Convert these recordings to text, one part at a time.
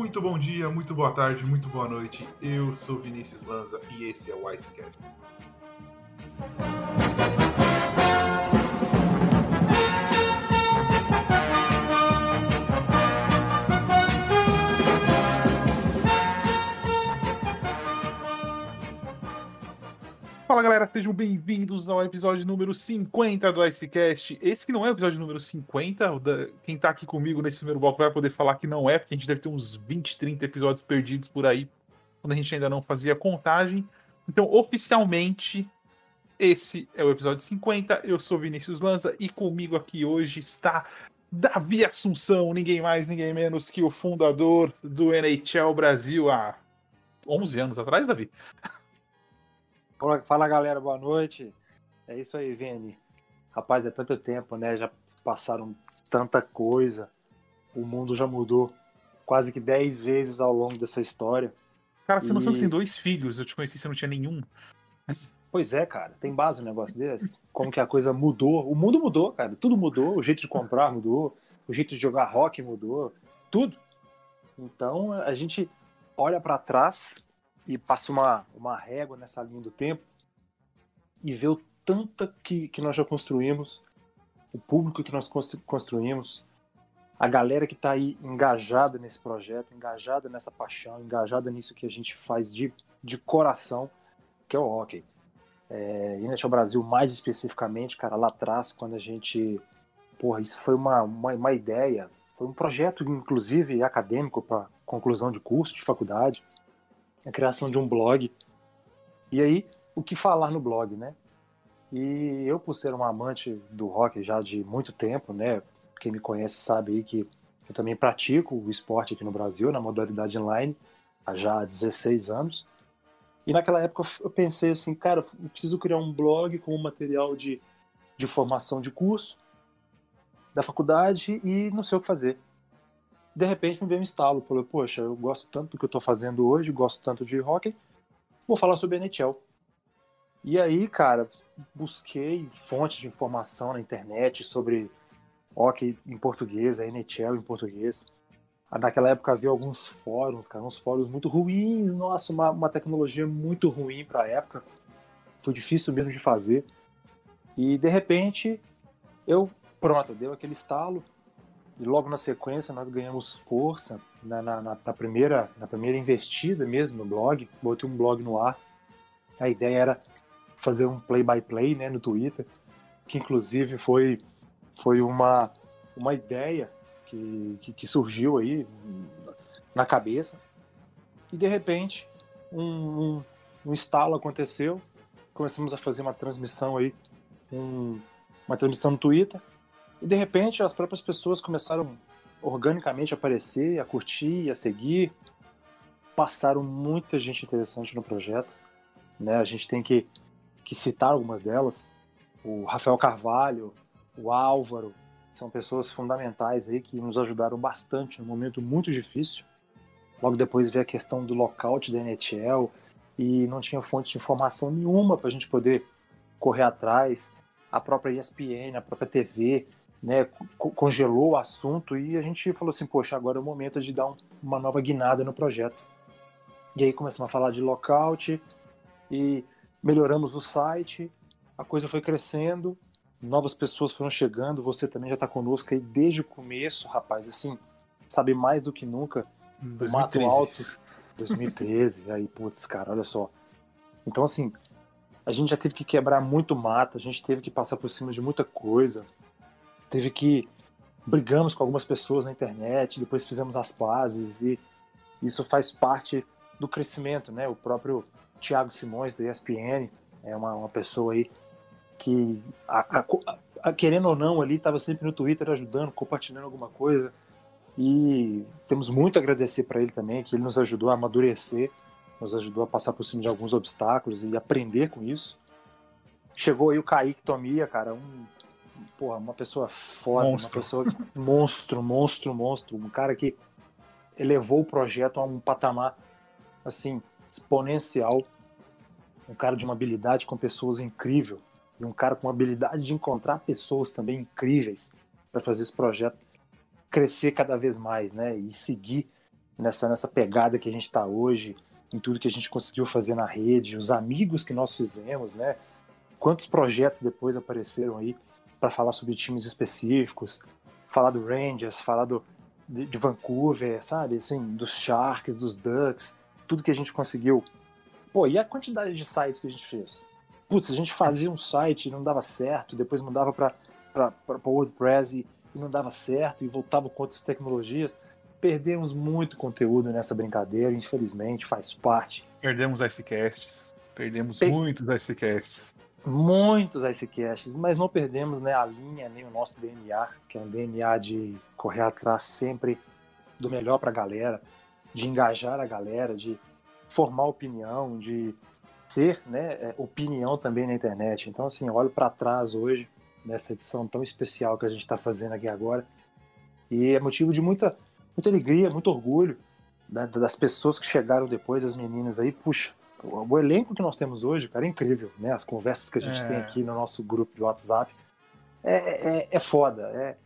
Muito bom dia, muito boa tarde, muito boa noite. Eu sou Vinícius Lanza e esse é o Icecast. Fala galera, sejam bem-vindos ao episódio número 50 do Icecast. Esse que não é o episódio número 50, da... quem tá aqui comigo nesse primeiro bloco vai poder falar que não é, porque a gente deve ter uns 20, 30 episódios perdidos por aí, quando a gente ainda não fazia contagem. Então, oficialmente, esse é o episódio 50. Eu sou Vinícius Lanza e comigo aqui hoje está Davi Assunção, ninguém mais, ninguém menos que o fundador do NHL Brasil há 11 anos atrás, Davi. Fala galera, boa noite. É isso aí, Vini. Rapaz, é tanto tempo, né? Já passaram tanta coisa. O mundo já mudou quase que 10 vezes ao longo dessa história. Cara, você e... não sabe que tem dois filhos. Eu te conheci, você não tinha nenhum. Pois é, cara. Tem base um negócio desse? Como que a coisa mudou? O mundo mudou, cara. Tudo mudou. O jeito de comprar mudou. O jeito de jogar rock mudou. Tudo. Então, a gente olha para trás e passa uma, uma régua nessa linha do tempo e vê o tanto que, que nós já construímos, o público que nós construímos, a galera que está aí engajada nesse projeto, engajada nessa paixão, engajada nisso que a gente faz de, de coração, que é o hockey. É, Inet Brasil, mais especificamente, cara, lá atrás, quando a gente. Porra, isso foi uma, uma, uma ideia, foi um projeto, inclusive, acadêmico para conclusão de curso, de faculdade a criação de um blog. E aí, o que falar no blog, né? E eu, por ser um amante do rock já de muito tempo, né? Quem me conhece sabe aí que eu também pratico o esporte aqui no Brasil, na modalidade online, há já 16 anos. E naquela época eu pensei assim, cara, eu preciso criar um blog com material de, de formação de curso da faculdade e não sei o que fazer de repente me veio um estalo, falei, poxa, eu gosto tanto do que eu estou fazendo hoje, gosto tanto de hockey, vou falar sobre NHL. E aí, cara, busquei fontes de informação na internet sobre hockey em português, a NHL em português. Naquela época havia alguns fóruns, cara, uns fóruns muito ruins, nossa, uma, uma tecnologia muito ruim para época. Foi difícil mesmo de fazer. E de repente, eu, pronto, deu aquele estalo, e logo na sequência nós ganhamos força na, na, na, primeira, na primeira investida mesmo no blog. Botei um blog no ar. A ideia era fazer um play-by-play -play, né, no Twitter, que inclusive foi, foi uma, uma ideia que, que, que surgiu aí na cabeça. E de repente um, um, um estalo aconteceu. Começamos a fazer uma transmissão aí, um, uma transmissão no Twitter e de repente as próprias pessoas começaram organicamente a aparecer, a curtir, a seguir. Passaram muita gente interessante no projeto. Né? A gente tem que, que citar algumas delas. O Rafael Carvalho, o Álvaro, são pessoas fundamentais aí que nos ajudaram bastante num momento muito difícil. Logo depois veio a questão do lockout da NHL e não tinha fonte de informação nenhuma para a gente poder correr atrás. A própria ESPN, a própria TV né, congelou o assunto e a gente falou assim, poxa, agora é o momento de dar um, uma nova guinada no projeto. E aí começamos a falar de lockout e melhoramos o site, a coisa foi crescendo, novas pessoas foram chegando, você também já está conosco aí desde o começo, rapaz, assim, sabe mais do que nunca, do Mato Alto, 2013, aí, putz, cara, olha só. Então, assim, a gente já teve que quebrar muito mato, a gente teve que passar por cima de muita coisa, teve que brigamos com algumas pessoas na internet, depois fizemos as pazes e isso faz parte do crescimento, né? O próprio Thiago Simões da ESPN é uma, uma pessoa aí que a, a, a, querendo ou não ali estava sempre no Twitter ajudando, compartilhando alguma coisa e temos muito a agradecer para ele também que ele nos ajudou a amadurecer, nos ajudou a passar por cima de alguns obstáculos e aprender com isso. Chegou aí o Kaique Tomia, cara, um porra, uma pessoa foda, monstro. uma pessoa monstro, monstro, monstro, um cara que elevou o projeto a um patamar assim exponencial, um cara de uma habilidade com pessoas incrível e um cara com uma habilidade de encontrar pessoas também incríveis para fazer esse projeto crescer cada vez mais, né? E seguir nessa, nessa pegada que a gente está hoje, em tudo que a gente conseguiu fazer na rede, os amigos que nós fizemos, né? Quantos projetos depois apareceram aí para falar sobre times específicos, falar do Rangers, falar do, de, de, Vancouver, sabe? Assim, dos Sharks, dos Ducks, tudo que a gente conseguiu. Pô, e a quantidade de sites que a gente fez? Putz, a gente fazia um site e não dava certo, depois mudava para WordPress e, e não dava certo, e voltava com outras tecnologias. Perdemos muito conteúdo nessa brincadeira, infelizmente, faz parte. Perdemos icecasts, perdemos per... muitos icecasts. Muitos icecasts, mas não perdemos né, a linha, nem o nosso DNA, que é um DNA de correr atrás sempre do melhor para a galera, de engajar a galera, de formar opinião, de ser né, é, opinião também na internet. Então, assim, olho para trás hoje, nessa edição tão especial que a gente está fazendo aqui agora, e é motivo de muita muita alegria, muito orgulho né, das pessoas que chegaram depois, as meninas aí. Puxa, o, elenco que nós temos hoje, cara, é incrível, né? As conversas que a gente é. tem aqui no nosso grupo de WhatsApp é, é, é foda. É,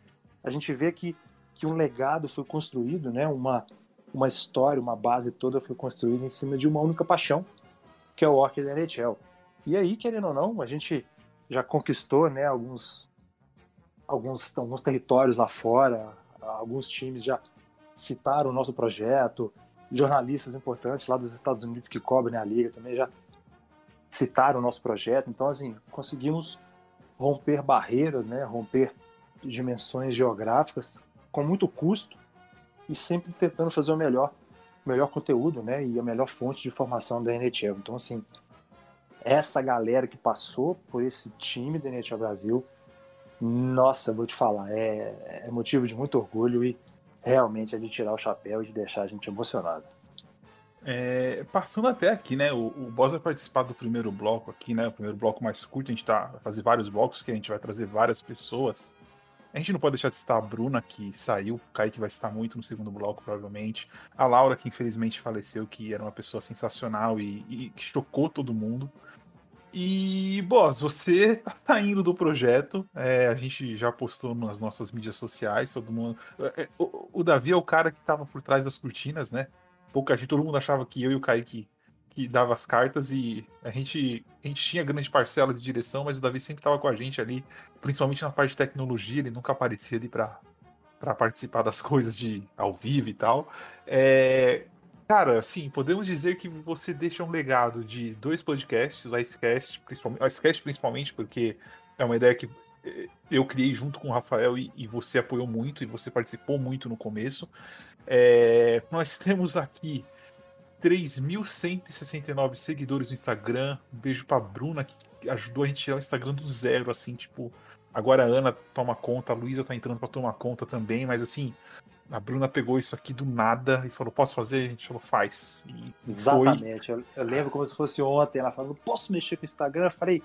a gente vê que, que um legado foi construído, né? Uma, uma história, uma base toda foi construída em cima de uma única paixão, que é o Orc da NHL. E aí, querendo ou não, a gente já conquistou, né? Alguns, alguns, alguns territórios lá fora, alguns times já citaram o nosso projeto, jornalistas importantes lá dos Estados Unidos que cobrem a liga também já citaram o nosso projeto. Então, assim, conseguimos romper barreiras, né, romper dimensões geográficas com muito custo e sempre tentando fazer o melhor, o melhor conteúdo, né, e a melhor fonte de informação da NHL. Então, assim, essa galera que passou por esse time da NHL Brasil, nossa, vou te falar, é, é motivo de muito orgulho e realmente é de tirar o chapéu e de deixar a gente emocionado. É, passando até aqui, né? O, o Boss vai participar do primeiro bloco aqui, né? O primeiro bloco mais curto, a gente tá vai fazer vários blocos que a gente vai trazer várias pessoas. A gente não pode deixar de citar a Bruna, que saiu, o Kaique vai estar muito no segundo bloco, provavelmente. A Laura, que infelizmente faleceu, que era uma pessoa sensacional e, e que chocou todo mundo. E, Boss, você tá saindo do projeto. É, a gente já postou nas nossas mídias sociais, todo mundo. É, é, o, o, Davi é o cara que tava por trás das cortinas, né? Pouca gente, todo mundo achava que eu e o Kaique que dava as cartas e a gente, a gente tinha grande parcela de direção, mas o Davi sempre tava com a gente ali, principalmente na parte de tecnologia, ele nunca aparecia ali para para participar das coisas de ao vivo e tal. É, Cara, sim, podemos dizer que você deixa um legado de dois podcasts, o Icecast, principalmente, Icecast principalmente, porque é uma ideia que eh, eu criei junto com o Rafael e, e você apoiou muito e você participou muito no começo. É, nós temos aqui 3.169 seguidores no Instagram. Um beijo pra Bruna, que ajudou a gente tirar o Instagram do zero, assim, tipo. Agora a Ana toma conta, a Luísa tá entrando para tomar conta também, mas assim, a Bruna pegou isso aqui do nada e falou: Posso fazer? A gente falou: Faz. E Exatamente. Eu, eu, lembro como se fosse ontem. Ela falou: Posso mexer com o Instagram? Eu falei: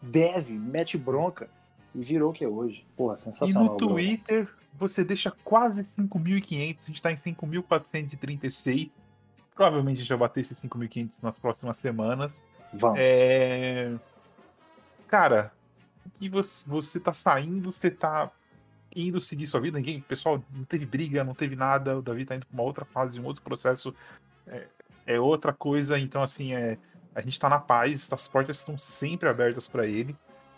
Deve, mete bronca. E virou o que é hoje. Porra, sensacional. E no Twitter, Bruno. você deixa quase 5.500. A gente tá em 5.436. Provavelmente a gente vai bater esses 5.500 nas próximas semanas. Vamos. É... Cara, que você, você tá saindo, você tá indo seguir sua vida, ninguém, pessoal, não teve briga, não teve nada, o Davi tá indo pra uma outra fase, um outro processo, é, é outra coisa, então assim, é, a gente tá na paz, as portas estão sempre abertas para ele.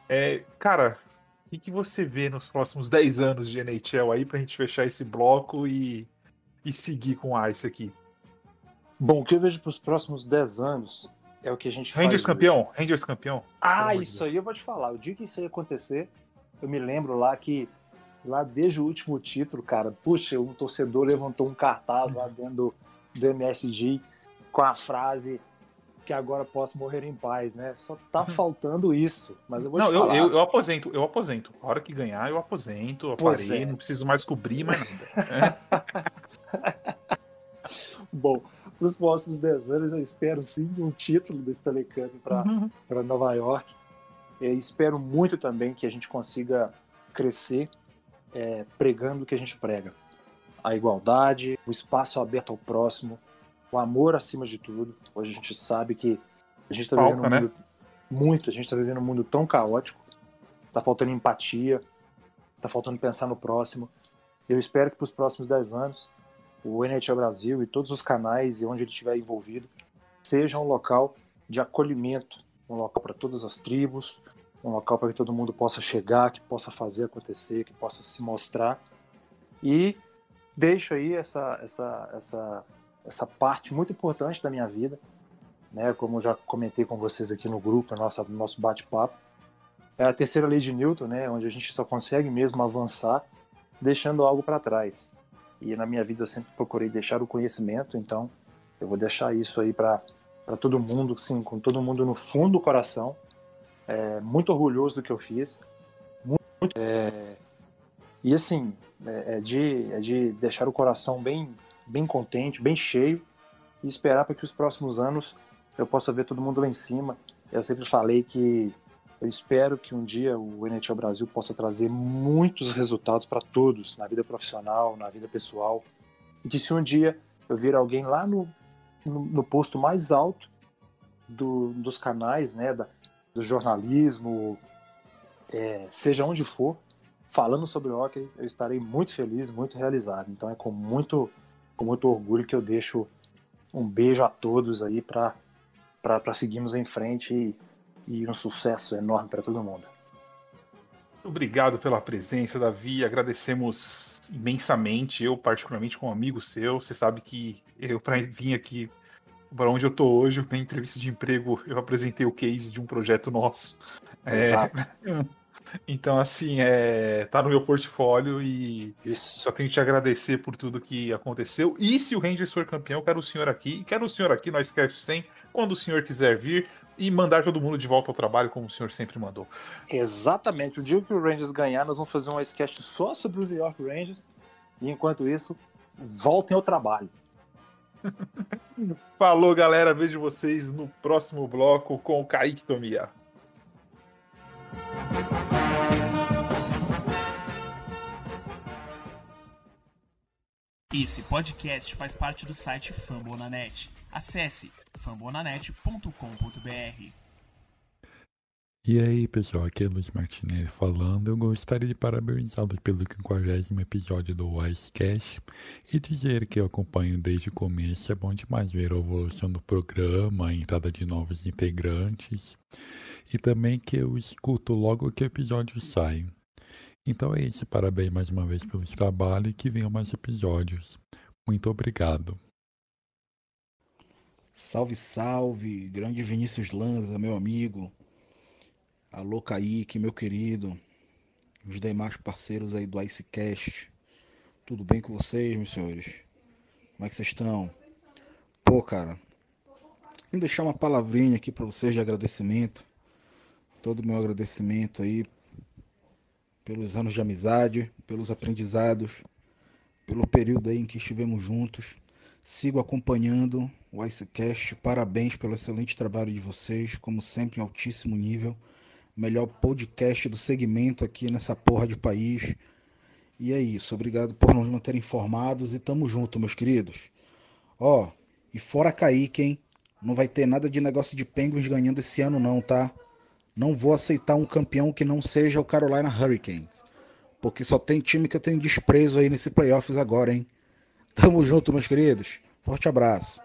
É, cara, o que, que você vê nos próximos 10 anos de NHL aí pra gente fechar esse bloco e, e seguir com o Ice aqui? Bom, o que eu vejo pros próximos 10 anos é o que a gente Rangers campeão, hoje. Rangers campeão. Ah, isso aí eu vou te falar. O dia que isso ia acontecer, eu me lembro lá que lá desde o último título, cara, puxa, um torcedor levantou um cartaz lá dentro do, do MSG com a frase que agora posso morrer em paz, né? Só tá uhum. faltando isso, mas eu vou não, te falar. Eu, eu, eu aposento, eu aposento. A hora que ganhar, eu aposento, eu parei, é. não preciso mais cobrir mais nada. É. Bom, para os próximos 10 anos, eu espero sim um título do Stanley Cup para uhum. Nova York. Eu espero muito também que a gente consiga crescer é, pregando o que a gente prega. A igualdade, o espaço aberto ao próximo, o amor acima de tudo. Hoje a gente sabe que a gente está vivendo um né? mundo muito, a gente está vivendo um mundo tão caótico, está faltando empatia, está faltando pensar no próximo. Eu espero que para os próximos 10 anos o NHL Brasil e todos os canais e onde ele estiver envolvido seja um local de acolhimento, um local para todas as tribos, um local para que todo mundo possa chegar, que possa fazer acontecer, que possa se mostrar. E deixo aí essa, essa, essa, essa parte muito importante da minha vida, né? Como já comentei com vocês aqui no grupo, no nosso bate-papo, é a terceira lei de Newton, né? Onde a gente só consegue mesmo avançar deixando algo para trás. E na minha vida eu sempre procurei deixar o conhecimento, então eu vou deixar isso aí para todo mundo, sim, com todo mundo no fundo do coração. É, muito orgulhoso do que eu fiz. Muito, é, e assim, é, é, de, é de deixar o coração bem, bem contente, bem cheio e esperar para que os próximos anos eu possa ver todo mundo lá em cima. Eu sempre falei que eu espero que um dia o NHL Brasil possa trazer muitos resultados para todos, na vida profissional, na vida pessoal. E que se um dia eu vir alguém lá no, no, no posto mais alto do, dos canais, né, da, do jornalismo, é, seja onde for, falando sobre hockey, eu estarei muito feliz, muito realizado. Então é com muito, com muito orgulho que eu deixo um beijo a todos aí para seguirmos em frente e e um sucesso enorme para todo mundo. Obrigado pela presença, Davi. Agradecemos imensamente. Eu, particularmente, como amigo seu, você sabe que eu, para vir aqui para onde eu tô hoje, na entrevista de emprego, eu apresentei o case de um projeto nosso. É, Exato. É... Então, assim, é, tá no meu portfólio e Isso. só tenho que te agradecer por tudo que aconteceu. E se o Rangers for campeão, quero o senhor aqui. Quero o senhor aqui no Sketch 100, quando o senhor quiser vir e mandar todo mundo de volta ao trabalho, como o senhor sempre mandou. Exatamente. O dia que o Rangers ganhar, nós vamos fazer um sketch só sobre o New York Rangers. E enquanto isso, voltem ao trabalho. Falou, galera. Vejo vocês no próximo bloco com o Kaique Tomia. Esse podcast faz parte do site Fambonanet. Acesse fambonanet.com.br. E aí, pessoal, aqui é Luiz Martinelli falando. Eu gostaria de parabenizá-los pelo 50 episódio do Icecast e dizer que eu acompanho desde o começo. É bom demais ver a evolução do programa, a entrada de novos integrantes e também que eu escuto logo que o episódio sai. Então é isso, parabéns mais uma vez pelo trabalho e que venham mais episódios. Muito obrigado. Salve, salve, grande Vinícius Lanza, meu amigo. Alô, Kaique, meu querido. Os demais parceiros aí do Icecast. Tudo bem com vocês, meus senhores? Como é que vocês estão? Pô, cara, vou deixar uma palavrinha aqui para vocês de agradecimento. Todo o meu agradecimento aí pelos anos de amizade, pelos aprendizados, pelo período aí em que estivemos juntos. Sigo acompanhando o Icecast. Parabéns pelo excelente trabalho de vocês, como sempre em altíssimo nível. Melhor podcast do segmento aqui nessa porra de país. E é isso. Obrigado por nos manter informados e tamo junto, meus queridos. Ó, e fora Kaique, hein? Não vai ter nada de negócio de Penguins ganhando esse ano não, tá? Não vou aceitar um campeão que não seja o Carolina Hurricanes. Porque só tem time que eu tenho desprezo aí nesse playoffs agora, hein? Tamo junto, meus queridos. Forte abraço.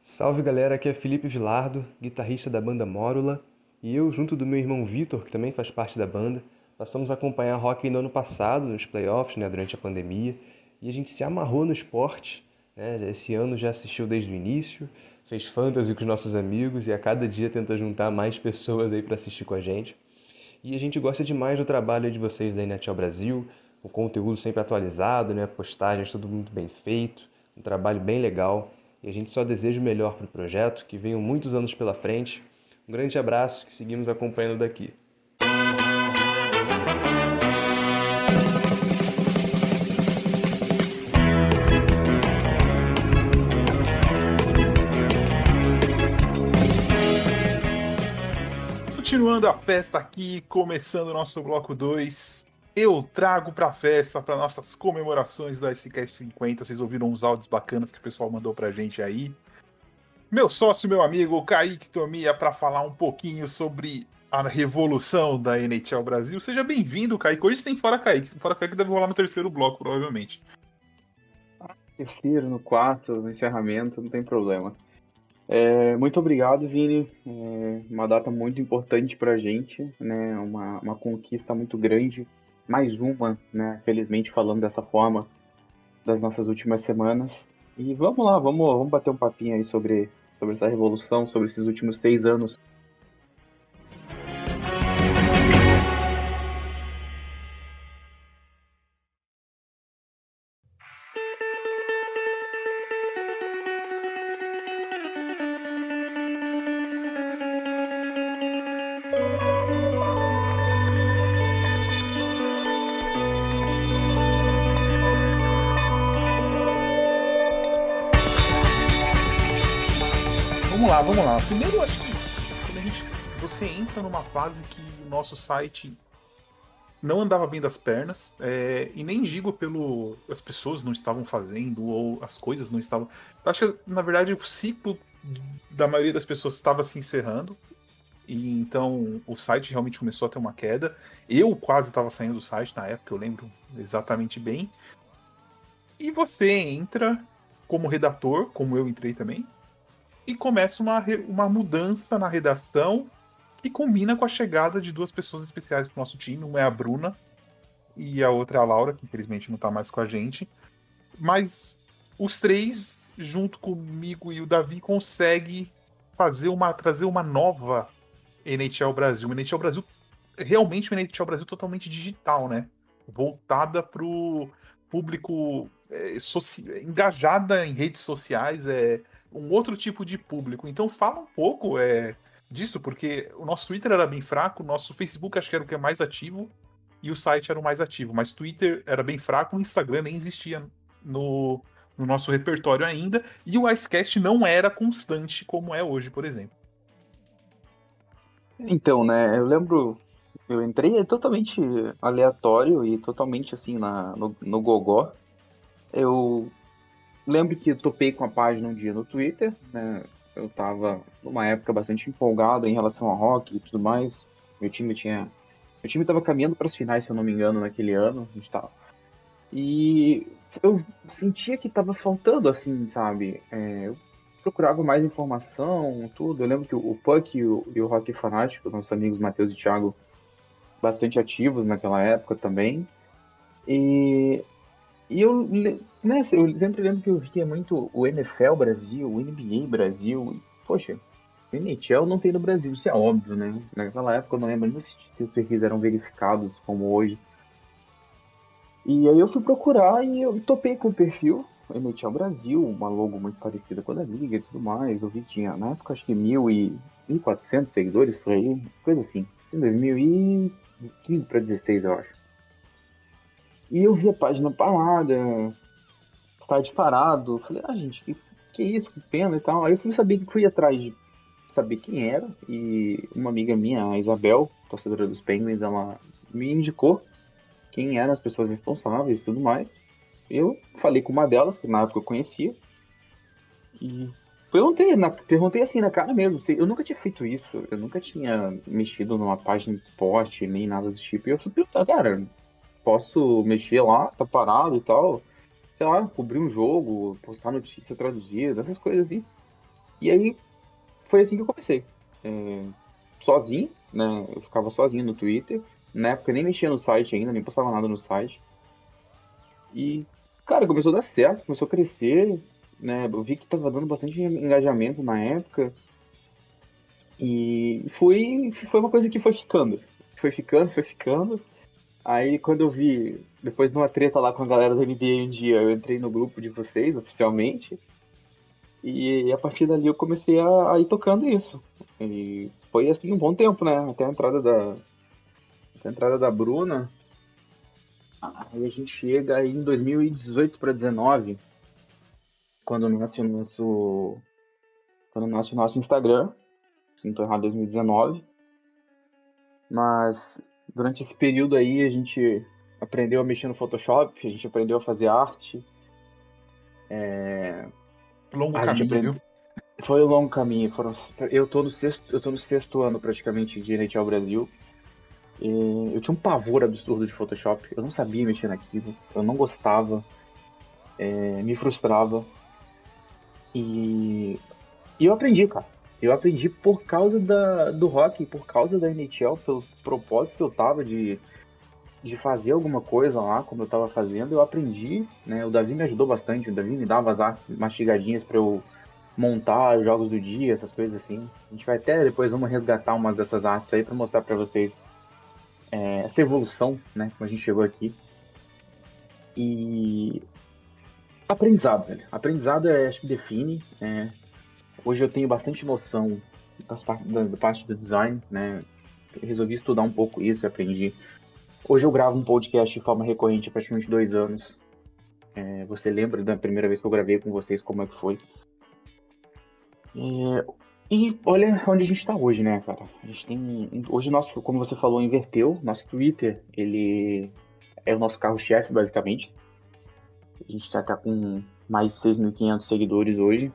Salve galera, aqui é Felipe Vilardo, guitarrista da banda Mórula, e eu, junto do meu irmão Vitor, que também faz parte da banda, passamos a acompanhar rock no ano passado, nos playoffs, né, durante a pandemia, e a gente se amarrou no esporte. Né? Esse ano já assistiu desde o início, fez fantasy com os nossos amigos e a cada dia tenta juntar mais pessoas aí para assistir com a gente. E a gente gosta demais do trabalho de vocês da NHL Brasil, o conteúdo sempre atualizado, né? postagens tudo muito bem feito, um trabalho bem legal. E a gente só deseja o melhor para o projeto, que venham muitos anos pela frente. Um grande abraço que seguimos acompanhando daqui. Continuando a festa aqui, começando o nosso bloco 2, eu trago pra festa, para nossas comemorações do ICCast 50. Vocês ouviram uns áudios bacanas que o pessoal mandou pra gente aí. Meu sócio, meu amigo, Kaique Tomia, para falar um pouquinho sobre a revolução da NHL Brasil. Seja bem-vindo, Kaique. Hoje tem Fora Kaique. Fora Kaique deve rolar no terceiro bloco, provavelmente. terceiro, no quarto, no encerramento, não tem problema. É, muito obrigado, Vini. É uma data muito importante pra gente, né? Uma, uma conquista muito grande. Mais uma, né? Felizmente falando dessa forma das nossas últimas semanas. E vamos lá, vamos, vamos bater um papinho aí sobre, sobre essa revolução, sobre esses últimos seis anos Primeiro, acho que quando a gente, você entra numa fase que o nosso site não andava bem das pernas, é, e nem digo pelo as pessoas não estavam fazendo ou as coisas não estavam. Acho que na verdade o ciclo da maioria das pessoas estava se encerrando. E então o site realmente começou a ter uma queda. Eu quase estava saindo do site na época, eu lembro exatamente bem. E você entra como redator, como eu entrei também, e começa uma, uma mudança na redação que combina com a chegada de duas pessoas especiais para o nosso time. Uma é a Bruna e a outra é a Laura, que infelizmente não está mais com a gente. Mas os três, junto comigo e o Davi, conseguem fazer uma, trazer uma nova NHL Brasil. Uma NHL Brasil, realmente uma NHL Brasil totalmente digital, né? Voltada para o público é, engajada em redes sociais, é, um outro tipo de público. Então fala um pouco é, disso, porque o nosso Twitter era bem fraco, o nosso Facebook acho que era o que é mais ativo, e o site era o mais ativo, mas Twitter era bem fraco, o Instagram nem existia no, no nosso repertório ainda, e o Icecast não era constante como é hoje, por exemplo. Então, né, eu lembro, eu entrei totalmente aleatório e totalmente assim na, no, no gogó. Eu lembro que eu topei com a página um dia no Twitter, né? Eu tava numa época bastante empolgado em relação ao rock e tudo mais. Meu time tinha. Meu time tava caminhando para as finais, se eu não me engano, naquele ano. A gente tava. E eu sentia que tava faltando, assim, sabe? É, eu procurava mais informação, tudo. Eu lembro que o Puck e o, e o Rock Fanático, os nossos amigos Matheus e Thiago, bastante ativos naquela época também. E e eu, né, eu sempre lembro que eu via muito o NFL Brasil, o NBA Brasil. E, poxa, o NHL não tem no Brasil, isso é óbvio, né? Naquela época eu não lembro ainda se, se os perfis eram verificados como hoje. E aí eu fui procurar e eu topei com o perfil NHL Brasil, uma logo muito parecida com a da Liga e tudo mais. Eu vi tinha, na época, acho que mil e 1.400 seguidores por aí, coisa assim. Em 2015 para 16, eu acho. E eu vi a página parada, site parado. Falei, ah, gente, que, que isso, que pena e tal. Aí eu fui saber que fui atrás de saber quem era. E uma amiga minha, a Isabel, torcedora dos Penguins, ela me indicou quem eram as pessoas responsáveis e tudo mais. Eu falei com uma delas, que na época eu conhecia. E perguntei, na, perguntei assim na cara mesmo. Eu nunca tinha feito isso. Eu nunca tinha mexido numa página de esporte, nem nada do tipo. E eu fui perguntar, cara, posso mexer lá, tá parado e tal. Sei lá, cobrir um jogo, postar notícia traduzida, essas coisas assim. E aí foi assim que eu comecei. É, sozinho, né? Eu ficava sozinho no Twitter. Na época nem mexia no site ainda, nem postava nada no site. E, cara, começou a dar certo, começou a crescer, né? Eu vi que tava dando bastante engajamento na época. E foi, foi uma coisa que foi ficando. Foi ficando, foi ficando. Aí quando eu vi, depois de uma treta lá com a galera do NBA um dia, eu entrei no grupo de vocês oficialmente. E a partir dali eu comecei a, a ir tocando isso. E foi assim um bom tempo, né? Até a entrada da. Até a entrada da Bruna. Aí a gente chega aí em 2018 para 19, quando nasce o nosso. Quando nasce o nosso Instagram. Se não tô errado, 2019. Mas durante esse período aí a gente aprendeu a mexer no Photoshop, a gente aprendeu a fazer arte. É... Longo a caminho, aprendeu... viu? Foi um longo caminho. Foram... Eu tô no sexto, eu tô no sexto ano praticamente de NHL Brasil. E eu tinha um pavor absurdo de Photoshop. Eu não sabia mexer naquilo. Eu não gostava. é, me frustrava. E, e eu aprendi, cara. Eu aprendi por causa da, do rock, por causa da NHL, pelo propósito que eu tava de, de fazer alguma coisa lá, como eu tava fazendo, eu aprendi, né? O Davi me ajudou bastante, o Davi me dava as artes mastigadinhas para eu montar os jogos do dia, essas coisas assim. A gente vai até depois vamos resgatar umas dessas artes aí para mostrar para vocês é, essa evolução, né? Como a gente chegou aqui. E aprendizado, velho. Aprendizado é, acho que define. É, Hoje eu tenho bastante noção das da, da parte do design, né? resolvi estudar um pouco isso e aprendi. Hoje eu gravo um podcast de forma recorrente há praticamente dois anos. É, você lembra da primeira vez que eu gravei com vocês, como é que foi? É, e olha onde a gente está hoje, né, cara? A gente tem. Hoje, nosso, como você falou, inverteu. Nosso Twitter, ele é o nosso carro-chefe, basicamente. A gente está tá com mais de 6.500 seguidores hoje.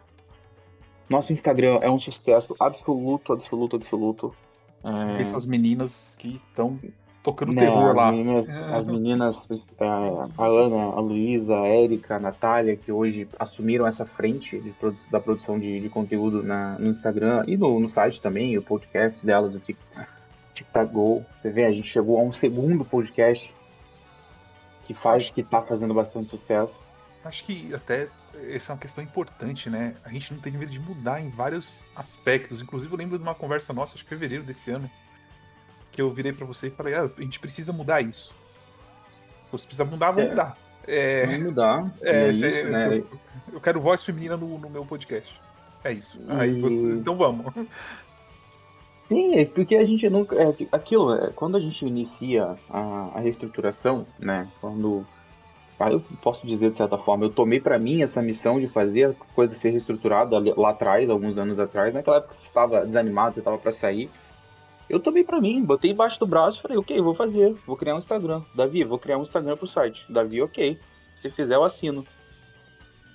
Nosso Instagram é um sucesso absoluto, absoluto, absoluto. É... Essas meninas que estão tocando Não, terror as lá. Meninas, as meninas, é, a Ana, a Luísa, a Erika, a Natália, que hoje assumiram essa frente produ da produção de, de conteúdo na, no Instagram e no, no, site também, o podcast delas, o TikTok Go. Você vê, a gente chegou a um segundo podcast que faz, que tá fazendo bastante sucesso. Acho que até essa é uma questão importante, né? A gente não tem medo de mudar em vários aspectos. Inclusive, eu lembro de uma conversa nossa, acho que fevereiro desse ano, que eu virei para você e falei: ah, a gente precisa mudar isso. Você precisa mudar, vamos é. mudar. É, vamos mudar. É, isso, né? eu, eu, quero voz feminina no, no meu podcast. É isso. E... Aí você, então vamos. Sim, é porque a gente nunca. É, aquilo, é, quando a gente inicia a, a reestruturação, né? Quando ah, eu posso dizer de certa forma, eu tomei para mim essa missão de fazer a coisa ser reestruturada lá atrás, alguns anos atrás, naquela época você estava desanimado, você estava para sair. Eu tomei para mim, botei embaixo do braço e falei, ok, vou fazer, vou criar um Instagram. Davi, vou criar um Instagram pro site. Davi, ok, se fizer eu assino.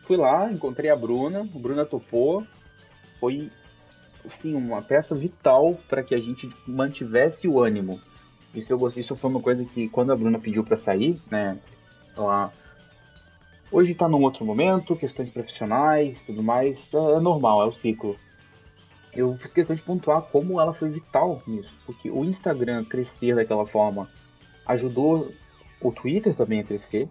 Fui lá, encontrei a Bruna, a Bruna topou, foi assim, uma peça vital para que a gente mantivesse o ânimo. Isso eu gostei, isso foi uma coisa que quando a Bruna pediu para sair, né, ela hoje está num outro momento, questões profissionais, tudo mais, é, é normal, é o ciclo. Eu fiz questão de pontuar como ela foi vital nisso, porque o Instagram crescer daquela forma ajudou o Twitter também a crescer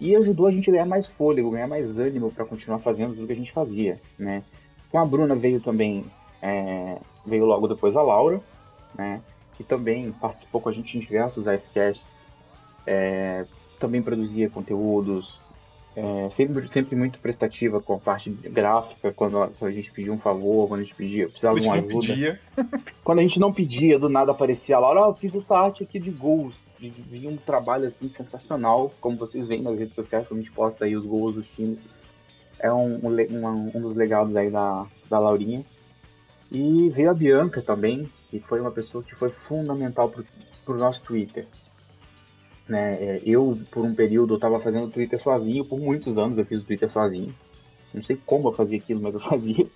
e ajudou a gente a ganhar mais fôlego, ganhar mais ânimo para continuar fazendo tudo que a gente fazia, né? Com a Bruna veio também, é, veio logo depois a Laura, né? Que também participou com a gente em diversos icecasts, é, também produzia conteúdos, é, sempre, sempre muito prestativa com a parte gráfica, quando, quando a gente pedia um favor, quando a gente pedia, precisava de uma ajuda. Pedia. quando a gente não pedia, do nada aparecia a Laura, oh, eu fiz essa arte aqui de gols. Vinha um trabalho assim sensacional, como vocês veem nas redes sociais, quando a gente posta aí os gols dos times. É um, um, um dos legados aí da, da Laurinha. E veio a Bianca também, que foi uma pessoa que foi fundamental para o nosso Twitter. Né? É, eu, por um período, eu tava fazendo Twitter sozinho, por muitos anos eu fiz o Twitter sozinho. Não sei como eu fazia aquilo, mas eu fazia.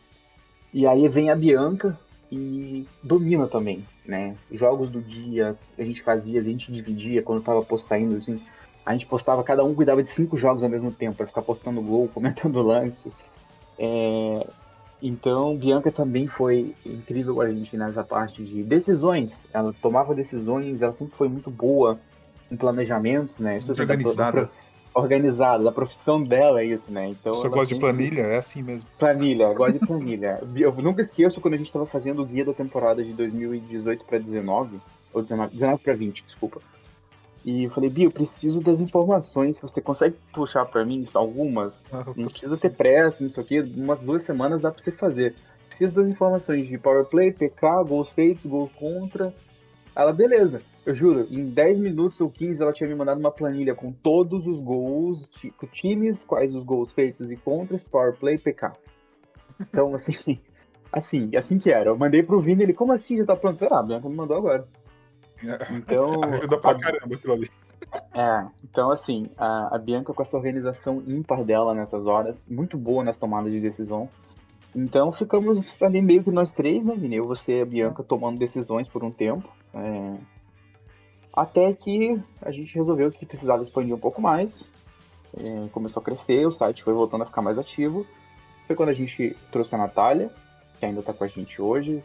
E aí vem a Bianca e domina também, né? Jogos do dia, a gente fazia, a gente dividia quando tava saindo, assim, a gente postava, cada um cuidava de cinco jogos ao mesmo tempo, para ficar postando gol, comentando lance. É, então, Bianca também foi incrível a gente nessa parte de decisões. Ela tomava decisões, ela sempre foi muito boa em planejamentos, né? Isso organizada. Da, organizada, da profissão dela é isso, né? Então, Você gosta de planilha? É assim mesmo. Planilha, gosto de planilha. Eu nunca esqueço quando a gente estava fazendo o guia da temporada de 2018 para 19, ou 19, 19 para 20, desculpa. E eu falei, Bia, eu preciso das informações. Você consegue puxar para mim algumas? Ah, Não precisa ter pressa nisso aqui. Umas duas semanas dá para você fazer. Preciso das informações de power play, PK, gols feitos, gols contra, ela, beleza. Eu juro, em 10 minutos ou 15 ela tinha me mandado uma planilha com todos os gols, tipo, times, quais os gols feitos e contras, power play, PK. Então, assim, assim, assim que era. Eu mandei pro Vini, ele, como assim já tá pronto? Ah, a Bianca me mandou agora. Então. Ajuda pra a... caramba aquilo ali. É, então assim, a, a Bianca com essa organização ímpar dela nessas horas, muito boa nas tomadas de decisão, então ficamos ali meio que nós três, né, Vini? Eu, você e a Bianca tomando decisões por um tempo. É... Até que a gente resolveu que precisava expandir um pouco mais. é, começou a crescer, o site foi voltando a ficar mais ativo. Foi quando a gente trouxe a Natália, que ainda está com a gente hoje.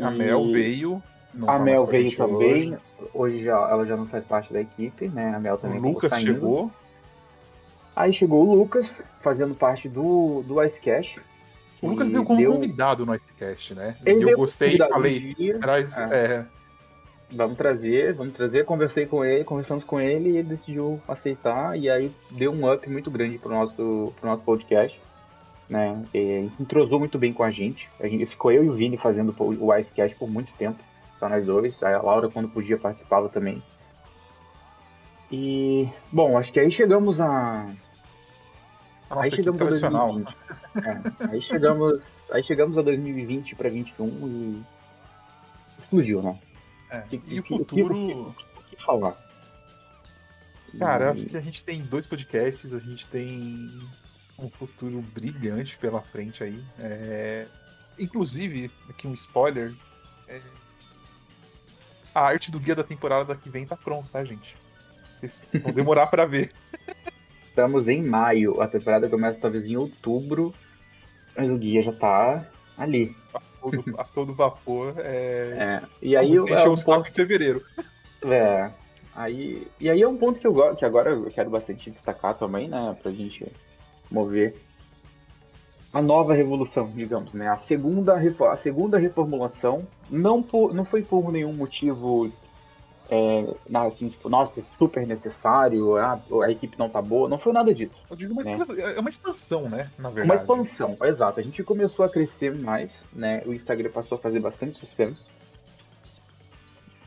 A Mel veio. a Mel veio também. Hoje. hoje. já, ela já não faz parte da equipe, né? A Mel também O Lucas chegou. Aí chegou o Lucas, fazendo parte do, do Icecast. O Lucas veio como deu... convidado no Icecast, né? Ele eu gostei, falei. Traz, é. É, vamos trazer, vamos trazer. Conversei com ele, conversamos com ele e ele decidiu aceitar. E aí deu um up muito grande pro nosso, pro nosso podcast. Né? E entrosou muito bem com a gente. A gente ficou eu e o Vini fazendo o Icecast por muito tempo. Só nós dois. A Laura, quando podia, participava também. E, bom, acho que aí chegamos a. Nossa, aí chegamos a 2020. É, aí chegamos, aí chegamos a 2020 para 21 e explodiu, né? É. Que, e o futuro. O que, que, falar? Cara, e... acho que a gente tem dois podcasts, a gente tem um futuro brilhante pela frente aí. É... Inclusive, aqui um spoiler. É... A arte do guia da temporada que vem tá pronta, tá, gente? Vocês vão demorar para ver. Estamos em maio, a temporada começa talvez em outubro, mas o guia já tá ali todo, a todo vapor. É... é. E aí eu, é um ponto... em fevereiro. É. Aí, e aí é um ponto que eu gosto, que agora eu quero bastante destacar também, né? Pra gente mover a nova revolução, digamos, né? A segunda, a segunda reformulação não, por, não foi por nenhum motivo é, assim, tipo, nossa, super necessário, a, a, equipe não tá boa. Não foi nada disso. Eu digo uma, né? é uma expansão, né? Na verdade. Uma expansão, exato. A gente começou a crescer mais, né? O Instagram passou a fazer bastante sucesso.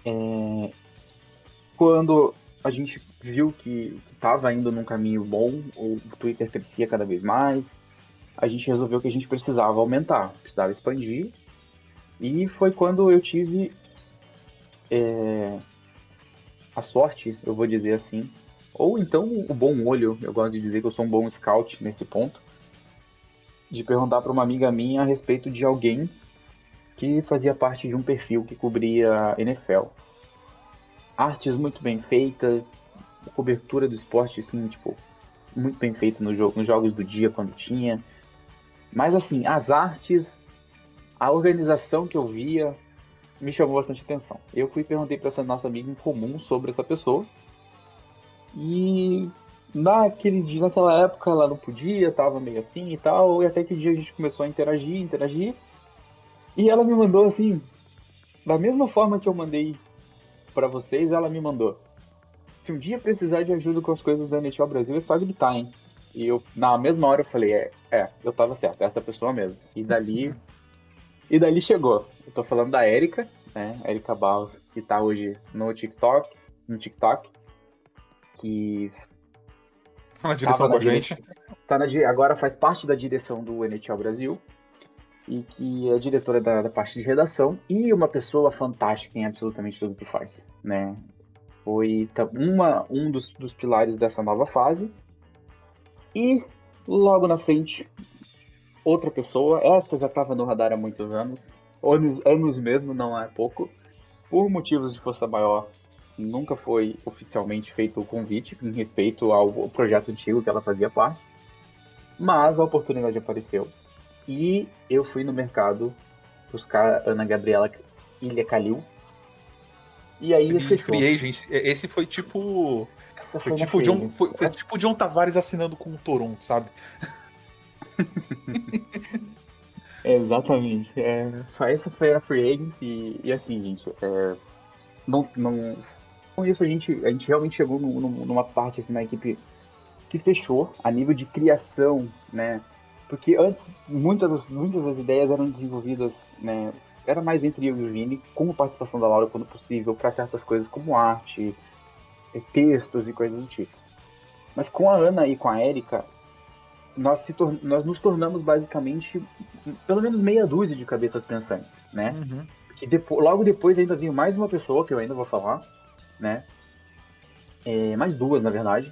É... Quando a gente viu que, estava indo num caminho bom, o Twitter crescia cada vez mais, a gente resolveu que a gente precisava aumentar, precisava expandir. E foi quando eu tive é, a sorte, eu vou dizer assim, ou então o bom olho, eu gosto de dizer que eu sou um bom scout nesse ponto, de perguntar para uma amiga minha a respeito de alguém que fazia parte de um perfil que cobria NFL. Artes muito bem feitas, cobertura do esporte, assim, tipo, muito bem feita no jogo, nos jogos do dia quando tinha. Mas assim, as artes, a organização que eu via, me chamou bastante atenção. Eu fui e perguntei para essa nossa amiga em comum sobre essa pessoa. E naqueles dias, naquela época ela não podia, tava meio assim e tal. E até que dia a gente começou a interagir, interagir. E ela me mandou assim, da mesma forma que eu mandei para vocês, ela me mandou. Se um dia precisar de ajuda com as coisas da NHL Brasil, é só gritar, hein? E eu, na mesma hora, eu falei, é, é, eu tava certo, é essa pessoa mesmo. E dali E dali chegou. Eu tô falando da Erika, né? Erika Baus, que tá hoje no TikTok, no TikTok, que tá na direção com a gente. Tá na, agora faz parte da direção do NHL Brasil e que é diretora da, da, parte de redação e uma pessoa fantástica em absolutamente tudo que faz, né? Foi uma, um dos, dos pilares dessa nova fase e logo na frente outra pessoa. Essa já estava no radar há muitos anos. Anos, anos mesmo, não é pouco. Por motivos de força maior, nunca foi oficialmente feito o convite em respeito ao projeto antigo que ela fazia parte. Mas a oportunidade apareceu. E eu fui no mercado buscar Ana Gabriela Ilha Calil. E aí fechou. Free agent, esse foi tipo. Essa foi, foi tipo John, foi, foi tipo John Tavares assinando com o Toronto, sabe? Exatamente. É, essa foi a free agent e, e assim, gente, é, não, não, com isso a gente, a gente realmente chegou numa parte assim, na equipe que fechou a nível de criação, né? Porque antes muitas, muitas das ideias eram desenvolvidas, né? Era mais entre eu e o Vini, com participação da Laura quando possível, para certas coisas como arte, textos e coisas do tipo. Mas com a Ana e com a Erika, nós, se nós nos tornamos basicamente pelo menos meia dúzia de cabeças pensantes, né? Uhum. Que depois, logo depois ainda veio mais uma pessoa que eu ainda vou falar, né? É, mais duas, na verdade.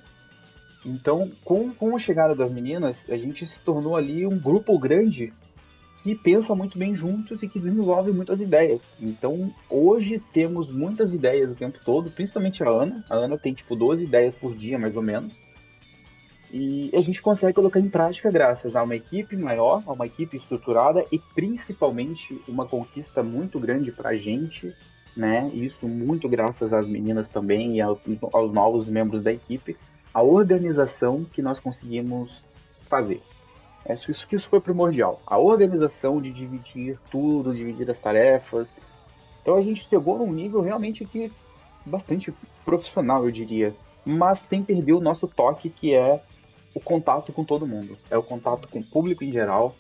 Então, com, com a chegada das meninas, a gente se tornou ali um grupo grande que pensa muito bem juntos e que desenvolve muitas ideias. Então, hoje temos muitas ideias o tempo todo, principalmente a Ana. A Ana tem tipo 12 ideias por dia, mais ou menos E a gente consegue colocar em prática graças a uma equipe maior, a uma equipe estruturada e principalmente uma conquista muito grande para a gente, né? Isso muito graças às meninas também e aos novos membros da equipe, a organização que nós conseguimos fazer. É isso, isso, foi primordial. A organização de dividir tudo, dividir as tarefas. Então a gente chegou num nível realmente que bastante profissional, eu diria. Mas tem perdido o nosso toque, que é o contato com todo mundo. É o contato com o público em geral.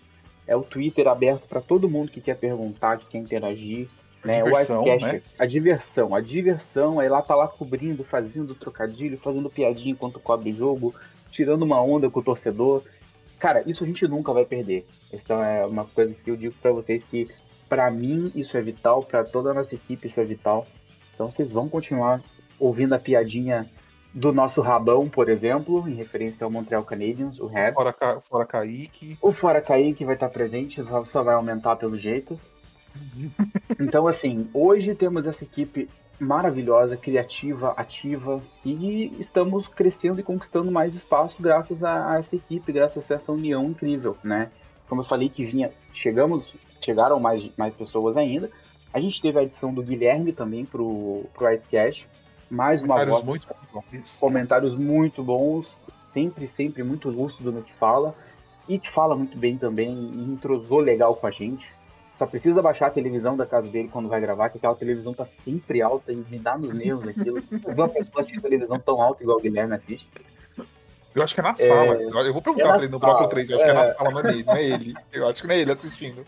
É o Twitter aberto para todo mundo que quer perguntar, que quer interagir. Né? Diversão, o Icecast, né? a diversão. A diversão, aí lá tá lá cobrindo, fazendo trocadilho, fazendo piadinha enquanto cobre o jogo, tirando uma onda com o torcedor. Cara, isso a gente nunca vai perder. Então é uma coisa que eu digo para vocês que para mim isso é vital, para toda a nossa equipe isso é vital. Então vocês vão continuar ouvindo a piadinha do nosso Rabão, por exemplo, em referência ao Montreal Canadiens, o Rab. Fora, Ca... Fora Kaique. O Fora Kaique vai estar presente, só vai aumentar pelo jeito. Então, assim, hoje temos essa equipe maravilhosa, criativa, ativa e estamos crescendo e conquistando mais espaço graças a, a essa equipe, graças a essa união incrível, né? Como eu falei que vinha, chegamos, chegaram mais, mais pessoas ainda. A gente teve a edição do Guilherme também pro, pro Icecast. Mais uma Comentários voz, muito bons. comentários muito bons, sempre, sempre muito lúcido no que fala. E que fala muito bem também e entrosou legal com a gente. Só precisa baixar a televisão da casa dele quando vai gravar, que aquela televisão tá sempre alta e me dá nos nervos aquilo. Uma pessoa assistir televisão tão alta igual o Guilherme assiste. Eu acho que é na sala. Eu vou perguntar é pra ele no sala, 3. Eu acho que é na é. sala, não é nele, não é ele. Eu acho que não é ele assistindo.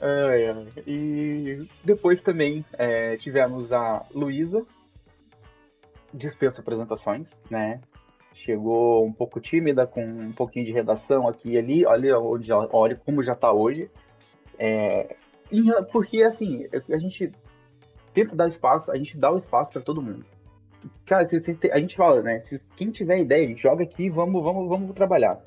Ai. E depois também é, tivemos a Luísa, dispensa apresentações, né? Chegou um pouco tímida, com um pouquinho de redação aqui e ali, olha, onde, olha como já tá hoje. É, porque, assim, a gente tenta dar espaço, a gente dá o espaço para todo mundo. Cara, se, se a gente fala, né? Se, quem tiver ideia, joga aqui vamos, vamos, vamos trabalhar.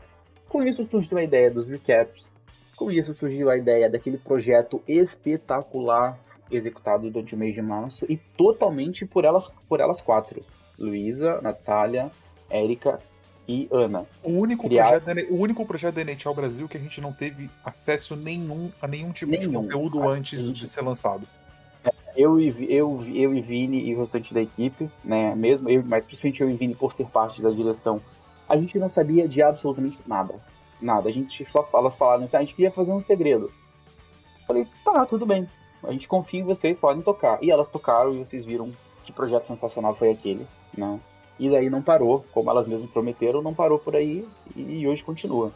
Com isso surgiu a ideia dos recaps, com isso surgiu a ideia daquele projeto espetacular executado durante o mês de março e totalmente por elas, por elas quatro: Luísa, Natália, Érica e Ana. O único, Criar- projeto o único projeto da NHL Brasil que a gente não teve acesso nenhum a nenhum tipo de Nenhum. conteúdo A antes gente- de ser lançado. Eu e, eu, eu e Vini e o restante da equipe, né? Mesmo eu, mas principalmente eu e Vini por ser parte da direção, a gente não sabia de absolutamente nada. Nada. A gente só elas falaram que a gente queria fazer um segredo. Falei, tá, tudo bem. A gente confia em vocês, podem tocar. E elas tocaram e vocês viram que projeto sensacional foi aquele, né? E daí não parou, como elas mesmas prometeram, não parou por aí e hoje continua.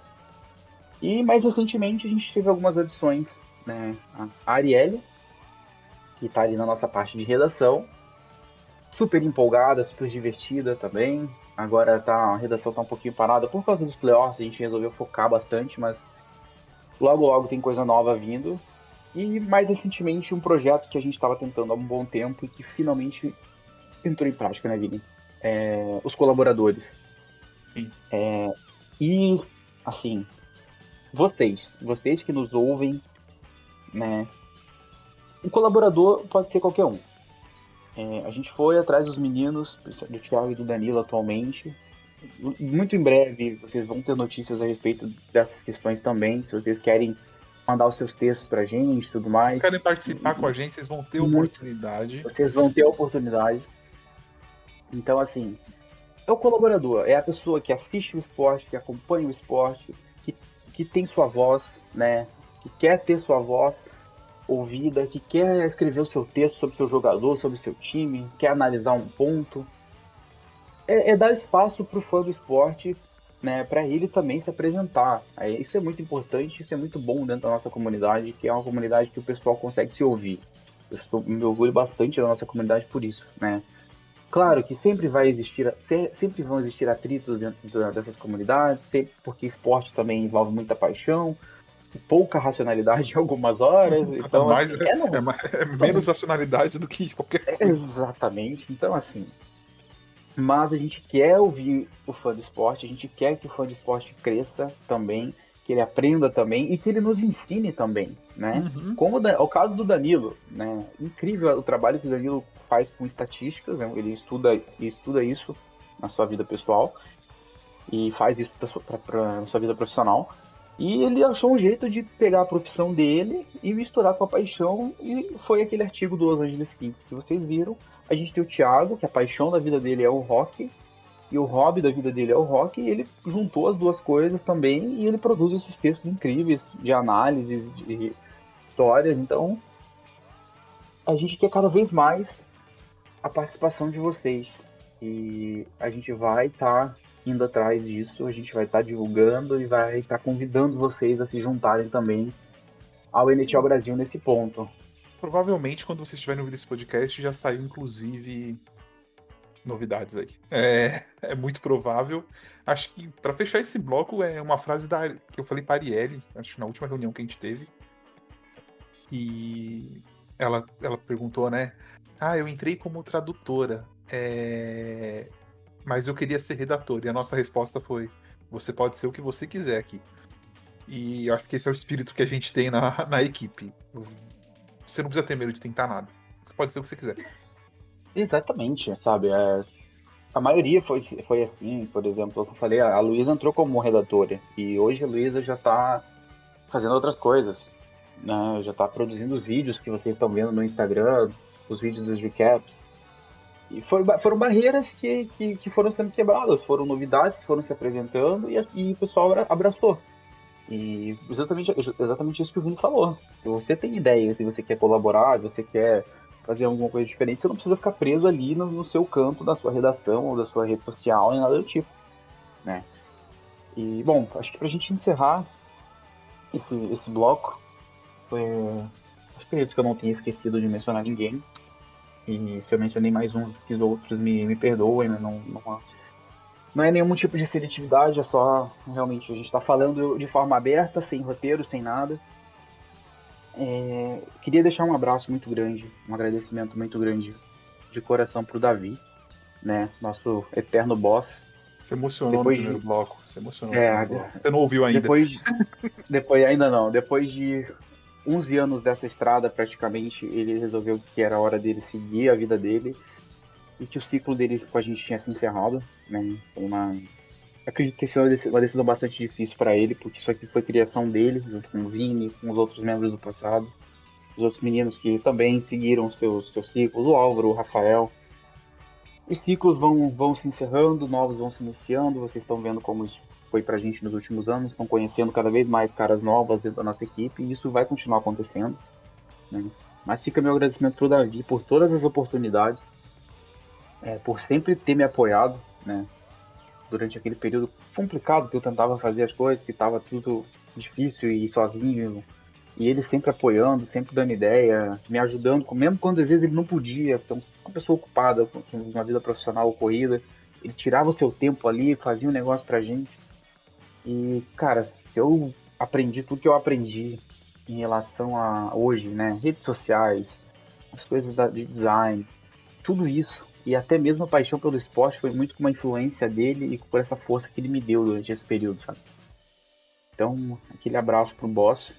E mais recentemente a gente teve algumas adições, né? A Arielle, que tá ali na nossa parte de redação, super empolgada, super divertida também. Agora tá, a redação tá um pouquinho parada por causa dos playoffs, a gente resolveu focar bastante, mas logo logo tem coisa nova vindo. E mais recentemente um projeto que a gente estava tentando há um bom tempo e que finalmente entrou em prática, né, Vini? É, os colaboradores. Sim. É, e, assim, vocês, vocês que nos ouvem, né? Um colaborador pode ser qualquer um. É, a gente foi atrás dos meninos, do Thiago e do Danilo atualmente. Muito em breve vocês vão ter notícias a respeito dessas questões também. Se vocês querem mandar os seus textos pra gente e tudo Se mais. vocês querem participar com a gente, vocês vão ter Muito. oportunidade. Vocês vão ter a oportunidade. Então, assim, é o colaborador, é a pessoa que assiste o esporte, que acompanha o esporte, que, que tem sua voz, né? Que quer ter sua voz ouvida, que quer escrever o seu texto sobre o seu jogador, sobre o seu time, quer analisar um ponto. É, é dar espaço para o fã do esporte, né? Para ele também se apresentar. É, isso é muito importante, isso é muito bom dentro da nossa comunidade, que é uma comunidade que o pessoal consegue se ouvir. Eu estou, me orgulho bastante da nossa comunidade por isso, né? Claro que sempre vai existir, se- sempre vão existir atritos dentro dessas comunidades, sempre, porque esporte também envolve muita paixão, pouca racionalidade em algumas horas, então mais, assim, é, é é menos racionalidade do que qualquer Exatamente. Então, assim. Mas a gente quer ouvir o fã do esporte, a gente quer que o fã do esporte cresça também, que ele aprenda também e que ele nos ensine também, né? Uhum. Como o o caso do Danilo, né? Incrível o trabalho que o Danilo faz com estatísticas, né? ele estuda, ele estuda isso na sua vida pessoal. e faz isso pra sua vida profissional. E ele achou um jeito de pegar a profissão dele e misturar com a paixão, e foi aquele artigo do Los Angeles Kings que vocês viram. A gente tem o Thiago, que a paixão da vida dele é o rock, e o hobby da vida dele é o rock, e ele juntou as duas coisas também, e ele produz esses textos incríveis de análises, de histórias. Então, a gente quer cada vez mais a participação de vocês. E a gente vai estar tá indo atrás disso, a gente vai estar tá divulgando e vai estar tá convidando vocês a se juntarem também ao NHL Brasil nesse ponto. Provavelmente, quando vocês estiverem ouvindo esse podcast, já saiu, inclusive, novidades aí. É, é muito provável. Acho que, para fechar esse bloco, é uma frase da, que eu falei para Arielle, acho que na última reunião que a gente teve. E ela, ela perguntou, né? Ah, eu entrei como tradutora. É mas eu queria ser redator. E a nossa resposta foi: você pode ser o que você quiser aqui. E acho que esse é o espírito que a gente tem na, na equipe. Você não precisa ter medo de tentar nada. Você pode ser o que você quiser. Exatamente, sabe? É, a maioria foi, foi assim, por exemplo, eu falei, a Luísa entrou como redatora. E hoje a Luísa já está fazendo outras coisas. Né? Já está produzindo os vídeos que vocês estão vendo no Instagram, os vídeos dos recaps. E foi, foram barreiras que, que, que, foram sendo quebradas, foram novidades que foram se apresentando e, e o pessoal abraçou. E exatamente, exatamente isso que o Vini falou. Se você tem ideias, se você quer colaborar, você quer fazer alguma coisa diferente, você não precisa ficar preso ali no, no seu canto da sua redação ou da sua rede social, nem nada do tipo. Né? E, bom, acho que pra gente encerrar esse, esse bloco, foi, acredito que eu não tenha esquecido de mencionar ninguém. E se eu mencionei mais um que os outros, me, me perdoem, né? não, não, não é nenhum tipo de seletividade, é só realmente a gente está falando de forma aberta, sem roteiro, sem nada. É, queria deixar um abraço muito grande, um agradecimento muito grande de coração pro Davi, né? Nosso eterno boss. Você emocionou depois no primeiro de... bloco. Você emocionou. É, Você não ouviu ainda. Depois, de... depois ainda não. Depois de 11 anos dessa estrada, praticamente, ele resolveu que era hora dele seguir a vida dele e que o ciclo dele com a gente tinha se encerrado. Né? Foi uma. Acredito que sido uma decisão bastante difícil para ele, porque isso aqui foi criação dele, junto com o Vini, com os outros membros do passado, os outros meninos que também seguiram seus, seus ciclos, o Álvaro, o Rafael. Os ciclos vão, vão se encerrando, novos vão se iniciando, vocês estão vendo como foi pra gente nos últimos anos, estão conhecendo cada vez mais caras novas dentro da nossa equipe e isso vai continuar acontecendo. Né? Mas fica meu agradecimento pro Davi por todas as oportunidades, é, por sempre ter me apoiado, né? Durante aquele período complicado que eu tentava fazer as coisas, que estava tudo difícil e sozinho, e ele sempre apoiando, sempre dando ideia, me ajudando, mesmo quando às vezes ele não podia, então uma pessoa ocupada com uma vida profissional corrida, ele tirava o seu tempo ali, fazia um negócio pra gente. E, cara, se eu aprendi tudo que eu aprendi em relação a hoje, né, redes sociais, as coisas da, de design, tudo isso, e até mesmo a paixão pelo esporte foi muito com uma influência dele e por essa força que ele me deu durante esse período, sabe? Então, aquele abraço pro boss.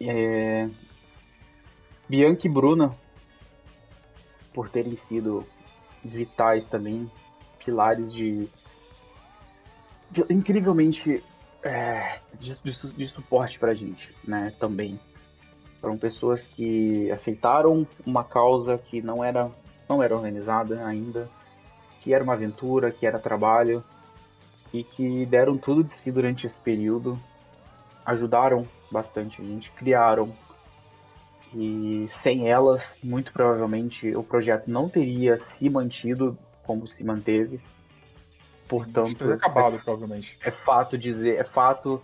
É... Bianca e Bruna, por terem sido vitais também, pilares de incrivelmente é, de, de, de, suporte pra gente, né, também. Foram pessoas que aceitaram uma causa que não era, não era organizada ainda, que era uma aventura, que era trabalho, e que deram tudo de si durante esse período, ajudaram bastante a gente, criaram. E sem elas, muito provavelmente, o projeto não teria se mantido como se manteve Portanto, acabado, é, provavelmente. É fato dizer, é fato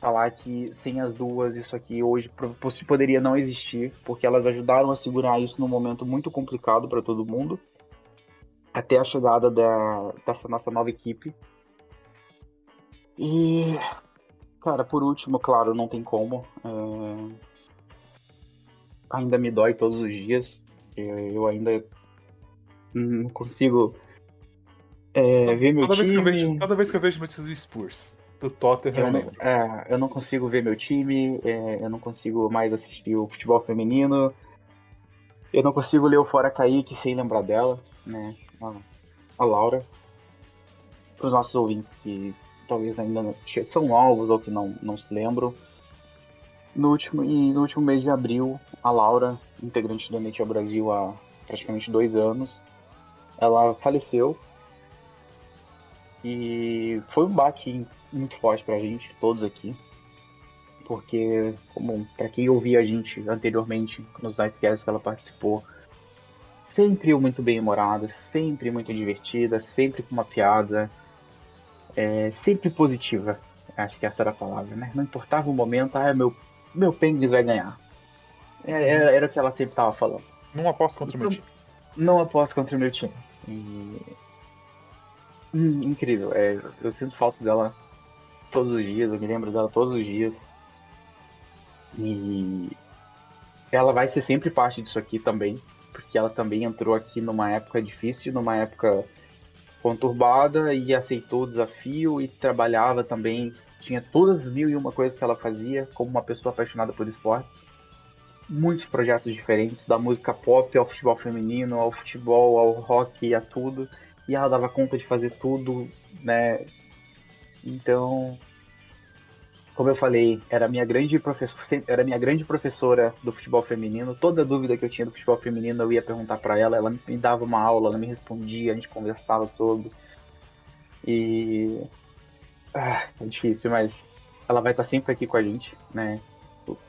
falar que sem as duas isso aqui hoje poderia não existir, porque elas ajudaram a segurar isso num momento muito complicado para todo mundo, até a chegada da, dessa nossa nova equipe. E, cara, por último, claro, não tem como. É... Ainda me dói todos os dias. Eu, eu ainda não consigo é, ver meu toda time. Vez que eu vejo, toda vez que eu vejo notícias do Spurs, do Tottenham, eu não, é, eu não consigo ver meu time, é, eu não consigo mais assistir o futebol feminino, eu não consigo ler o Fora Kaique sem lembrar dela, né? A, a Laura. para os nossos ouvintes que talvez ainda não, são novos ou que não, não se lembram. No último, e no último mês de abril, a Laura, integrante do NHL Brasil há praticamente dois anos, ela faleceu. E foi um baque muito forte pra gente, todos aqui. Porque, como para quem ouvia a gente anteriormente nos Icecast que ela participou, sempre muito bem humorada, sempre muito divertida, sempre com uma piada, é, sempre positiva. Acho que essa era a palavra, né? Não importava o momento, ah, meu, meu Penguins vai ganhar. Era, é, era, era o que ela sempre estava falando. Não aposto contra o meu time. Não aposto contra o meu time. E... Hum, incrível. É, eu sinto falta dela todos os dias, eu me lembro dela todos os dias. E ela vai ser sempre parte disso aqui também, porque ela também entrou aqui numa época difícil, numa época conturbada e aceitou o desafio e trabalhava também, tinha todas as mil e uma coisas que ela fazia como uma pessoa apaixonada por esporte. Muitos projetos diferentes, da música pop ao futebol feminino, ao futebol, ao rock, a tudo. E ela dava conta de fazer tudo, né? Então, como eu falei, era minha grande professora, era minha grande professora do futebol feminino. Toda dúvida que eu tinha do futebol feminino, eu ia perguntar para ela, ela me dava uma aula, ela me respondia, a gente conversava sobre. E ah, é difícil, mas ela vai estar sempre aqui com a gente, né?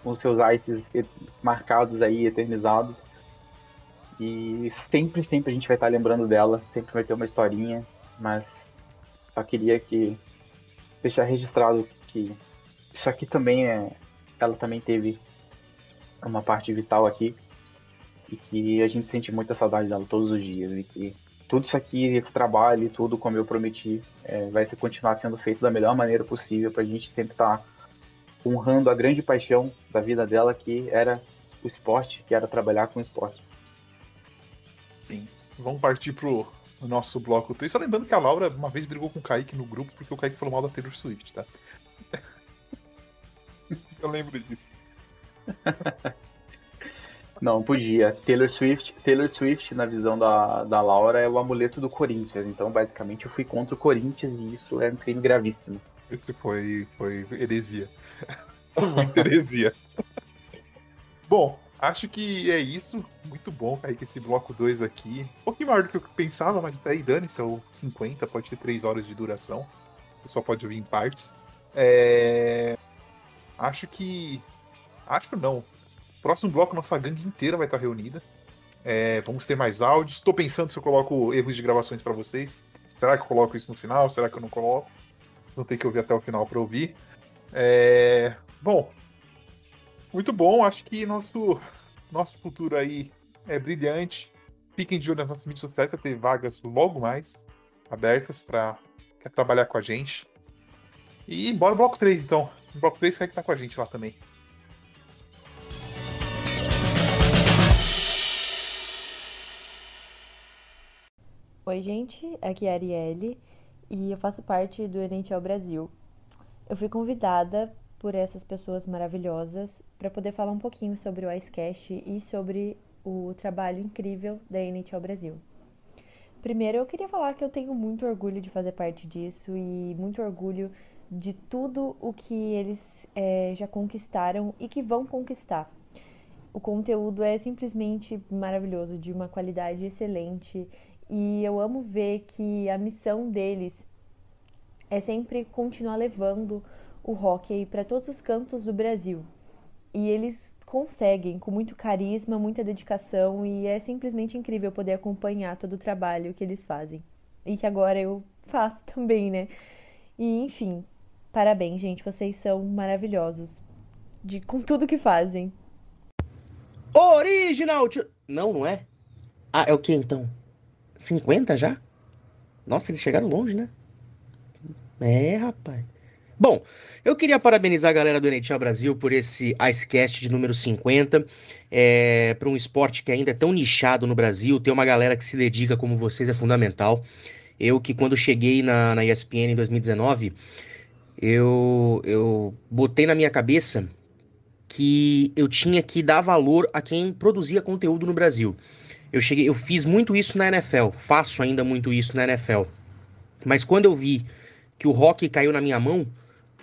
Com seus ices marcados aí, eternizados. E sempre, sempre a gente vai estar lembrando dela, sempre vai ter uma historinha, mas só queria que deixar registrado que isso aqui também é. Ela também teve uma parte vital aqui. E que a gente sente muita saudade dela todos os dias. E que tudo isso aqui, esse trabalho, tudo como eu prometi, é, vai ser, continuar sendo feito da melhor maneira possível pra gente sempre estar tá honrando a grande paixão da vida dela, que era o esporte, que era trabalhar com esporte. Sim. Vamos partir pro nosso bloco 3. Só lembrando que a Laura uma vez brigou com o Kaique no grupo porque o Kaique falou mal da Taylor Swift, tá? Eu lembro disso. Não, podia. Taylor Swift, Taylor Swift, na visão da, da Laura, é o amuleto do Corinthians. Então, basicamente, eu fui contra o Corinthians e isso é um crime gravíssimo. Isso foi, foi heresia. Muita heresia. Bom, acho que é isso. Muito bom, Kaique, esse bloco 2 aqui. Um pouquinho maior do que eu pensava, mas até aí dane são 50, pode ter 3 horas de duração. Você só pode ouvir em partes. É... Acho que. Acho não. Próximo bloco, nossa gangue inteira vai estar reunida. É, vamos ter mais áudios. Estou pensando se eu coloco erros de gravações para vocês. Será que eu coloco isso no final? Será que eu não coloco? Não tem que ouvir até o final para ouvir. É... Bom, muito bom. Acho que nosso, nosso futuro aí é brilhante. Fiquem de olho nas nossas mídias sociais ter vagas logo mais abertas para trabalhar com a gente. E bora bloco 3 então. O bloco 3 quer que tá com a gente lá também. Oi, gente, aqui é a Arielle e eu faço parte do NHL Brasil. Eu fui convidada por essas pessoas maravilhosas para poder falar um pouquinho sobre o Icecast e sobre o trabalho incrível da NHL Brasil. Primeiro, eu queria falar que eu tenho muito orgulho de fazer parte disso e muito orgulho de tudo o que eles é, já conquistaram e que vão conquistar. O conteúdo é simplesmente maravilhoso, de uma qualidade excelente, e eu amo ver que a missão deles é sempre continuar levando o hockey para todos os cantos do Brasil. E eles conseguem com muito carisma, muita dedicação e é simplesmente incrível poder acompanhar todo o trabalho que eles fazem. E que agora eu faço também, né? E enfim, Parabéns, gente, vocês são maravilhosos. De, com tudo que fazem. Original! Não, não é? Ah, é o que então? 50 já? Nossa, eles chegaram longe, né? É, rapaz. Bom, eu queria parabenizar a galera do NHL Brasil por esse Icecast de número 50. É, para um esporte que ainda é tão nichado no Brasil, ter uma galera que se dedica como vocês é fundamental. Eu que quando cheguei na, na ESPN em 2019 eu, eu botei na minha cabeça que eu tinha que dar valor a quem produzia conteúdo no Brasil. Eu cheguei, eu fiz muito isso na NFL, faço ainda muito isso na NFL. Mas quando eu vi que o rock caiu na minha mão,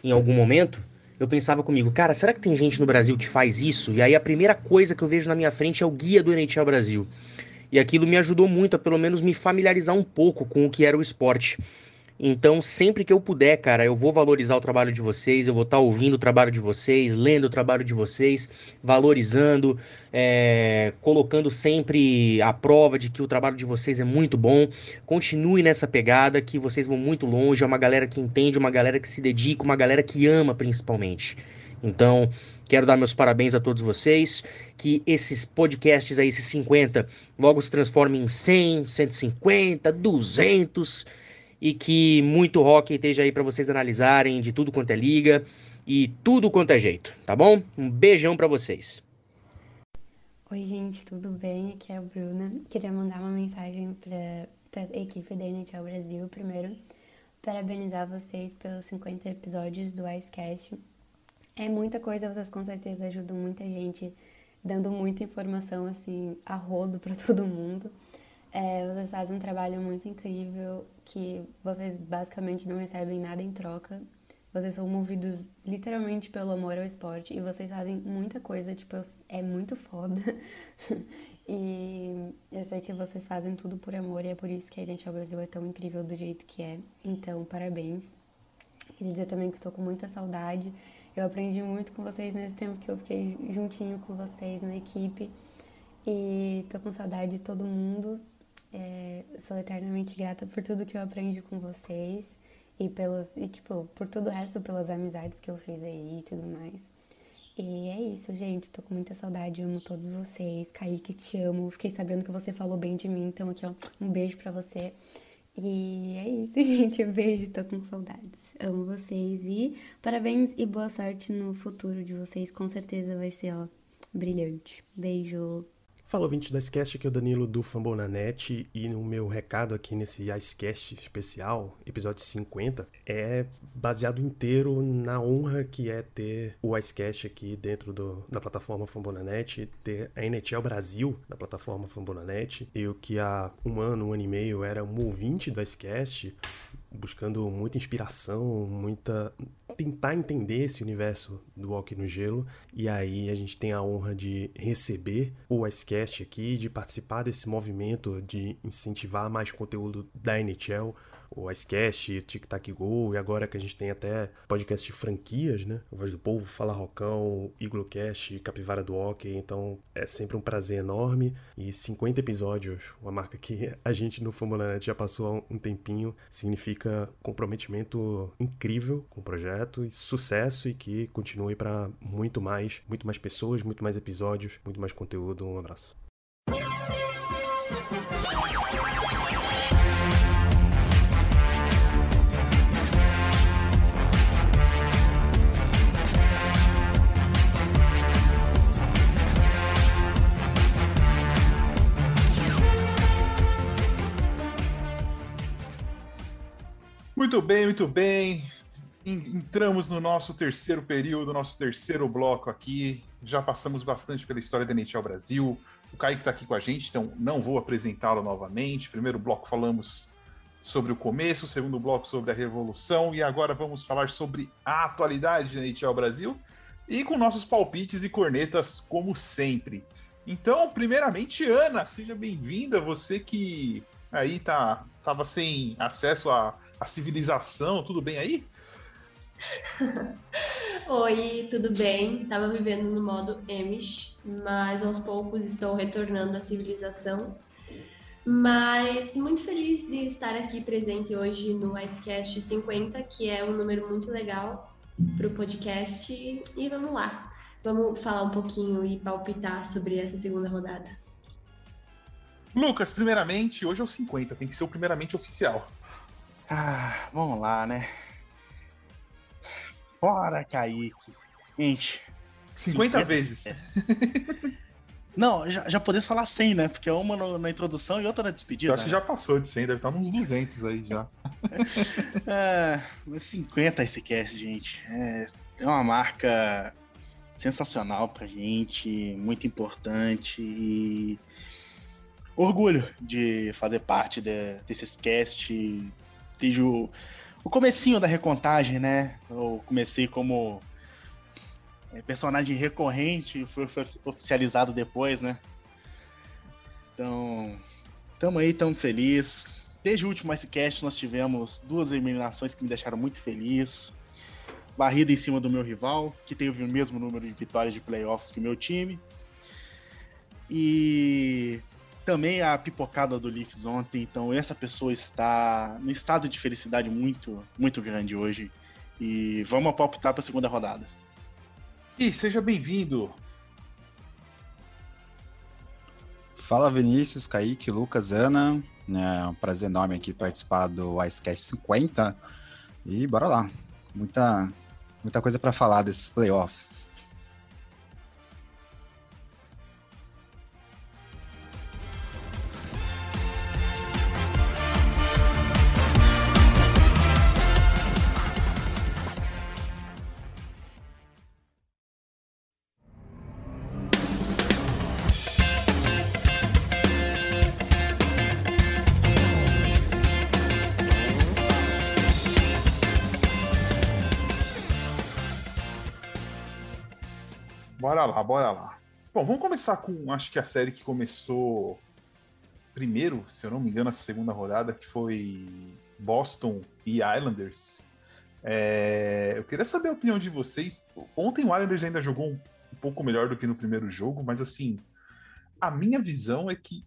em algum momento, eu pensava comigo, cara, será que tem gente no Brasil que faz isso? E aí a primeira coisa que eu vejo na minha frente é o guia do NHL Brasil. E aquilo me ajudou muito a pelo menos me familiarizar um pouco com o que era o esporte. Então, sempre que eu puder, cara, eu vou valorizar o trabalho de vocês, eu vou estar tá ouvindo o trabalho de vocês, lendo o trabalho de vocês, valorizando, é, colocando sempre a prova de que o trabalho de vocês é muito bom. Continue nessa pegada, que vocês vão muito longe. É uma galera que entende, uma galera que se dedica, uma galera que ama principalmente. Então, quero dar meus parabéns a todos vocês. Que esses podcasts aí, esses 50, logo se transformem em 100, 150, 200 e que muito rock esteja aí para vocês analisarem de tudo quanto é liga e tudo quanto é jeito, tá bom? Um beijão para vocês. Oi, gente, tudo bem? Aqui é a Bruna. Queria mandar uma mensagem para a equipe da NHL Brasil. Primeiro, parabenizar vocês pelos 50 episódios do Icecast. É muita coisa, vocês com certeza ajudam muita gente, dando muita informação assim a rodo para todo mundo. É, vocês fazem um trabalho muito incrível que vocês basicamente não recebem nada em troca. Vocês são movidos literalmente pelo amor ao esporte e vocês fazem muita coisa, tipo, é muito foda. e eu sei que vocês fazem tudo por amor e é por isso que a Identidade Brasil é tão incrível do jeito que é. Então, parabéns. Queria dizer também que estou com muita saudade. Eu aprendi muito com vocês nesse tempo que eu fiquei juntinho com vocês na equipe. E tô com saudade de todo mundo. É, sou eternamente grata por tudo que eu aprendi com vocês e pelos e tipo por todo o resto pelas amizades que eu fiz aí e tudo mais. E é isso, gente. Tô com muita saudade, amo todos vocês. Kaique, te amo. Fiquei sabendo que você falou bem de mim, então aqui, ó, um beijo pra você. E é isso, gente. Um beijo, tô com saudades. Amo vocês e parabéns e boa sorte no futuro de vocês. Com certeza vai ser, ó, brilhante. Beijo. Fala ouvinte da Icecast, aqui é o Danilo do Fambonanet e o meu recado aqui nesse Icecast especial, episódio 50, é baseado inteiro na honra que é ter o Icecast aqui dentro do, da plataforma Fambonanet, ter a NHL Brasil na plataforma Fambonanet. Eu que há um ano, um ano e meio era um ouvinte do Icecast, buscando muita inspiração, muita tentar entender esse universo do hockey no gelo. E aí a gente tem a honra de receber o Icecast aqui, de participar desse movimento de incentivar mais conteúdo da NHL o Icecast, Tic Tac Go, e agora que a gente tem até podcast de franquias, né? Voz do Povo, Fala Rocão, Iglocast, Capivara do Hockey, então é sempre um prazer enorme. E 50 episódios, uma marca que a gente no Fumonanet já passou há um tempinho, significa comprometimento incrível com o projeto e sucesso e que continue para muito mais, muito mais pessoas, muito mais episódios, muito mais conteúdo. Um abraço. Muito bem, muito bem. Entramos no nosso terceiro período, nosso terceiro bloco aqui. Já passamos bastante pela história da NHL Brasil. O Kaique está aqui com a gente, então não vou apresentá-lo novamente. Primeiro bloco falamos sobre o começo, segundo bloco sobre a revolução e agora vamos falar sobre a atualidade da NHL Brasil e com nossos palpites e cornetas como sempre. Então, primeiramente, Ana, seja bem-vinda, você que aí tá tava sem acesso a a civilização, tudo bem aí? Oi, tudo bem? Tava vivendo no modo Amish, mas aos poucos estou retornando à civilização. Mas muito feliz de estar aqui presente hoje no Icecast 50, que é um número muito legal para o podcast. E vamos lá, vamos falar um pouquinho e palpitar sobre essa segunda rodada. Lucas, primeiramente, hoje é o 50, tem que ser o primeiramente oficial. Ah, vamos lá, né? Bora, Kaique. Gente. 50, 50 vezes. Não, já, já podemos falar 100, né? Porque é uma no, na introdução e outra na despedida. Eu acho que já passou de 100, deve estar uns 200 aí já. é, 50 esse cast, gente. É, é uma marca sensacional pra gente, muito importante e orgulho de fazer parte de, desses cast, desde o, o comecinho da recontagem, né? Eu comecei como é, personagem recorrente, foi, foi oficializado depois, né? Então, tamo aí, tamo feliz. Desde o último Icecast nós tivemos duas eliminações que me deixaram muito feliz. Barrida em cima do meu rival, que teve o mesmo número de vitórias de playoffs que o meu time. E também a pipocada do Leafs ontem, então essa pessoa está no estado de felicidade muito, muito grande hoje. E vamos palpitar para a segunda rodada. E seja bem-vindo. Fala Vinícius, Kaique, Lucas, Ana. É um prazer enorme aqui participar do Icecast 50. E bora lá. Muita, muita coisa para falar desses playoffs. Bom, vamos começar com, acho que a série que começou primeiro, se eu não me engano, essa segunda rodada, que foi Boston e Islanders. É, eu queria saber a opinião de vocês. Ontem o Islanders ainda jogou um, um pouco melhor do que no primeiro jogo, mas assim, a minha visão é que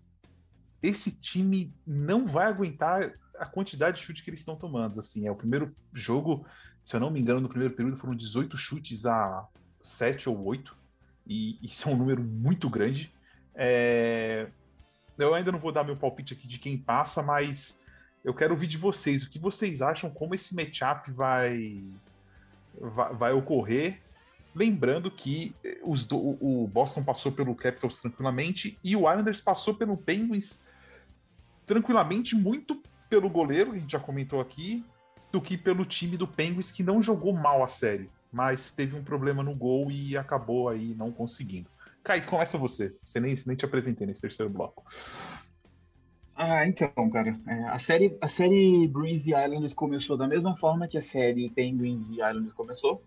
esse time não vai aguentar a quantidade de chute que eles estão tomando. Assim, é o primeiro jogo, se eu não me engano, no primeiro período foram 18 chutes a 7 ou 8, e isso é um número muito grande. É... Eu ainda não vou dar meu palpite aqui de quem passa, mas eu quero ouvir de vocês. O que vocês acham, como esse matchup vai, vai, vai ocorrer? Lembrando que os do, o Boston passou pelo Capitals tranquilamente e o Islanders passou pelo Penguins tranquilamente, muito pelo goleiro, que a gente já comentou aqui, do que pelo time do Penguins, que não jogou mal a série, mas teve um problema no gol e acabou aí não conseguindo. Kai, começa você. Você nem, nem te apresentei nesse terceiro bloco. Ah, então, cara, é, a série a série e Islanders começou da mesma forma que a série Penguins e Islanders começou.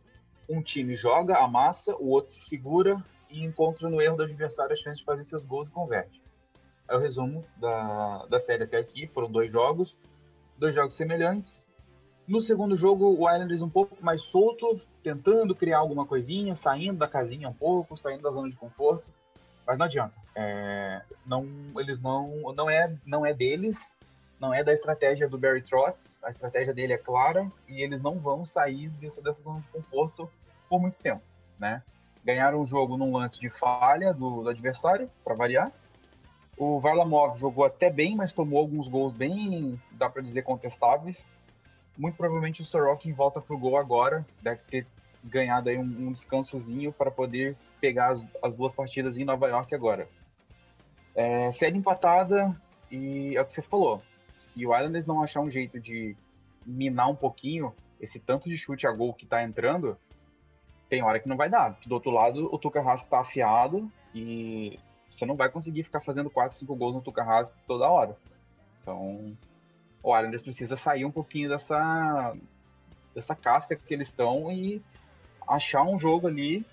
Um time joga, amassa, o outro se segura e encontra no erro do adversário a chance de fazer seus gols e converte. É o resumo da, da série até aqui. Foram dois jogos, dois jogos semelhantes. No segundo jogo, o Islanders um pouco mais solto, tentando criar alguma coisinha, saindo da casinha um pouco, saindo da zona de conforto, mas não adianta. É, não, eles não, não é, não é deles, não é da estratégia do Barry Trotz. A estratégia dele é clara e eles não vão sair dessa, dessa zona de conforto por muito tempo, né? Ganharam o jogo num lance de falha do, do adversário, para variar. O Varlamov jogou até bem, mas tomou alguns gols bem, dá para dizer, contestáveis. Muito provavelmente o Sorokin volta pro gol agora, deve ter ganhado aí um, um descansozinho para poder pegar as, as, duas partidas em Nova York agora. É, série empatada e é o que você falou. Se o Islanders não achar um jeito de minar um pouquinho esse tanto de chute a gol que tá entrando, tem hora que não vai dar. Do outro lado, o Tuca Rask tá afiado e você não vai conseguir ficar fazendo 4, 5 gols no Tuca Rask toda hora. Então, o Islanders precisa sair um pouquinho dessa, dessa casca que eles estão e achar um jogo ali,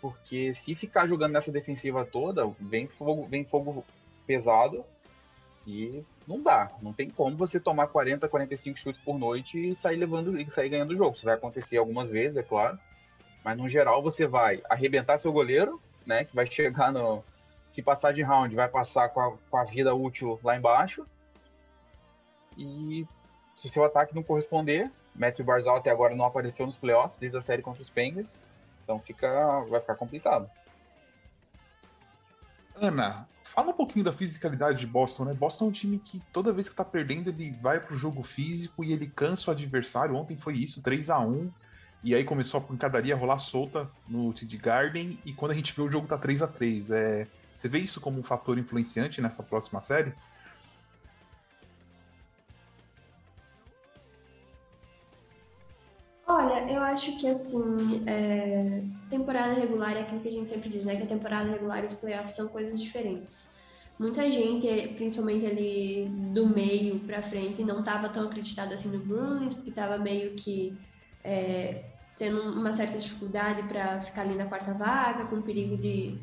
porque se ficar jogando nessa defensiva toda, vem fogo, vem fogo pesado e não dá. Não tem como você tomar 40, 45 chutes por noite e sair levando e sair ganhando o jogo. Isso vai acontecer algumas vezes, é claro. Mas no geral você vai arrebentar seu goleiro, né? Que vai chegar no. Se passar de round, vai passar com a, com a vida útil lá embaixo. E se o seu ataque não corresponder, Matthew Barzal até agora não apareceu nos playoffs desde a série contra os Penguins. Então fica, vai ficar complicado. Ana, fala um pouquinho da fisicalidade de Boston, né? Boston é um time que toda vez que tá perdendo, ele vai pro jogo físico e ele cansa o adversário. Ontem foi isso, 3 a 1 E aí começou a pancadaria rolar solta no TD Garden. E quando a gente vê o jogo tá 3 a 3 é... Você vê isso como um fator influenciante nessa próxima série? Acho que assim, é... temporada regular é aquilo que a gente sempre diz, né? Que a temporada regular e os playoffs são coisas diferentes. muita gente, principalmente ali do meio para frente, não estava tão acreditada assim no Bruins, porque estava meio que é, tendo uma certa dificuldade para ficar ali na quarta vaga, com perigo de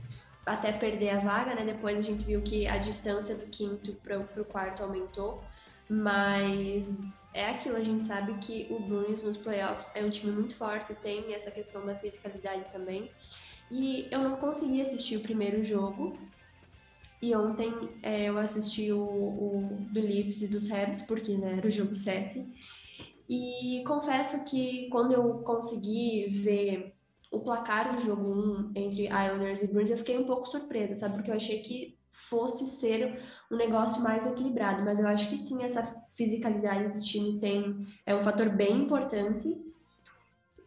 até perder a vaga, né? Depois a gente viu que a distância do quinto para o quarto aumentou. Mas é aquilo, a gente sabe que o Bruins nos playoffs é um time muito forte, tem essa questão da fisicalidade também. E eu não consegui assistir o primeiro jogo. E ontem é, eu assisti o, o, do Leafs e dos Habs, porque né, era o jogo 7. E confesso que quando eu consegui ver o placar do jogo 1 entre Islanders e Bruins, eu fiquei um pouco surpresa, sabe? Porque eu achei que fosse ser um negócio mais equilibrado, mas eu acho que sim, essa fisicalidade do time tem é um fator bem importante.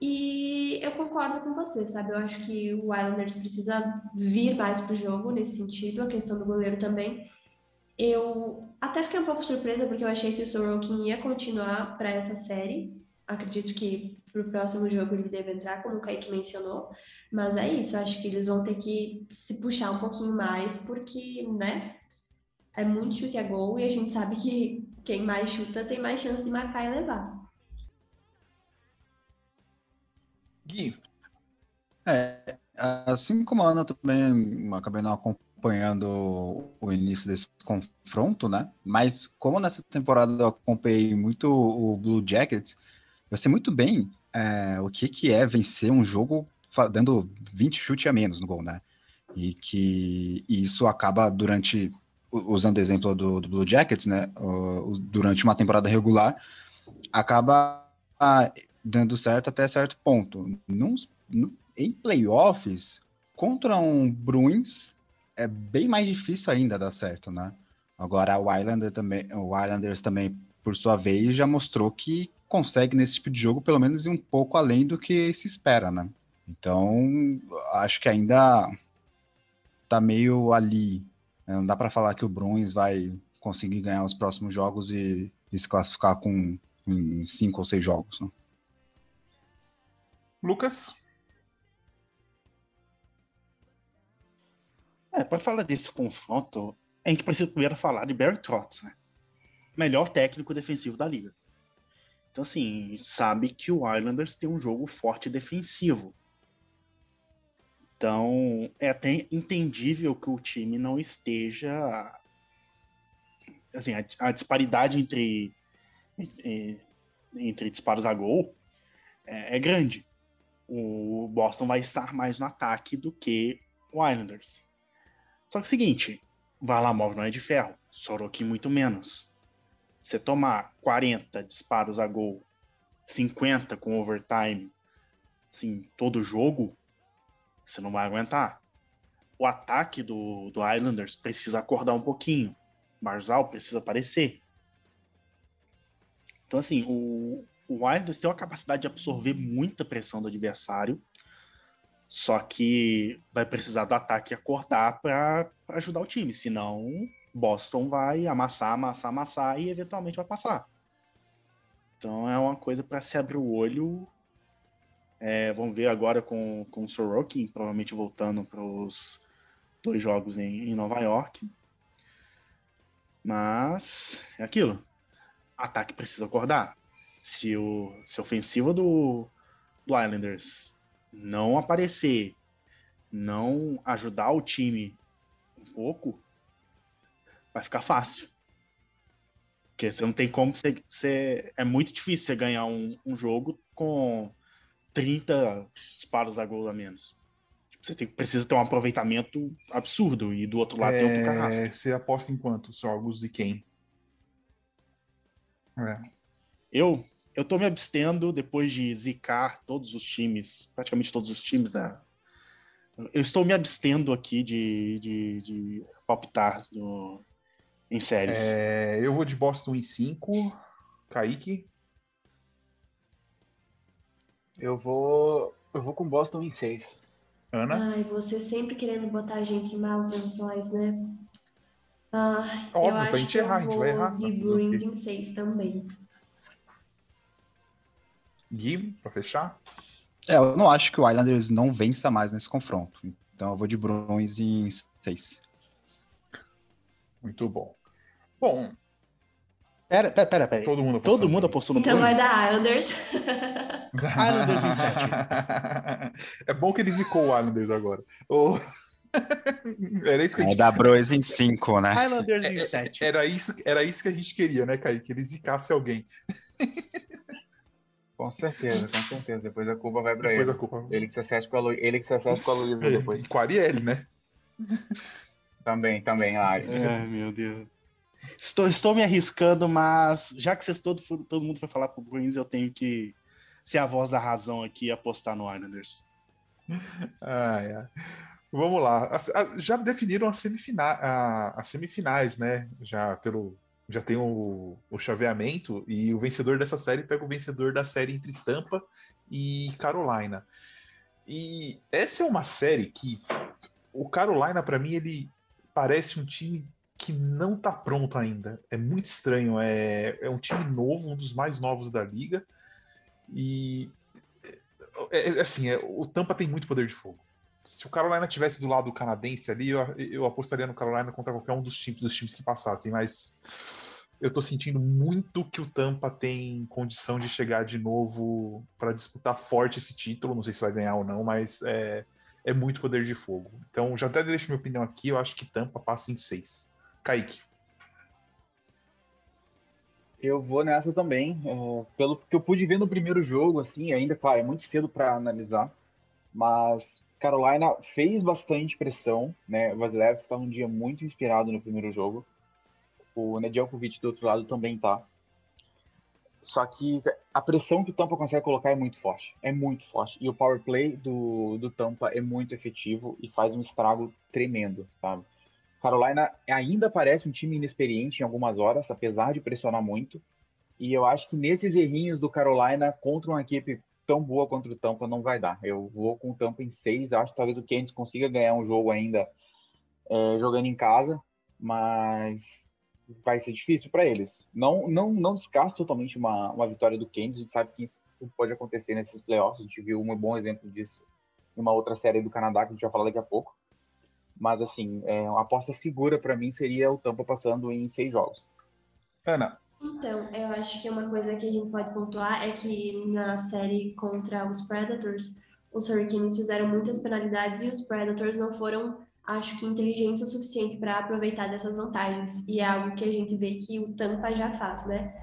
E eu concordo com você, sabe? Eu acho que o Islanders precisa vir mais para o jogo nesse sentido, a questão do goleiro também. Eu até fiquei um pouco surpresa porque eu achei que o Sorokin ia continuar para essa série. Acredito que para o próximo jogo ele deve entrar, como o Kaique mencionou. Mas é isso, acho que eles vão ter que se puxar um pouquinho mais, porque, né? É muito chute a gol e a gente sabe que quem mais chuta tem mais chance de marcar e levar. Gui. É, assim como a Ana também acabei não acompanhando o início desse confronto, né? Mas como nessa temporada eu acompanhei muito o Blue Jackets, eu sei muito bem é, o que, que é vencer um jogo dando 20 chutes a menos no gol, né? E que e isso acaba durante, usando o exemplo do, do Blue Jackets, né? Uh, durante uma temporada regular, acaba dando certo até certo ponto. Num, num, em playoffs, contra um Bruins, é bem mais difícil ainda dar certo, né? Agora o Islander também, o Islanders também, por sua vez, já mostrou que consegue nesse tipo de jogo, pelo menos ir um pouco além do que se espera, né? Então, acho que ainda tá meio ali. Né? Não dá para falar que o Bruins vai conseguir ganhar os próximos jogos e, e se classificar com em cinco ou seis jogos. Né? Lucas? É, para falar desse confronto, a gente precisa primeiro falar de Barry Trotz, né? Melhor técnico defensivo da liga. Então, assim, a gente sabe que o Islanders tem um jogo forte defensivo. Então, é até entendível que o time não esteja. Assim, a, a disparidade entre, entre, entre, disparos a gol é, é, grande. O Boston vai estar mais no ataque do que o Islanders. Só que é o seguinte: Varlamov não é de ferro, Sorokin muito menos. Você tomar 40 disparos a gol, 50 com overtime, assim, todo jogo, você não vai aguentar. O ataque do, do Islanders precisa acordar um pouquinho. Barzal precisa aparecer. Então, assim, o, o Islanders tem uma capacidade de absorver muita pressão do adversário. Só que vai precisar do ataque acordar para ajudar o time. Senão, Boston vai amassar, amassar, amassar e eventualmente vai passar. Então é uma coisa para se abrir o olho é, vamos ver agora com, com o Sorokin, provavelmente voltando para os dois jogos em, em, Nova York. Mas é aquilo. Ataque precisa acordar. Se, o, se a ofensiva do, do Islanders não aparecer, não ajudar o time um pouco, vai ficar fácil. Porque você não tem como você. você é muito difícil você ganhar um, um jogo com 30 disparos a gol a menos. Tipo, você tem, precisa ter um aproveitamento absurdo e do outro lado é... tem o Carrasco. Você aposta em quantos jogos e quem? É. Eu, eu tô me abstendo depois de zicar todos os times, praticamente todos os times da. Eu estou me abstendo aqui de, de, de optar no, em séries. É, eu vou de Boston em 5. Kaique. Eu vou. Eu vou com Boston em 6. Ana? Ai, você sempre querendo botar a gente em maus lençóis, né? Ah, Óbvio, eu acho pra gente que errar, a eu gente vou vai errar. de Mas Bruins ok. em 6 também. Gui, pra fechar? É, eu não acho que o Islanders não vença mais nesse confronto. Então eu vou de Bruins em 6. Muito bom. Bom. Pera, pera, pera. pera. Todo mundo apostou Todo no mundo apostou no Então vai dar Islanders. Islanders em 7. É bom que ele zicou o Islanders agora. Ô, Era isso que a É gente da Bros em 5, né? Islanders em É- é- 7. Era isso, era isso que a gente queria, né, Kaique? Que ele zicasse alguém. Com certeza, com certeza. Depois a culpa vai pra Depois ele. a culpa. Ele que se acerta com a, Lu... ele que se acerta com a Luísa depois. E com a Ariel, né? Também, também, Lari. Ai, meu Deus. Estou, estou me arriscando, mas já que vocês todo, todo mundo foi falar pro Bruins, eu tenho que ser a voz da razão aqui e apostar no Islanders. Ai, ai. Vamos lá. Já definiram as, semifina a- as semifinais, né? Já pelo. Já tem o, o chaveamento e o vencedor dessa série pega o vencedor da série entre Tampa e Carolina. E essa é uma série que o Carolina, para mim, ele parece um time que não tá pronto ainda. É muito estranho. É, é um time novo, um dos mais novos da liga. E é, é, assim, é, o Tampa tem muito poder de fogo. Se o Carolina tivesse do lado canadense ali, eu, eu apostaria no Carolina contra qualquer um dos times, dos times que passassem, mas eu tô sentindo muito que o Tampa tem condição de chegar de novo para disputar forte esse título. Não sei se vai ganhar ou não, mas é, é muito poder de fogo. Então, já até deixo minha opinião aqui, eu acho que Tampa passa em seis. Kaique. Eu vou nessa também. é, pelo que eu pude ver no primeiro jogo, assim, ainda, claro, é muito cedo para analisar, mas Carolina fez bastante pressão, né? O Vasilevski estava um dia muito inspirado no primeiro jogo. O Nedeljkovic do outro lado também tá. Só que a pressão que o Tampa consegue colocar é muito forte. É muito forte. E o power play do, do Tampa é muito efetivo e faz um estrago tremendo, sabe? Carolina ainda parece um time inexperiente em algumas horas, apesar de pressionar muito. E eu acho que nesses errinhos do Carolina contra uma equipe tão boa contra o Tampa não vai dar. Eu vou com o Tampa em seis. Acho que talvez o Kansas consiga ganhar um jogo ainda é, jogando em casa, mas vai ser difícil para eles. Não, não, não descarto totalmente uma, uma vitória do Kansas. A gente sabe que isso pode acontecer nesses playoffs. A gente viu um bom exemplo disso em uma outra série do Canadá que a gente vai falar daqui a pouco. Mas, assim, é, uma aposta segura para mim seria o Tampa passando em seis jogos. Ana. Então, eu acho que uma coisa que a gente pode pontuar é que na série contra os Predators, os Hurricanes fizeram muitas penalidades e os Predators não foram, acho que, inteligentes o suficiente para aproveitar dessas vantagens. E é algo que a gente vê que o Tampa já faz, né?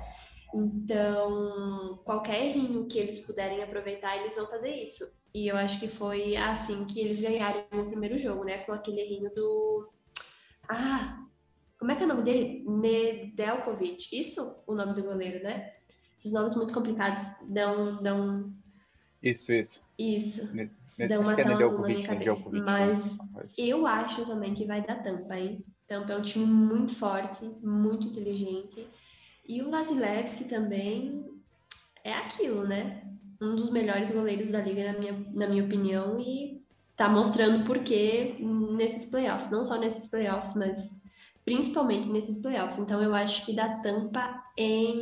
Então, qualquer errinho que eles puderem aproveitar, eles vão fazer isso. E eu acho que foi assim que eles ganharam o primeiro jogo, né? Com aquele errinho do. Ah! Como é que é o nome dele? Nedeljkovic. Isso? O nome do goleiro, né? Esses nomes muito complicados dão. dão... Isso, isso. Isso. Ne- Dão acho uma que é tela azul na minha cabeça. Nedeljkovic, Mas né? eu acho também que vai dar tampa, hein? Tampa é um time muito forte, muito inteligente. E o Vasilevski também é aquilo, né? Um dos melhores goleiros da liga, na minha, na minha opinião, e tá mostrando por quê nesses playoffs. Não só nesses playoffs, mas principalmente nesses playoffs. Então eu acho que dá tampa em.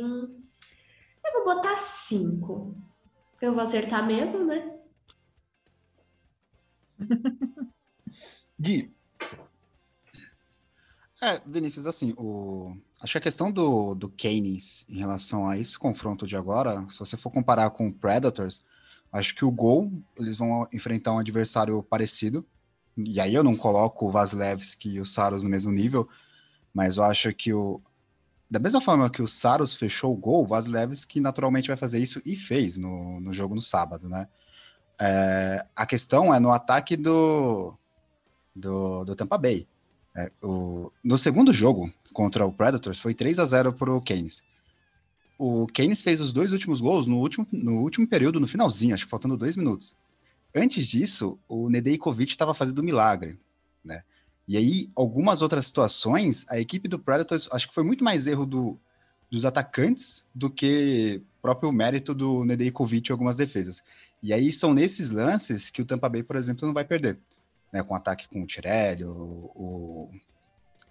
Eu vou botar cinco. Porque eu vou acertar mesmo, né? Gui. É, Vinícius, assim, o... acho que a questão do, do Canes em relação a esse confronto de agora, se você for comparar com o Predators, acho que o gol, eles vão enfrentar um adversário parecido, e aí eu não coloco o Vasilevski e o Saros no mesmo nível, mas eu acho que o... Da mesma forma que o Saros fechou o gol, o Vasilevski naturalmente vai fazer isso e fez no, no jogo no sábado, né? É, a questão é no ataque do, do, do Tampa Bay. É, o, no segundo jogo contra o Predators foi 3 a 0 para o Keynes. O Keynes fez os dois últimos gols no último, no último período, no finalzinho, acho que faltando dois minutos. Antes disso, o Nedeljkovic estava fazendo milagre, né? E aí, algumas outras situações, a equipe do Predators, acho que foi muito mais erro do, dos atacantes do que próprio mérito do Nedeljkovic em algumas defesas. E aí são nesses lances que o Tampa Bay, por exemplo, não vai perder né, com ataque com o Tirelli, o, o,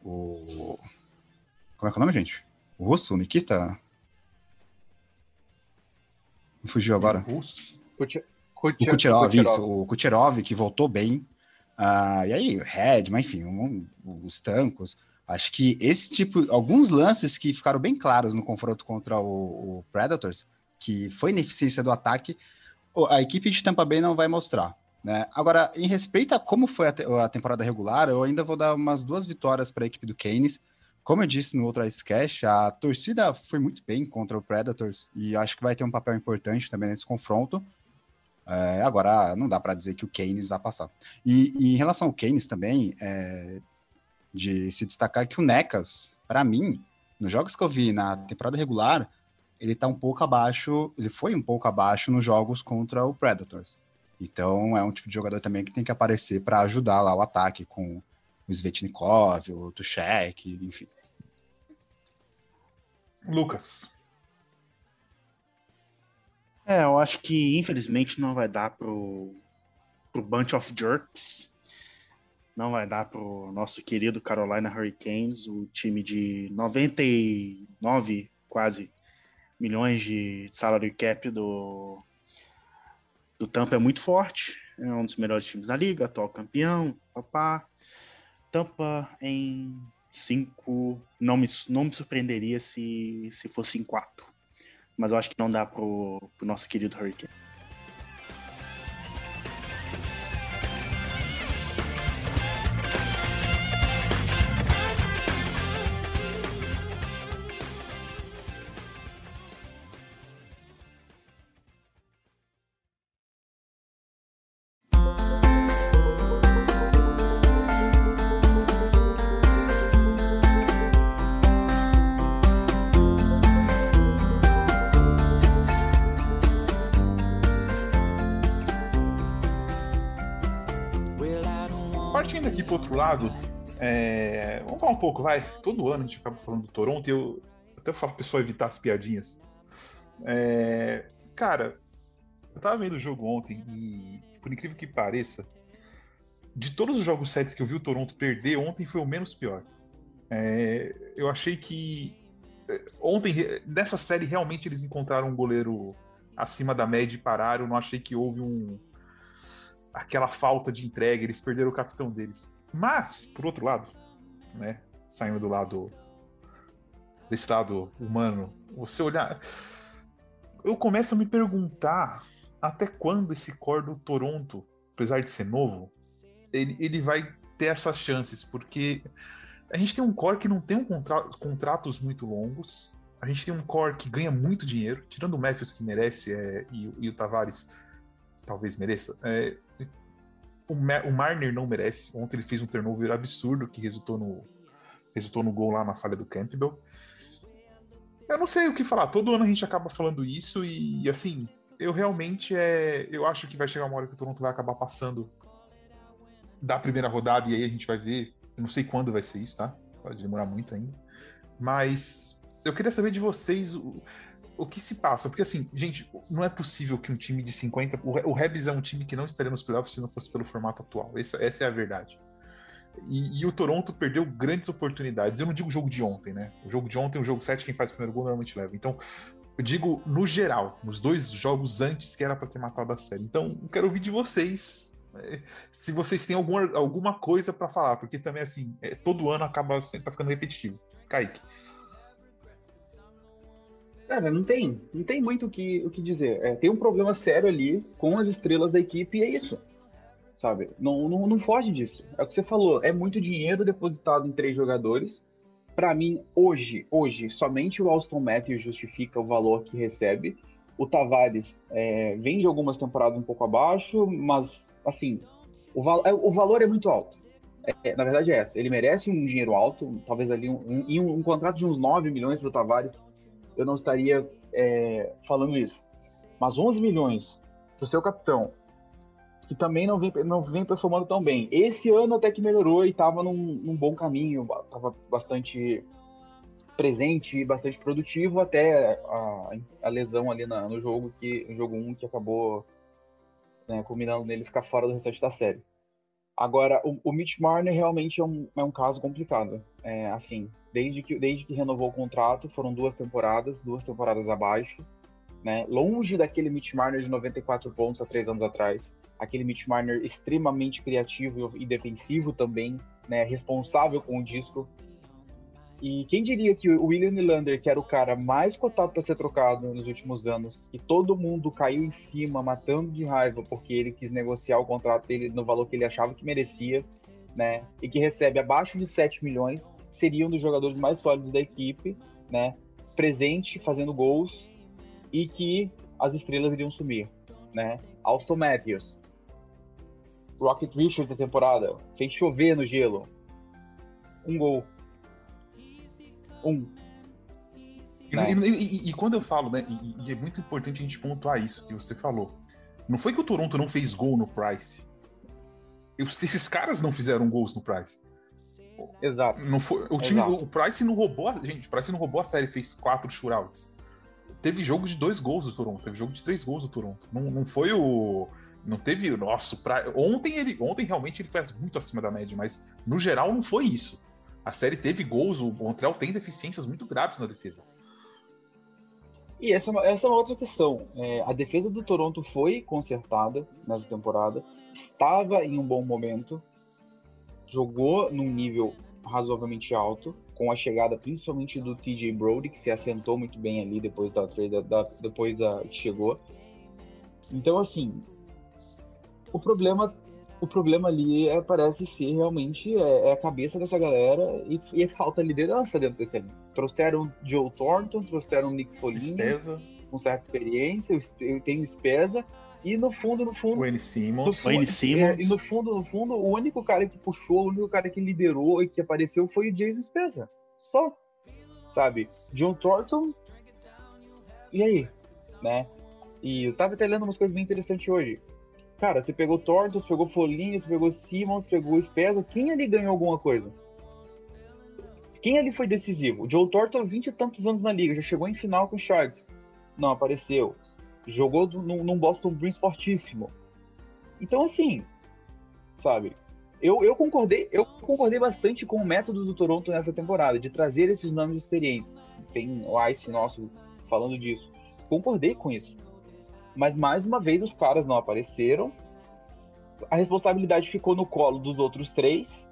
o, Como é que é o nome, gente? O russo, o Nikita? Me fugiu agora. O russo? O Kucherov, isso, o Kucherov, que voltou bem. Ah, e aí, o Red, mas enfim, um, os Tancos. Acho que esse tipo, alguns lances que ficaram bem claros no confronto contra o, o Predators, que foi ineficiência do ataque, a equipe de Tampa Bay não vai mostrar. Né? Agora, em respeito a como foi a, te a temporada regular, eu ainda vou dar umas duas vitórias para a equipe do Keynes. Como eu disse no outro Ice a torcida foi muito bem contra o Predators e acho que vai ter um papel importante também nesse confronto. É, agora, não dá para dizer que o Keynes vai passar. E, e, em relação ao Keynes também, é, de se destacar que o Necas, para mim, nos jogos que eu vi na temporada regular, ele tá um pouco abaixo, ele foi um pouco abaixo nos jogos contra o Predators. Então é um tipo de jogador também que tem que aparecer para ajudar lá o ataque com o Svetnikov, o Tuchek, enfim. Lucas. É, eu acho que infelizmente não vai dar pro, pro Bunch of Jerks. Não vai dar pro nosso querido Carolina Hurricanes, o time de 99 quase milhões de salary cap do, do Tampa é muito forte. É um dos melhores times da liga, atual campeão, papá. Tampa em cinco, não me, não me surpreenderia se, se fosse em quatro. Mas eu acho que não dá pro, pro nosso querido Hurricane. Lado, é... vamos falar um pouco, vai. Todo ano a gente acaba falando do Toronto e eu até falo pro pessoal evitar as piadinhas. É... Cara, eu tava vendo o jogo ontem e, por incrível que pareça, de todos os jogos sets que eu vi o Toronto perder, ontem foi o menos pior. É... Eu achei que é, ontem, nessa série, realmente eles encontraram um goleiro acima da média e pararam. Não achei que houve um aquela falta de entrega, eles perderam o capitão deles. Mas, por outro lado, né, saindo do lado desse lado humano, você olhar, eu começo a me perguntar até quando esse core do Toronto, apesar de ser novo, ele, ele vai ter essas chances, porque a gente tem um core que não tem um contra contratos muito longos, a gente tem um core que ganha muito dinheiro, tirando o Matthews que merece é, e, e, o Tavares talvez mereça. É, o, o Marner não merece. Ontem ele fez um turnover absurdo que resultou no, resultou no gol lá na falha do Campbell. Eu não sei o que falar. Todo ano a gente acaba falando isso e, assim, eu realmente é, eu acho que vai chegar uma hora que o Toronto vai acabar passando da primeira rodada e aí a gente vai ver. Eu não sei quando vai ser isso, tá? Pode demorar muito ainda. Mas eu queria saber de vocês que se passa? Porque assim, gente, não é possível que um time de 50. O, Rebs é um time que não estaria nos playoffs se não fosse pelo formato atual. Essa, essa é a verdade. E, e, o Toronto perdeu grandes oportunidades. Eu não digo o jogo de ontem, né? O jogo de ontem, o jogo 7, quem faz o primeiro gol normalmente leva. Então, eu digo no geral, nos dois jogos antes que era para ter matado a série. Então, eu quero ouvir de vocês né, se vocês têm alguma, alguma coisa para falar, porque também, assim, é, todo ano acaba tá ficando repetitivo. Kaique. Cara, não tem, não tem muito o que, o que dizer. É, tem um problema sério ali com as estrelas da equipe e é isso. Sabe? Não, não, não foge disso. É o que você falou, é muito dinheiro depositado em três jogadores. Para mim, hoje, hoje, somente o Alston Matthews justifica o valor que recebe. O Tavares é, vem de algumas temporadas um pouco abaixo, mas, assim, o, val é, o valor é muito alto. É, na verdade é essa. Ele merece um dinheiro alto, talvez ali um, um, um, um contrato de uns 9 milhões para o Tavares eu não estaria é, falando isso. Mas 11 milhões para o seu capitão, que também não vem, não vem performando tão bem. Esse ano até que melhorou e estava num, num, bom caminho, estava bastante presente e bastante produtivo até a, a lesão ali na, no jogo, que, no jogo 1 que acabou né, culminando nele ficar fora do restante da série. Agora, o, o Mitch Marner realmente é um, é um caso complicado. É, assim, desde que, desde que renovou o contrato, foram duas temporadas, duas temporadas abaixo, né? Longe daquele Mitch Marner de 94 pontos há três anos atrás. Aquele Mitch Marner extremamente criativo e defensivo também, né? Responsável com o disco. E quem diria que o William Nylander, que era o cara mais cotado para ser trocado nos últimos anos, que todo mundo caiu em cima, matando de raiva, porque ele quis negociar o contrato dele no valor que ele achava que merecia, né? E que recebe abaixo de 7 milhões, seria um dos jogadores mais sólidos da equipe, né? Presente, fazendo gols, e que as estrelas iriam sumir, né? Austin Matthews, Rocket Richard da temporada, fez chover no gelo, um gol. Um. E, Né? e- e- e quando eu falo, né, e, e é muito importante a gente pontuar isso que você falou. Não foi que o Toronto não fez gol no Price. Eu- esses caras não fizeram gols no Price. Exato. Não foi, o time, Exato. o Price não roubou, a, gente, o Price não roubou a série, fez quatro shootouts. Teve jogo de dois gols do Toronto, teve jogo de três gols do Toronto. Não, não foi o não teve, nossa, o Pri- ontem ele, ontem realmente ele fez muito acima da média, mas no geral não foi isso. A série teve gols, o Montreal tem deficiências muito graves na defesa. E essa, é uma- essa é uma outra questão. É, a defesa do Toronto foi consertada nessa temporada, estava em um bom momento, jogou num nível razoavelmente alto, com a chegada principalmente do TJ Brody, que se assentou muito bem ali depois da trade, da, depois da que chegou. Então, assim, o problema, o problema ali é, parece ser realmente é, é a cabeça dessa galera e, e falta liderança dentro desse elenco. Trouxeram Joe Thornton, trouxeram Nick Foligno, com certa experiência, eu, tenho Spezza, e no fundo, no fundo... O N. Simmons. no fundo, é, e no fundo, no fundo, o único cara que puxou, o único cara que liderou e que apareceu foi o Jason Spezza. Só. Sabe? John Thornton. E aí? Né? E eu tava até lendo umas coisas bem interessantes hoje. Cara, você pegou Thornton, você pegou Foligno, você pegou Simmons, pegou Spezza. Quem ali ganhou alguma coisa? Quem ali foi decisivo? O Joe Thornton, 20 e tantos anos na liga, já chegou em final com o Sharks. Não apareceu. Jogou num, num Boston Bruins fortíssimo. Então, assim, sabe? Eu, eu concordei, eu concordei bastante com o método do Toronto nessa temporada, de trazer esses nomes experientes. Tem o Ice nosso falando disso. Concordei com isso. Mas mais uma vez os caras não apareceram. A responsabilidade ficou no colo dos outros três.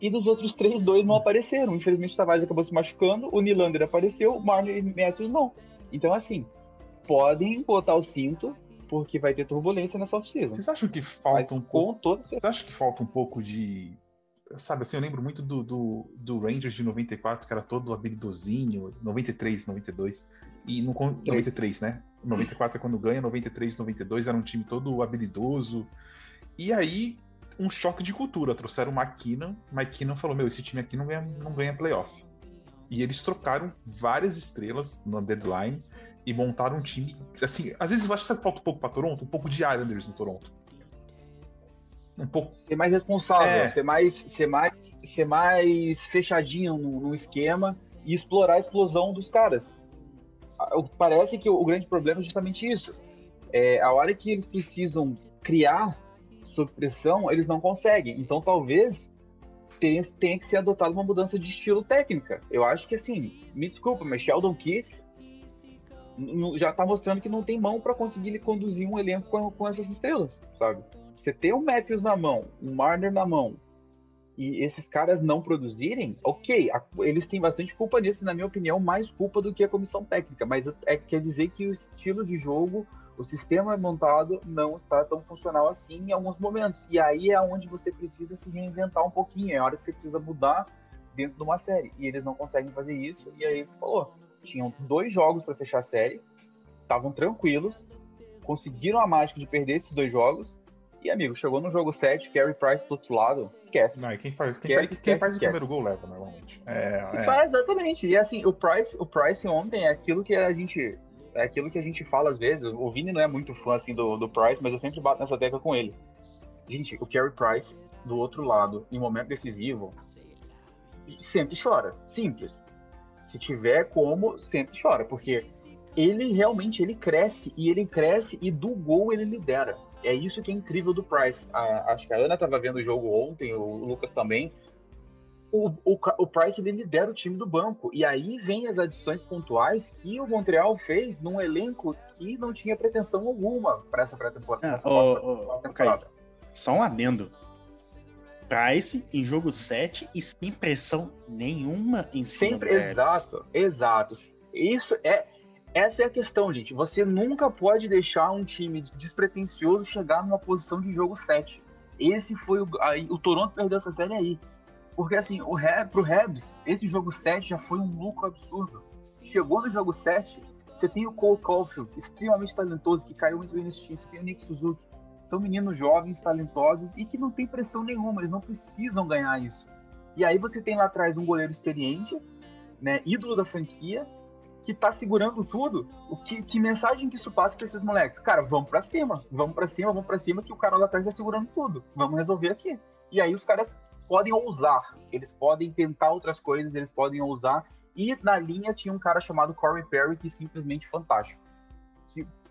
E dos outros três, dois não apareceram. Infelizmente o Tavares acabou se machucando, o Nylander apareceu, o Marner e Matthews não. Então, assim, podem botar o cinto, porque vai ter turbulência nessa off-season. Vocês acham que falta um com pouco. toda Vocês acham que falta um pouco de. Sabe assim, eu lembro muito do, do, do Rangers de 94, que era todo habilidosinho, 93, 92. E no con- 93, né? 94 é quando ganha, 93, 92 era um time todo habilidoso. E aí, um choque de cultura. Trouxeram o McKinnon. McKinnon falou: Meu, esse time aqui não ganha, não ganha playoff. E eles trocaram várias estrelas na deadline e montaram um time. Assim, às vezes eu acho que falta um pouco para Toronto, um pouco de Islanders no Toronto. Um pouco. Ser mais responsável, É. ser, mais, ser, mais, ser mais fechadinho no, esquema e explorar a explosão dos caras. Parece que o, grande problema é justamente isso. É, a hora que eles precisam criar sob pressão, eles não conseguem. Então talvez tenha, tenha que ser adotada uma mudança de estilo técnica. Eu acho que assim, me desculpa, mas Sheldon Keefe já tá mostrando que não tem mão para conseguir conduzir um elenco com, com essas estrelas, sabe? Você ter o Matthews na mão, o Marner na mão, e esses caras não produzirem, ok, a- eles têm bastante culpa nisso, na minha opinião, mais culpa do que a comissão técnica, mas é, quer dizer que o estilo de jogo, o sistema montado não está tão funcional assim em alguns momentos. E aí é onde você precisa se reinventar um pouquinho, é a hora que você precisa mudar dentro de uma série. E eles não conseguem fazer isso, e aí falou, tinham dois jogos para fechar a série, estavam tranquilos, conseguiram a mágica de perder esses dois jogos, e amigo, chegou no jogo 7, Carey Price do outro lado, esquece. Não, e quem faz, quem Esquece, faz, quem esquece, faz o esquece. primeiro gol leva, normalmente. É, E é. faz, exatamente. E assim, o Price, o Price ontem é aquilo que a gente. É aquilo que a gente fala às vezes. O Vini não é muito fã assim do, do Price, mas eu sempre bato nessa tecla com ele. Gente, o Carey Price, do outro lado, em momento decisivo, sente e chora. Simples. Se tiver como, sente e chora. Porque ele realmente ele cresce e ele cresce e do gol ele lidera. É isso que é incrível do Price. A- acho que a Ana estava vendo o jogo ontem, o Lucas também. O, o, o Price ele lidera o time do banco. E aí vem as adições pontuais que o Montreal fez num elenco que não tinha pretensão alguma para essa pré-temporada. Kaique, só um adendo. Price em jogo 7 e sem pressão nenhuma em cima Sempre, exato, exato. Isso é. Essa é a questão, gente. Você nunca pode deixar um time despretensioso chegar numa posição de jogo 7. Esse foi o. Aí, o Toronto perdeu essa série aí. Porque assim, o pro Rebs, esse jogo 7 já foi um lucro absurdo. Chegou no jogo 7, você tem o Cole Caulfield, extremamente talentoso, que caiu entre nesse time. Você tem o Nick Suzuki. São meninos jovens, talentosos e que não tem pressão nenhuma, eles não precisam ganhar isso. E aí você tem lá atrás um goleiro experiente, né, ídolo da franquia, que tá segurando tudo. O que, que mensagem que isso passa pra esses moleques? Cara, vamos pra cima, vamos pra cima, vamos pra cima, que o cara lá atrás tá segurando tudo. Vamos resolver aqui. E aí os caras podem ousar, eles podem tentar outras coisas, eles podem ousar. E na linha tinha um cara chamado Corey Perry, que é simplesmente fantástico.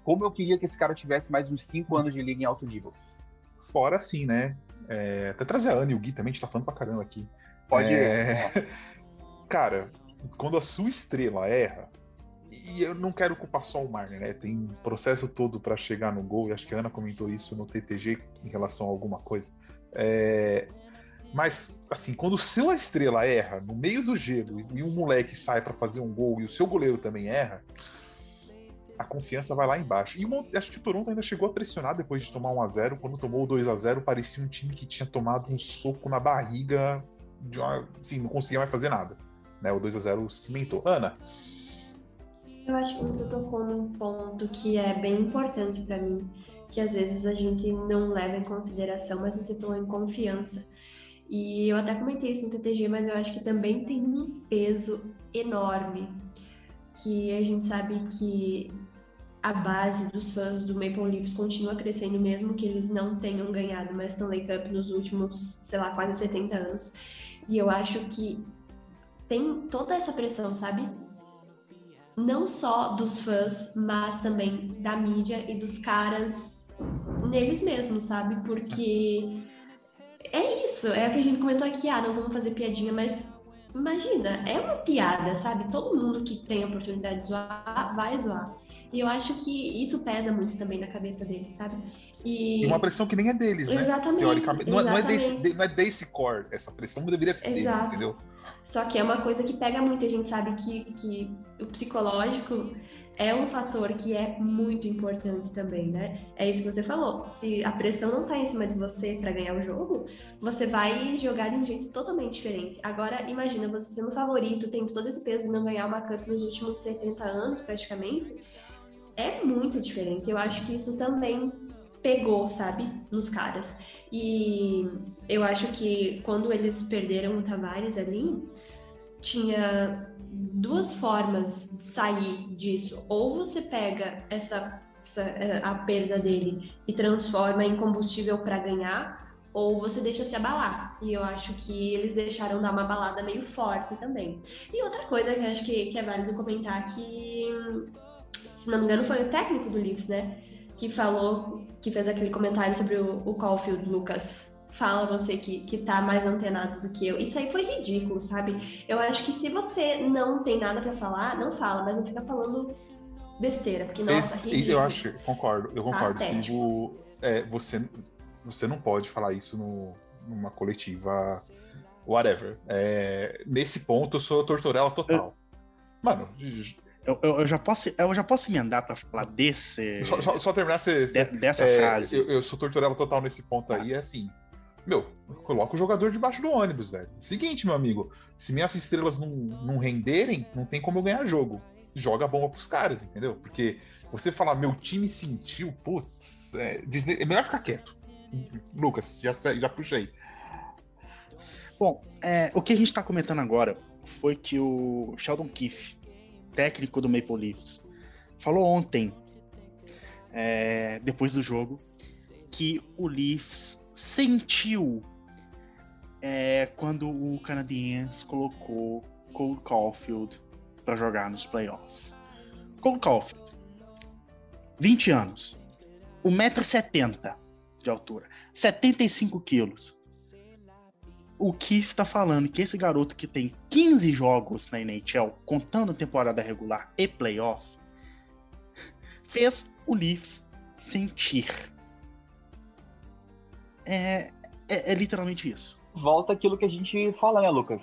Como eu queria que esse cara tivesse mais uns 5 anos de liga em alto nível. Fora assim, né? É, até trazer a Ana e o Gui também, a gente tá falando pra caramba aqui. Pode é... Cara, quando a sua estrela erra, e eu não quero culpar só o Marner, né? Tem um processo todo para chegar no gol, e acho que a Ana comentou isso no TTG em relação a alguma coisa. É... Mas, assim, quando o seu estrela erra no meio do gelo e um moleque sai para fazer um gol e o seu goleiro também erra, a confiança vai lá embaixo. E uma, acho que o Toronto ainda chegou a pressionar depois de tomar 1 a 0 Quando tomou o 2 a 0 parecia um time que tinha tomado um soco na barriga, de uma, assim, não conseguia mais fazer nada. Né? O 2 a 0 cimentou. Ana, Eu acho que você tocou num ponto que é bem importante para mim, que às vezes a gente não leva em consideração, mas você falou em confiança. E eu até comentei isso no TTG, mas eu acho que também tem um peso enorme, que a gente sabe que a base dos fãs do Maple Leafs continua crescendo mesmo que eles não tenham ganhado uma Stanley Cup nos últimos, sei lá, quase 70 anos. E eu acho que tem toda essa pressão, sabe? Não só dos fãs, mas também da mídia e dos caras neles mesmos, sabe? Porque é isso, é o que a gente comentou aqui, ah, não vamos fazer piadinha, mas imagina, é uma piada, sabe? Todo mundo que tem a oportunidade de zoar, vai zoar. E eu acho que isso pesa muito também na cabeça deles, sabe? E... E uma pressão que nem é deles, né? Exatamente, Teoricamente. Não, é- não é desse, exatamente. de- não é desse core. Essa pressão não deveria ser deles, Exato. entendeu? Só que é uma coisa que pega muito, a gente sabe que, que o psicológico é um fator que é muito importante também, né? É isso que você falou. Se a pressão não tá em cima de você para ganhar o jogo, você vai jogar de um jeito totalmente diferente. Agora, imagina você sendo favorito, tendo todo esse peso de não ganhar uma Cup nos últimos 70 anos, praticamente. É muito diferente. Eu acho que isso também pegou, sabe, nos caras. E eu acho que quando eles perderam o Tavares ali, tinha duas formas de sair disso. Ou você pega essa, essa eh, a perda dele e transforma em combustível para ganhar, ou você deixa se abalar. E eu acho que eles deixaram dar uma balada meio forte também. E outra coisa que eu acho que, que é válido comentar que, se não me engano, foi o técnico do Leafs, né? Que falou, que fez aquele comentário sobre o, o Caulfield, Lucas. Fala você que, que tá mais antenado do que eu. Isso aí foi ridículo, sabe? Eu acho que se você não tem nada pra falar, não fala, mas não fica falando besteira, porque, nossa, Esse- ridículo. eu acho, concordo, eu concordo. Se o- é, você, você não pode falar isso no, numa coletiva, whatever. É, nesse ponto, eu sou tortorela total. Mano, Eu, eu- eu já posso, eu já posso emendar pra falar desse. só, só- só terminar você- de- dessa é, frase. Eu, eu sou tortorela total nesse ponto aí, é assim. Meu, coloca o jogador debaixo do ônibus, velho. Seguinte, meu amigo, se minhas estrelas não, não renderem, não tem como eu ganhar jogo. Joga a bomba pros caras, entendeu? Porque você falar, meu time sentiu, putz, é, desne- é melhor ficar quieto. Lucas, já, se- já puxa aí. Bom, é, o que a gente tá comentando agora foi que o Sheldon Keefe, técnico do Maple Leafs, falou ontem, é, depois do jogo, que o Leafs sentiu é, quando o Canadiens colocou Cole Caulfield para jogar nos playoffs. Cole Caulfield, 20 anos, 1,70m de altura, 75 quilos. O Keith tá falando que esse garoto que tem 15 jogos na NHL, contando temporada regular e playoff, fez o Leafs sentir. É, é, é literalmente isso. volta aquilo que a gente fala, né, Lucas?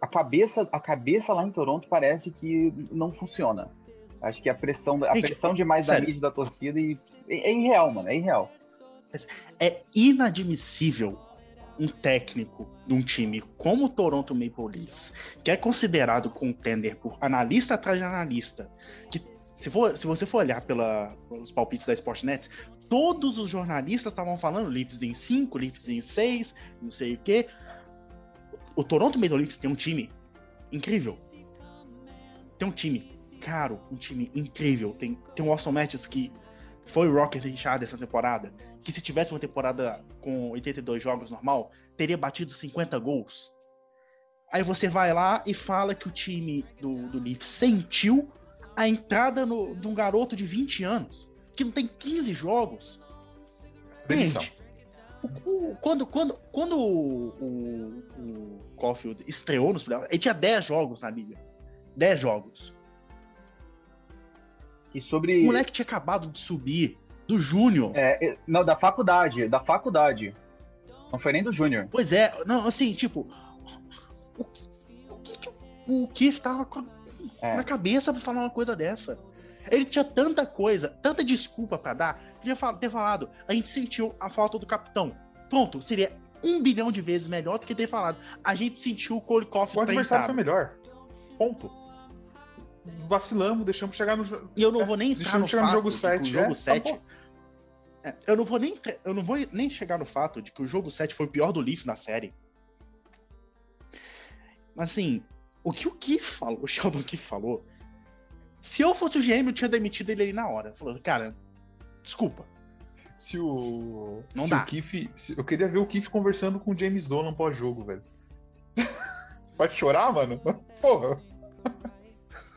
A cabeça, a cabeça lá em Toronto parece que não funciona. Acho que a pressão, a Gente, pressão demais da sério. mídia da torcida e é, é irreal, mano, é irreal. É inadmissível um técnico de um time como o Toronto Maple Leafs, que é considerado contender por analista atrás de analista, que se, for, se você for olhar pela, pelos palpites da Sportnet, todos os jornalistas estavam falando Leafs em 5, Leafs em 6, não sei o quê. O Toronto Maple Leafs tem um time incrível. Tem um time caro, um time incrível. Tem, tem o Austin Matthews que foi o Rocket Richard essa temporada, que se tivesse uma temporada com 82 jogos normal, teria batido 50 gols. Aí você vai lá e fala que o time do, do Leafs sentiu a entrada no, de um garoto de 20 anos, que não tem 15 jogos. Demissão. Gente, o- o- quando, quando, quando o, o, o Caulfield estreou nos playoffs, ele tinha 10 jogos na liga. 10 jogos. E sobre. O moleque tinha acabado de subir do Júnior. É, é, não, da faculdade, da faculdade. Não foi nem do Júnior. Pois é, não, assim, tipo. O que, o que, que o Keith tava com- É. na cabeça pra falar uma coisa dessa? Ele tinha tanta coisa, tanta desculpa pra dar, fal- ter falado. A gente sentiu a falta do capitão. Pronto, seria um bilhão de vezes melhor do que ter falado. A gente sentiu o Cole Coffey O adversário foi melhor. Ponto. Vacilamos, deixamos chegar no jogo. E eu não vou nem entrar Deixamos no chegar no fato jogo de que 7. o jogo é, 7 acabou. É, eu não vou nem eu não vou nem chegar no fato de que o jogo 7 foi o pior do Leafs na série. Mas assim, o que o Keith falou, o Sheldon Keith falou, se eu fosse o GM, eu tinha demitido ele ali na hora. Falou, cara, desculpa. Se o. Não se dá. o Keith, se- eu queria ver o Keith conversando com o James Dolan pós-jogo, velho. Pode chorar, mano? Porra.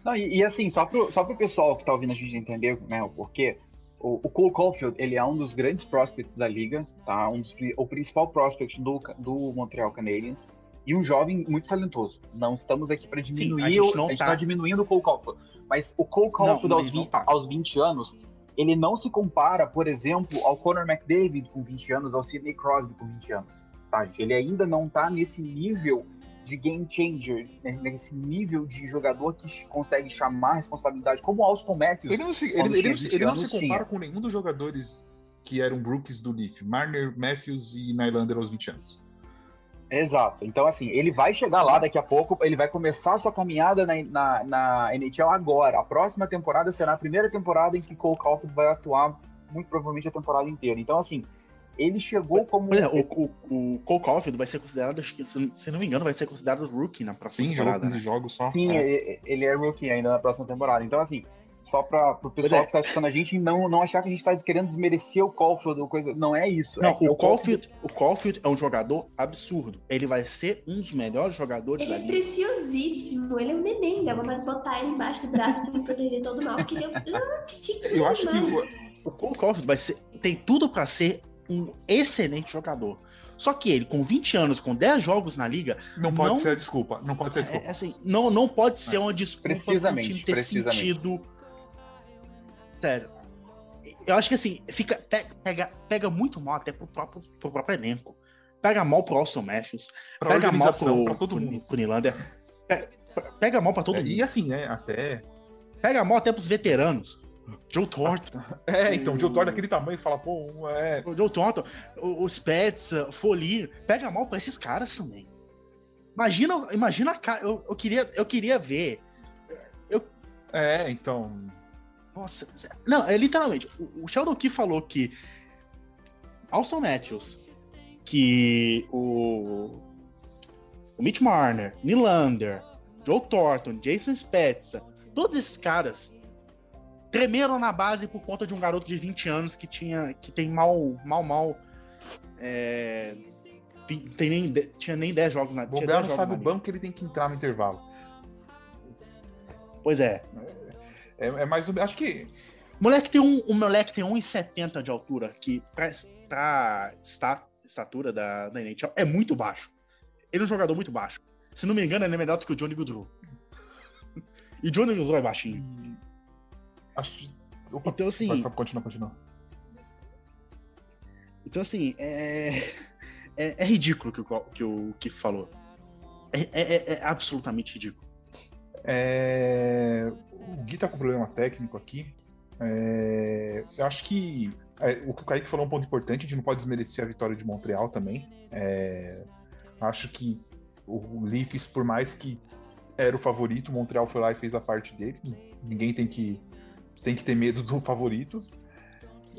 Não, e, e assim, só pro, só pro pessoal que tá ouvindo a gente entender né, o porquê, o, o Cole Caulfield, ele é um dos grandes prospects da liga, tá? Um dos, o principal prospect do, do Montreal Canadiens e um jovem muito talentoso. Não estamos aqui para diminuir, a gente o- não gente tá- diminuindo o Cole Caulfield, mas o Cole Caulfield não, aos, gente não 20, tá. aos 20 anos, ele não se compara, por exemplo, ao Conor McDavid com 20 anos, ao Sidney Crosby com 20 anos, tá, gente? Ele ainda não tá nesse nível de game changer, né, nesse nível de jogador que consegue chamar a responsabilidade, como o Austin Matthews. Ele não se, ele, ele tinha não se, 20 ele não se compara tinha. com nenhum dos jogadores que eram Brooks do Leaf. Marner, Matthews e Nylander aos 20 anos. Exato. Então, assim, ele vai chegar lá daqui a pouco, ele vai começar sua caminhada na, na, na NHL agora. A próxima temporada será a primeira temporada em que Cole Caulfield vai atuar, muito provavelmente a temporada inteira. Então, assim, ele chegou como. Exemplo, o, o, o Cole Caulfield vai ser considerado, acho que, se não me engano, vai ser considerado rookie na próxima Sim, temporada. 15 né? jogos só. Sim, É. ele, ele é rookie ainda na próxima temporada. Então, assim, só para o pessoal é. que tá escutando a gente não, não achar que a gente tá querendo desmerecer o Caulfield ou coisa. Não é isso. Não, é que o o Caulfield, o Caulfield é um jogador absurdo. Ele vai ser um dos melhores jogadores Ele da é liga. preciosíssimo, ele é um neném, dá vontade de botar ele embaixo do braço assim, proteger todo mal, porque ele é um Eu acho que o, o Cole Caulfield vai ser, tem tudo pra ser um excelente jogador. Só que ele, com 20 anos, com 10 jogos na liga, Não pode ser a desculpa. Não pode ser a desculpa. É, assim, não, não pode ser uma desculpa pro Precisamente, time ter precisamente. sentido. Sério. Eu acho que assim, fica, pe- pega, pega muito mal até pro próprio, pro próprio elenco. Pega mal pro Austin Matthews. Pra pega mal pro, pra todo mundo. pro Nylander. Pe- Pega mal pra todo É, mundo. E assim, né? Até. Pega mal até pros veteranos. Joe Thornton. É, então, o Joe Thor daquele tamanho fala, pô, é. O Joe Thornton, o- os Pets, o Folir. Pega mal pra esses caras também. Imagina, imagina a cara. Eu, eu, queria, eu queria ver. É, então. Nossa, não, é literalmente. O o Sheldon Key falou que Austin Matthews, que o, o Mitch Marner, Nylander, Joe Thornton, Jason Spezza, todos esses caras tremeram na base por conta de um garoto de 20 anos que tinha que tem mal mal mal é, tem, nem, tinha nem 10 jogos na Bobear 10 não sabe o banco que ele tem que entrar no intervalo. Pois é. É, é mais ou Acho que. Moleque tem um, o moleque tem 1,70 de altura, que pra, pra esta, estatura da, da NHL é muito baixo. Ele é um jogador muito baixo. Se não me engano, ele é melhor do que o Johnny Goodrow. e Johnny Goodrow é baixinho. Acho. Opa, então, assim. Continua, continua. Então, assim, é... é, é ridículo que o que o Keith falou. É, é, é absolutamente ridículo. É... O Gui tá com problema técnico aqui. É... Eu acho que é, o que o Kaique falou é um ponto importante, a gente não pode desmerecer a vitória de Montreal também. É... Acho que o Leafs, por mais que era o favorito, o Montreal foi lá e fez a parte dele. Ninguém tem que, tem que ter medo do favorito.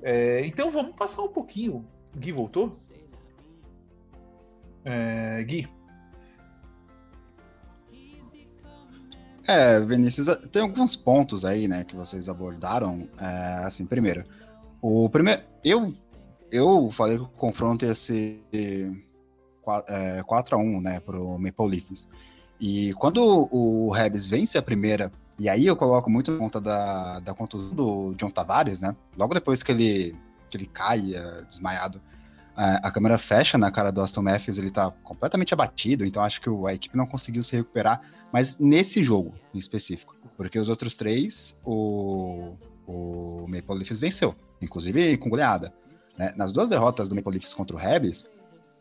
É... Então vamos passar um pouquinho. Gui voltou? É... Gui, É, Vinícius, tem alguns pontos aí, né, que vocês abordaram. É, assim, primeiro, o primeiro, eu eu falei que o confronto ia ser é, 4 a 1 né, pro Maple Leafs. E quando o Rebs vence a primeira, e aí eu coloco muito na conta da, da contusão do John Tavares, né? Logo depois que ele, que ele cai é, desmaiado, a, câmera fecha na cara do Aston Matthews, ele tá completamente abatido, então acho que a equipe não conseguiu se recuperar, mas nesse jogo em específico, porque os outros três, o, o Maple Leafs venceu, inclusive com goleada. Né? Nas duas derrotas do Maple Leafs contra o Rebs,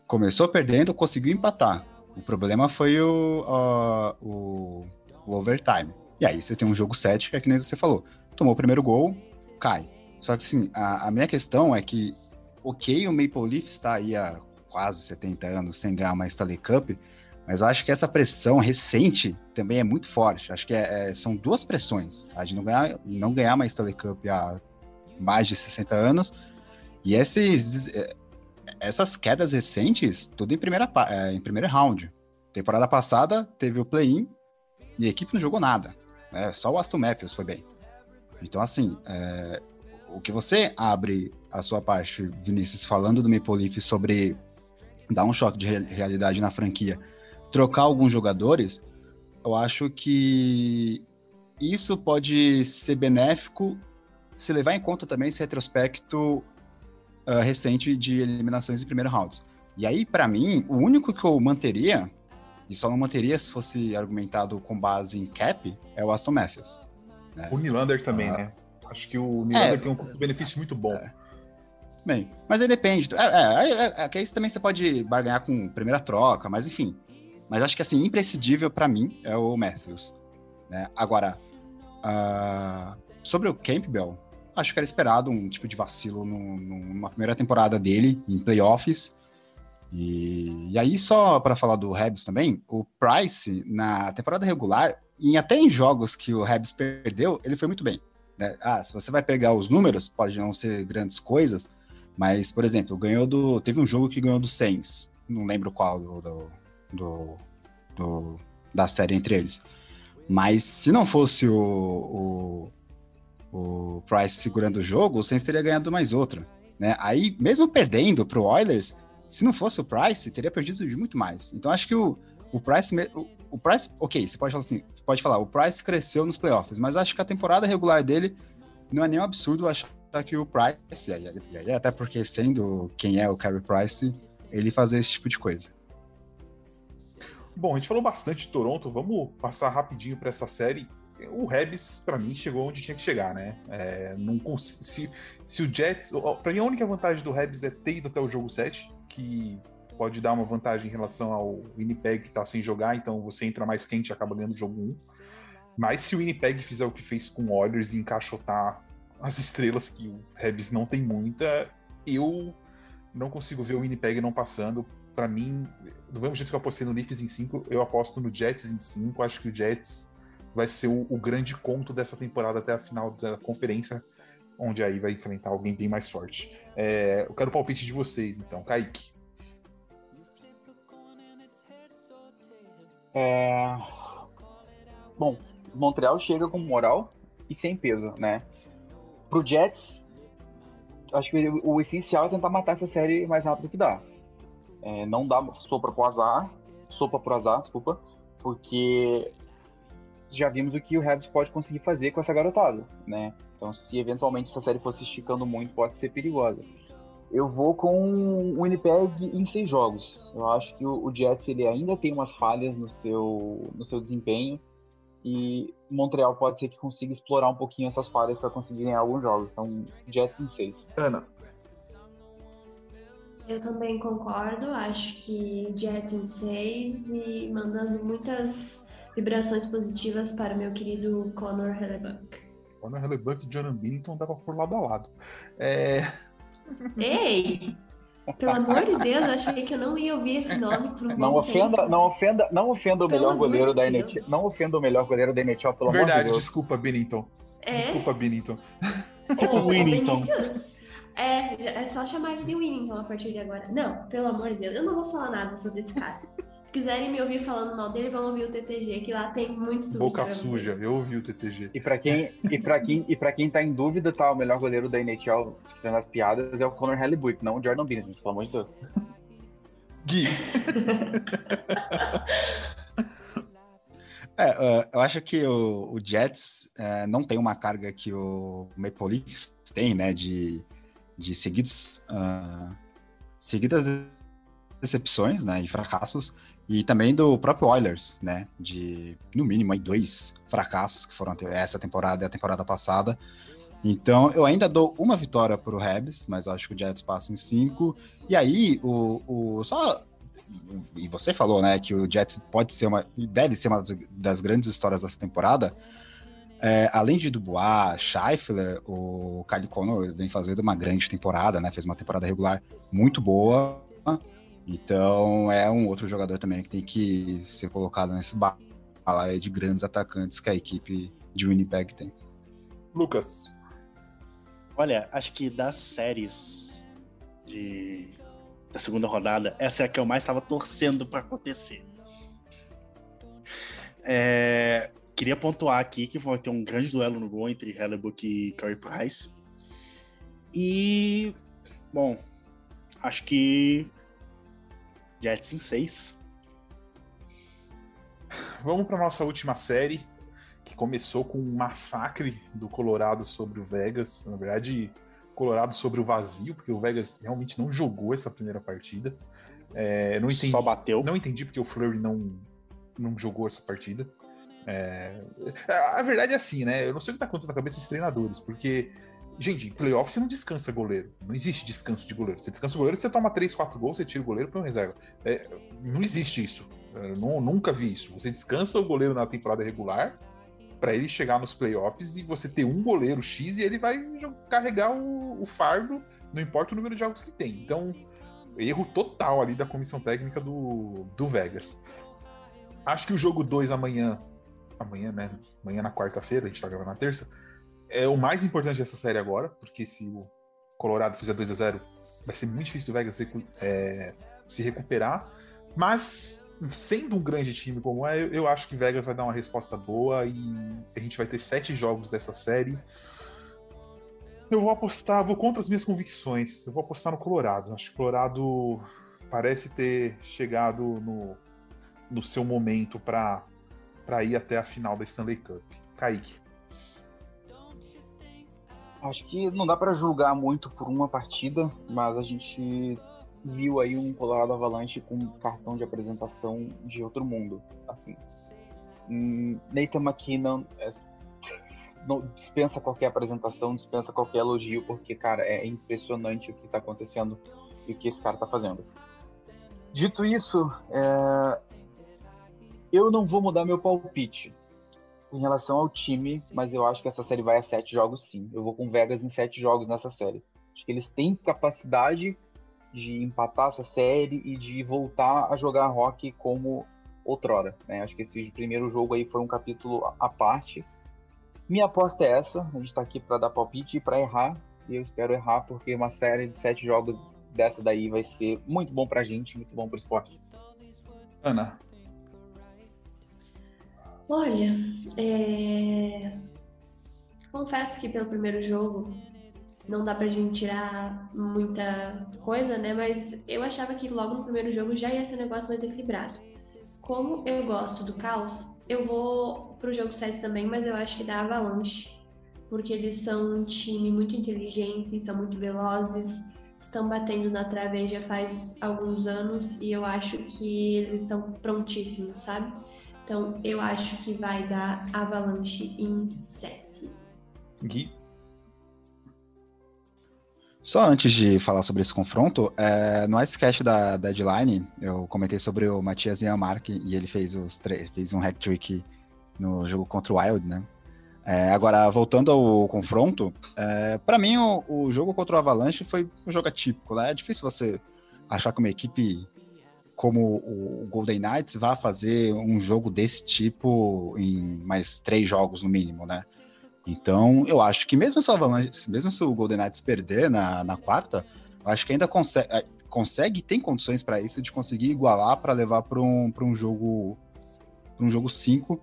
começou perdendo, conseguiu empatar. O problema foi o, uh, o, o overtime. E aí você tem um jogo 7, que é que nem você falou. Tomou o primeiro gol, cai. Só que assim, a, a minha questão é que ok, o Maple Leaf está aí há quase 70 anos sem ganhar uma Stanley Cup, mas eu acho que essa pressão recente também é muito forte. Acho que é, é, são duas pressões. A de não ganhar, não ganhar uma Stanley Cup há mais de 60 anos e esses, é, essas quedas recentes, tudo em, primeira, é, em primeiro round. Temporada passada teve o play-in e a equipe não jogou nada. Né? Só o Aston Matthews foi bem. Então, assim, é, o que você abre a sua parte, Vinícius, falando do Maple Leaf sobre dar um choque de realidade na franquia, trocar alguns jogadores, eu acho que isso pode ser benéfico se levar em conta também esse retrospecto uh, recente de eliminações em primeiro rounds. E aí, para mim, o único que eu manteria, e só não manteria se fosse argumentado com base em cap, é o Aston Matthews. Né? O Nylander também, uh, né? Acho que o Nylander é, tem um custo-benefício muito bom. É. Bem, mas aí depende. É, é, é, é, que isso também você pode barganhar com primeira troca, mas enfim. Mas acho que assim, imprescindível para mim é o Matthews. Né? Agora, uh, sobre o Campbell, acho que era esperado um tipo de vacilo no, numa primeira temporada dele, em playoffs. E, e aí, só para falar do Rebs também, o Price, na temporada regular, e até em jogos que o Rebs perdeu, ele foi muito bem. Né? Ah, se você vai pegar os números, pode não ser grandes coisas, mas, por exemplo, ganhou do. Teve um jogo que ganhou do Saints. Não lembro qual do, do, do da série entre eles. Mas se não fosse o, o, o, Price segurando o jogo, o Saints teria ganhado mais outra. Né? Aí, mesmo perdendo para o Oilers, se não fosse o Price, teria perdido de muito mais. Então acho que o, o Price. O, o Price, ok, você pode falar assim, pode falar, o Price cresceu nos playoffs, mas acho que a temporada regular dele não é nem um absurdo achar que o Price, e aí, até porque sendo quem é o Carey Price, ele fazer esse tipo de coisa. Bom, a gente falou bastante de Toronto, vamos passar rapidinho para essa série. O Rebs, para mim, chegou onde tinha que chegar, né? É, não, se, se o Jets. Para mim, a única vantagem do Rebs é ter ido até o jogo 7, que pode dar uma vantagem em relação ao Winnipeg que tá sem jogar, então você entra mais quente e acaba ganhando o jogo 1. Mas se o Winnipeg fizer o que fez com o Oilers e encaixotar as estrelas, que o Rebs não tem muita, eu não consigo ver o Winnipeg não passando. Para mim, do mesmo jeito que eu apostei no Leafs em 5, eu aposto no Jets em 5. Acho que o Jets vai ser o, o, grande conto dessa temporada até a final da conferência, onde aí vai enfrentar alguém bem mais forte. É, eu quero o palpite de vocês, então. Kaique. É... Bom, Montreal chega com moral e sem peso, né? Pro Jets, acho que o essencial é tentar matar essa série mais rápido que dá. É, não dá sopa pro azar, sopa pro azar, desculpa, porque já vimos o que o Rebs pode conseguir fazer com essa garotada, né? Então, se eventualmente essa série fosse esticando muito, pode ser perigosa. Eu vou com o Winnipeg em seis jogos. Eu acho que o, Jets ele ainda tem umas falhas no seu, no seu desempenho e Montreal pode ser que consiga explorar um pouquinho essas falhas para conseguir ganhar alguns jogos. Então, Jets em seis. Ana. Eu também concordo, acho que Jets em 6 e mandando muitas vibrações positivas para o meu querido Connor Hellebuck. Connor Hellebuck e John Billington dava por lado a lado. É... Ei! Pelo amor de Deus, eu achei que eu não ia ouvir esse nome por um Não bom ofenda, tempo. não ofenda, não ofenda o Pelo melhor amor goleiro de da. NHL. Não ofenda o melhor goleiro da NHL, pelo amor Verdade, de Deus. desculpa, Bennington. É? Desculpa, Bennington. Ô, ô, Winnington. É, é só chamar ele de Winnington a partir de agora. Não, pelo amor de Deus, eu não vou falar nada sobre esse cara. Se quiserem me ouvir falando mal dele, vão ouvir o TTG, que lá tem muito sujo Boca suja, vocês. eu ouvi o TTG. E pra quem, e pra quem, e pra quem tá em dúvida, tá, o melhor goleiro da NHL, tirando as piadas, é o Connor Hellebuck, não o Jordan Bennett, pelo amor de Deus. Gui. É, uh, eu acho que o, o Jets eh, não tem uma carga que o Maple Leafs tem, né? De, de seguidos, ah, seguidas decepções, né? E fracassos. E também do próprio Oilers, né? De, no mínimo, aí, dois fracassos que foram essa temporada e a temporada passada. Então, eu ainda dou uma vitória pro Habs, mas eu acho que o Jets passa em cinco. E aí, o, o só e você falou, né, que o Jets pode ser uma, deve ser uma das, das grandes histórias dessa temporada. É, além de Dubois, Scheifler, o Kyle Connor vem fazendo uma grande temporada, né? Fez uma temporada regular muito boa. Então é um outro jogador também que tem que ser colocado nesse balaio de grandes atacantes que a equipe de Winnipeg tem. Lucas. Olha, acho que das séries de da segunda rodada, essa é a que eu mais estava torcendo para acontecer. É, queria pontuar aqui que vai ter um grande duelo no gol entre Hellebuck e Curry Price. E, bom, acho que Jets em 6. Vamos para nossa última série, que começou com um massacre do Colorado sobre o Vegas. Na verdade, Colorado sobre o vazio, porque o Vegas realmente não jogou essa primeira partida. É, não entendi, Só bateu. Não entendi porque o Fleury não, não jogou essa partida. É, a verdade é assim, né? Eu não sei o que tá acontecendo na cabeça dos treinadores, porque, gente, em playoff você não descansa goleiro. Não existe descanso de goleiro. Você descansa o goleiro, você toma 3, 4 gols, você tira o goleiro para um reserva. É, não existe isso. Eu nu- nunca vi isso. Você descansa o goleiro na temporada regular para ele chegar nos playoffs e você ter um goleiro X e ele vai carregar o, o fardo, não importa o número de jogos que tem. Então, erro total ali da comissão técnica do, do Vegas. Acho que o jogo 2 amanhã, amanhã, né? Amanhã na quarta-feira, a gente tá gravando na terça, é o mais importante dessa série agora, porque se o Colorado fizer 2 a 0 vai ser muito difícil o Vegas recu- é, se recuperar. Mas, sendo um grande time como é, eu, eu acho que Vegas vai dar uma resposta boa e a gente vai ter sete jogos dessa série. Eu vou apostar, vou contra as minhas convicções. Eu vou apostar no Colorado. Acho que o Colorado parece ter chegado no, no seu momento para ir até a final da Stanley Cup. Kaique. Acho que não dá pra julgar muito por uma partida, mas a gente viu aí um Colorado Avalanche com cartão de apresentação de outro mundo. Assim, Hum, Nathan McKinnon é- não dispensa qualquer apresentação, dispensa qualquer elogio, porque, cara, é impressionante o que tá acontecendo e o que esse cara tá fazendo. Dito isso, é, eu não vou mudar meu palpite em relação ao time, mas eu acho que essa série vai a sete jogos sim. Eu vou com Vegas em sete jogos nessa série. Acho que eles têm capacidade de empatar essa série e de voltar a jogar rock como outrora. Né? Acho que esse primeiro jogo aí foi um capítulo à parte. Minha aposta é essa. A gente tá aqui para dar palpite e para errar. E eu espero errar porque uma série de sete jogos dessa daí vai ser muito bom pra gente, muito bom pro esporte. Ana. Olha, é... confesso que pelo primeiro jogo não dá pra gente tirar muita coisa, né? Mas eu achava que logo no primeiro jogo já ia ser um negócio mais equilibrado. Como eu gosto do caos, eu vou pro jogo 7 também, mas eu acho que dá Avalanche. Porque eles são um time muito inteligente, são muito velozes, estão batendo na trave já faz alguns anos e eu acho que eles estão prontíssimos, sabe? Então eu acho que vai dar Avalanche em 7. Gui. Só antes de falar sobre esse confronto, é, no Icecast da Deadline, eu comentei sobre o Matias Yamark e ele fez, os fez um hat-trick no jogo contra o Wild, né? É, agora, voltando ao confronto, é, para mim o, o, jogo contra o Avalanche foi um jogo atípico, né? É difícil você achar que uma equipe como o Golden Knights vá fazer um jogo desse tipo em mais três jogos no mínimo, né? Então, eu acho que mesmo se o Avalanche, mesmo se o Golden Knights perder na, na quarta, eu acho que ainda consegue, é, consegue tem condições para isso de conseguir igualar para levar para um, um jogo para um jogo 5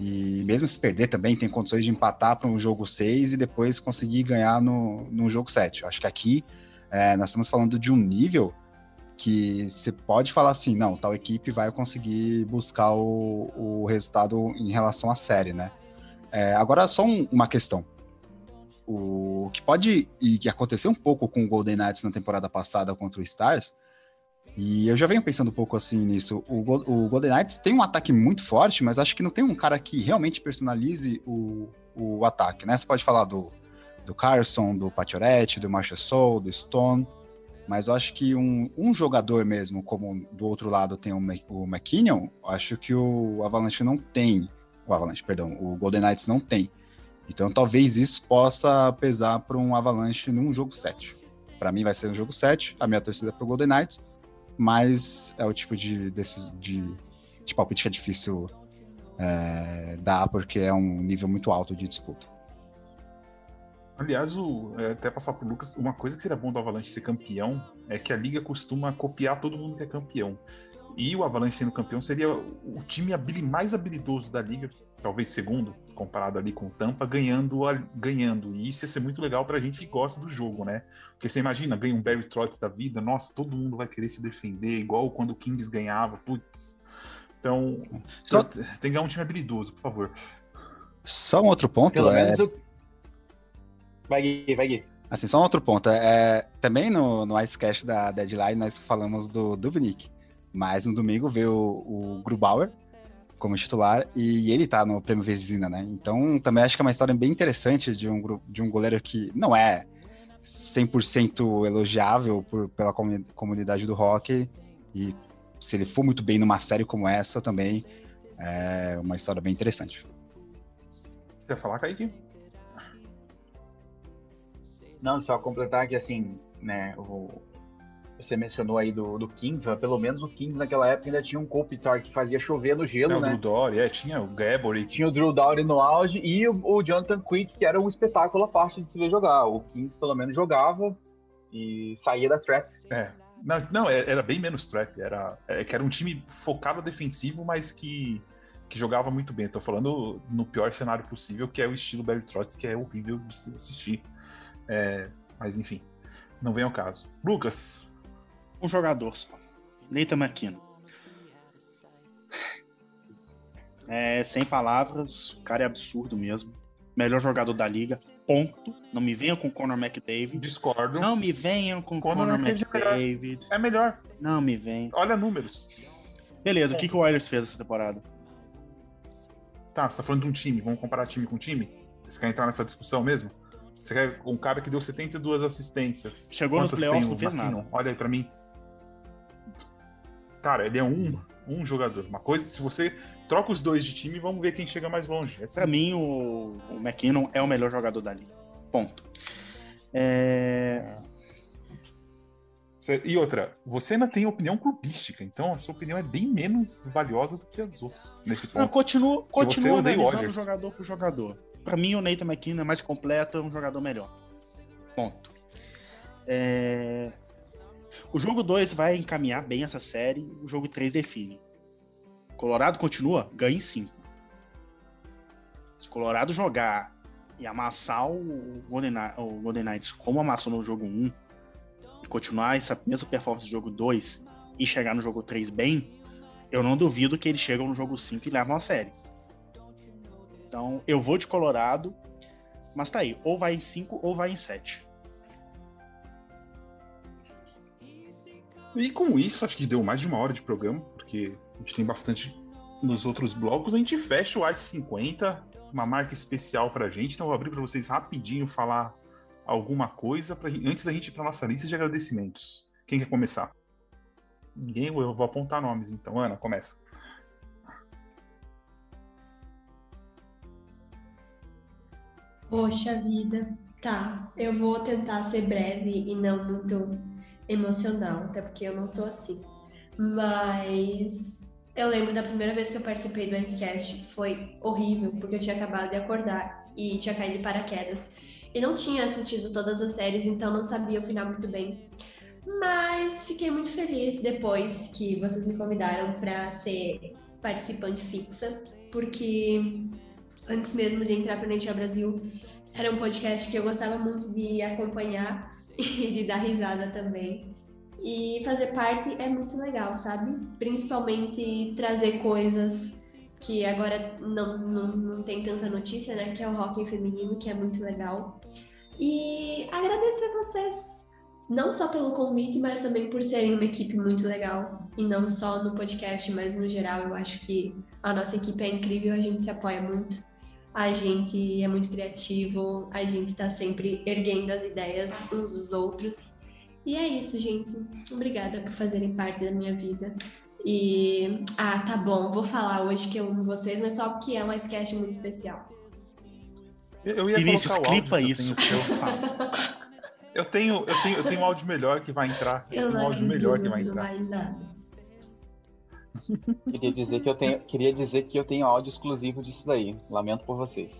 e mesmo se perder também tem condições de empatar para um jogo 6 e depois conseguir ganhar no, no jogo 7. Acho que aqui é, nós estamos falando de um nível que você pode falar assim, não, tal equipe vai conseguir buscar o, o resultado em relação à série, né? É, agora, só um, uma questão. O que pode e que aconteceu um pouco com o Golden Knights na temporada passada contra o Stars, e eu já venho pensando um pouco assim nisso. O, o Golden Knights tem um ataque muito forte, mas acho que não tem um cara que realmente personalize o, o ataque, né? Você pode falar do, do Carson, do Pacioretty, do Marchessault, do Stone, mas eu acho que um, um jogador mesmo, como do outro lado tem o, o McKinnon, acho que o Avalanche não tem o Avalanche, perdão, o Golden Knights não tem. Então talvez isso possa pesar para um Avalanche num jogo 7. Para mim vai ser um jogo 7, a minha torcida é pro Golden Knights, mas é o tipo de, desses, de, de palpite que é difícil é, dar, porque é um nível muito alto de disputa. Aliás, o, é, até passar pro Lucas, uma coisa que seria bom do Avalanche ser campeão é que a liga costuma copiar todo mundo que é campeão. E o Avalanche sendo campeão seria o time mais habilidoso da liga, talvez segundo, comparado ali com o Tampa, ganhando, ganhando. E isso ia ser muito legal pra gente que gosta do jogo, né? Porque você imagina, ganha um Barry Trotz da vida, nossa, todo mundo vai querer se defender, igual quando o Kings ganhava, putz. Então, Só... tem que ganhar um time habilidoso, por favor. Só um outro ponto. Pelo é... menos Vai, Gui, vai, Gui. Assim, só um outro ponto. É, também no, no Icecast da Deadline nós falamos do Dubnik. Mas no domingo veio o, o Grubauer como titular e ele tá no prêmio Vezina, né? Então também acho que é uma história bem interessante de um, de um goleiro que não é 100% elogiável por, pela comunidade do hockey e se ele for muito bem numa série como essa também é uma história bem interessante. Quer falar, Kaique? Não, só completar que assim, né, o, você mencionou aí do, do Kings, pelo menos o Kings naquela época ainda tinha um Kopitar que fazia chover no gelo, é, né? O Drew Dory, é, tinha o Gabor. Tinha o Drew Dory no auge e o, o Jonathan Quick, que era um espetáculo a parte de se ver jogar. O Kings pelo menos jogava e saía da trap. É. Não, não é, era bem menos trap, era, é, que era um time focado defensivo, mas que, que jogava muito bem. Estou falando no pior cenário possível, que é o estilo Barry Trotz, que é horrível de assistir. É, mas enfim, não vem ao caso. Lucas, um jogador só. Nathan McKinnon. É, sem palavras, o cara é absurdo mesmo. Melhor jogador da liga. Ponto. Não me venham com Conor McDavid. Discordo. Não me venham com Conor, Conor McDavid. É melhor. Não me vem. Olha números. Beleza, o que, que o Oilers fez essa temporada? Tá, você tá falando de um time. Vamos comparar time com time? Você quer entrar nessa discussão mesmo? Você quer um cara que deu 72 assistências. Chegou Quantas nos playoffs, não fez nada. Olha aí pra mim. Cara, ele é um, um jogador. Uma coisa, se você troca os dois de time, vamos ver quem chega mais longe. É pra mim, o, o McKinnon é o melhor jogador da liga. Ponto. É... E outra, você ainda tem opinião clubística, então a sua opinião é bem menos valiosa do que as outras nesse ponto. Não, continua, continua analisando jogador por jogador. Para mim, o Nathan McKinnon é mais completo, é um jogador melhor. Ponto. É... O jogo 2 vai encaminhar bem essa série, o jogo 3 define. Colorado continua, ganha em 5. Se o Colorado jogar e amassar o Golden, o Golden Knights como amassou no jogo 1 um, e continuar essa mesma performance do jogo 2 e chegar no jogo 3 bem, eu não duvido que eles chegam no jogo 5 e levam a série. Então, eu vou de Colorado, mas tá aí, ou vai em 5 ou vai em 7. E com isso, acho que deu mais de uma hora de programa, porque a gente tem bastante nos outros blocos. A gente fecha o Ice 50, uma marca especial pra gente. Então, eu vou abrir para vocês rapidinho falar alguma coisa pra, antes da gente ir para nossa lista de agradecimentos? Quem quer começar? Ninguém, eu vou apontar nomes, então. Ana, começa. Poxa vida. Tá, eu vou tentar ser breve e não muito emocional, até porque eu não sou assim. Mas eu lembro da primeira vez que eu participei do Icecast, foi horrível, porque eu tinha acabado de acordar e tinha caído de paraquedas. E não tinha assistido todas as séries, então não sabia o final muito bem. Mas fiquei muito feliz depois que vocês me convidaram para ser participante fixa, porque antes mesmo de entrar para o Nature Brasil, era um podcast que eu gostava muito de acompanhar e de dar risada também. E fazer parte é muito legal, sabe? Principalmente trazer coisas que agora não, não, não tem tanta notícia, né? Que é o hockey feminino, que é muito legal. E agradecer a vocês, não só pelo convite, mas também por serem uma equipe muito legal. E não só no podcast, mas no geral, eu acho que a nossa equipe é incrível, a gente se apoia muito a gente é muito criativo, a gente está sempre erguendo as ideias uns dos outros. E é isso, gente. Obrigada por fazerem parte da minha vida. E. Ah, tá bom, vou falar hoje que eu amo vocês, mas só porque é uma sketch muito especial. Eu ia Vinícius, colocar o áudio clipa isso. Eu tenho, eu, tenho, eu tenho um áudio melhor que vai entrar. Eu, eu tenho um áudio melhor que vai entrar. Não vai nada. Queria dizer que eu tenho, queria dizer que eu tenho áudio exclusivo disso daí. Lamento por vocês.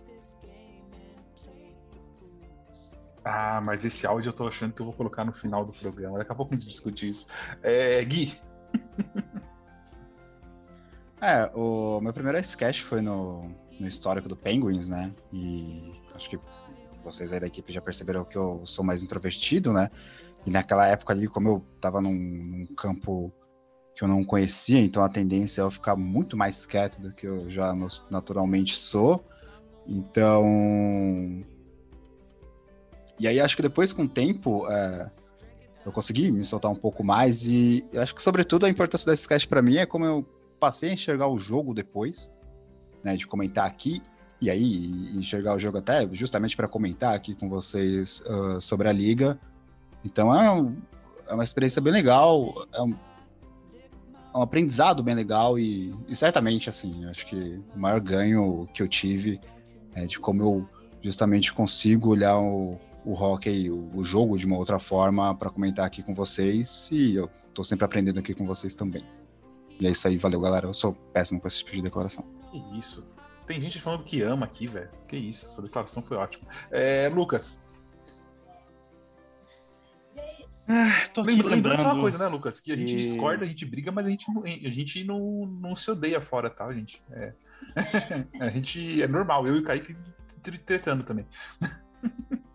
Ah, mas esse áudio eu tô achando que eu vou colocar no final do programa. Daqui a pouco a gente discute isso. É, Gui. é, o meu primeiro sketch foi no, no histórico do Penguins, né? E acho que vocês aí da equipe já perceberam que eu sou mais introvertido, né? E naquela época ali, como eu tava num, num campo que eu não conhecia, então a tendência é eu ficar muito mais quieto do que eu já naturalmente sou. Então. E aí acho que depois, com o tempo, é, eu consegui me soltar um pouco mais. E acho que, sobretudo, a importância desse sketch para mim é como eu passei a enxergar o jogo depois, né, de comentar aqui. E aí, enxergar o jogo até justamente para comentar aqui com vocês uh, sobre a liga. Então é, um, é uma experiência bem legal. É um, um aprendizado bem legal e, e, certamente, assim, acho que o maior ganho que eu tive é de como eu justamente consigo olhar o, o hockey, o, o jogo de uma outra forma para comentar aqui com vocês e eu tô sempre aprendendo aqui com vocês também. E é isso aí, valeu galera, eu sou péssimo com esse tipo de declaração. Que isso, tem gente falando que ama aqui, velho, que isso, essa declaração foi ótima. É, Lucas, Ah, tô lembrando, lembrando só uma coisa, né, Lucas? Que a gente discorda, a gente briga, mas a gente, a gente não, não se odeia fora, tá, gente? É. a gente é normal, eu e o Kaique tretando também.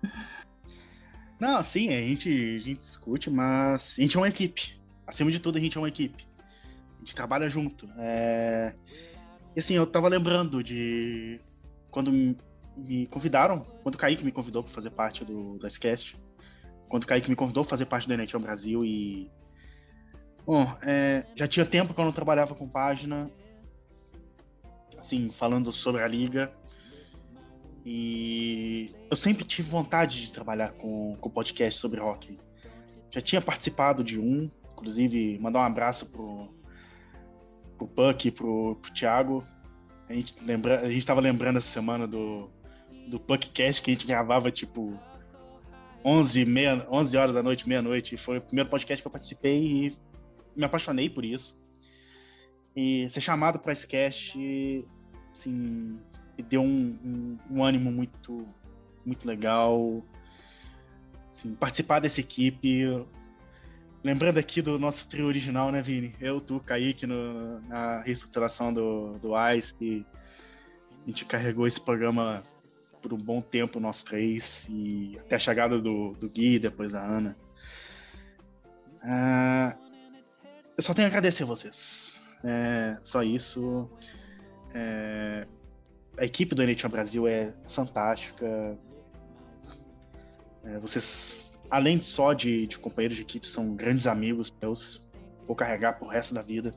Não, sim, a gente, a gente discute, mas a gente é uma equipe. Acima de tudo, a gente é uma equipe. A gente trabalha junto. É... E assim, eu tava lembrando de quando me convidaram, quando o Kaique me convidou para fazer parte do, do Icecast, quando o Kaique me convidou a fazer parte do NHL Brasil e. Bom, é, já tinha tempo que eu não trabalhava com página, assim, falando sobre a liga. E eu sempre tive vontade de trabalhar com, com podcast sobre hockey. Já tinha participado de um, inclusive mandar um abraço pro, pro Puck e pro, pro Thiago. A gente, lembra, a gente tava lembrando essa semana do, do Puckcast que a gente gravava, tipo, 11, meia, 11 horas da noite, meia-noite. Foi o primeiro podcast que eu participei e me apaixonei por isso. E ser chamado para esse cast, assim, me deu um, um, um, ânimo muito, muito legal. Assim, participar dessa equipe. Lembrando aqui do nosso trio original, né, Vini? Eu, tu, Kaique, no, na reestruturação do, do ICE. A gente carregou esse programa por um bom tempo nós três, e até a chegada do, do Gui, depois da Ana. Uh, eu só tenho a agradecer a vocês. É, só isso. É, a equipe do NHL Brasil é fantástica. É, vocês, além só de, de, companheiros de equipe, são grandes amigos meus. Vou carregar pro resto da vida.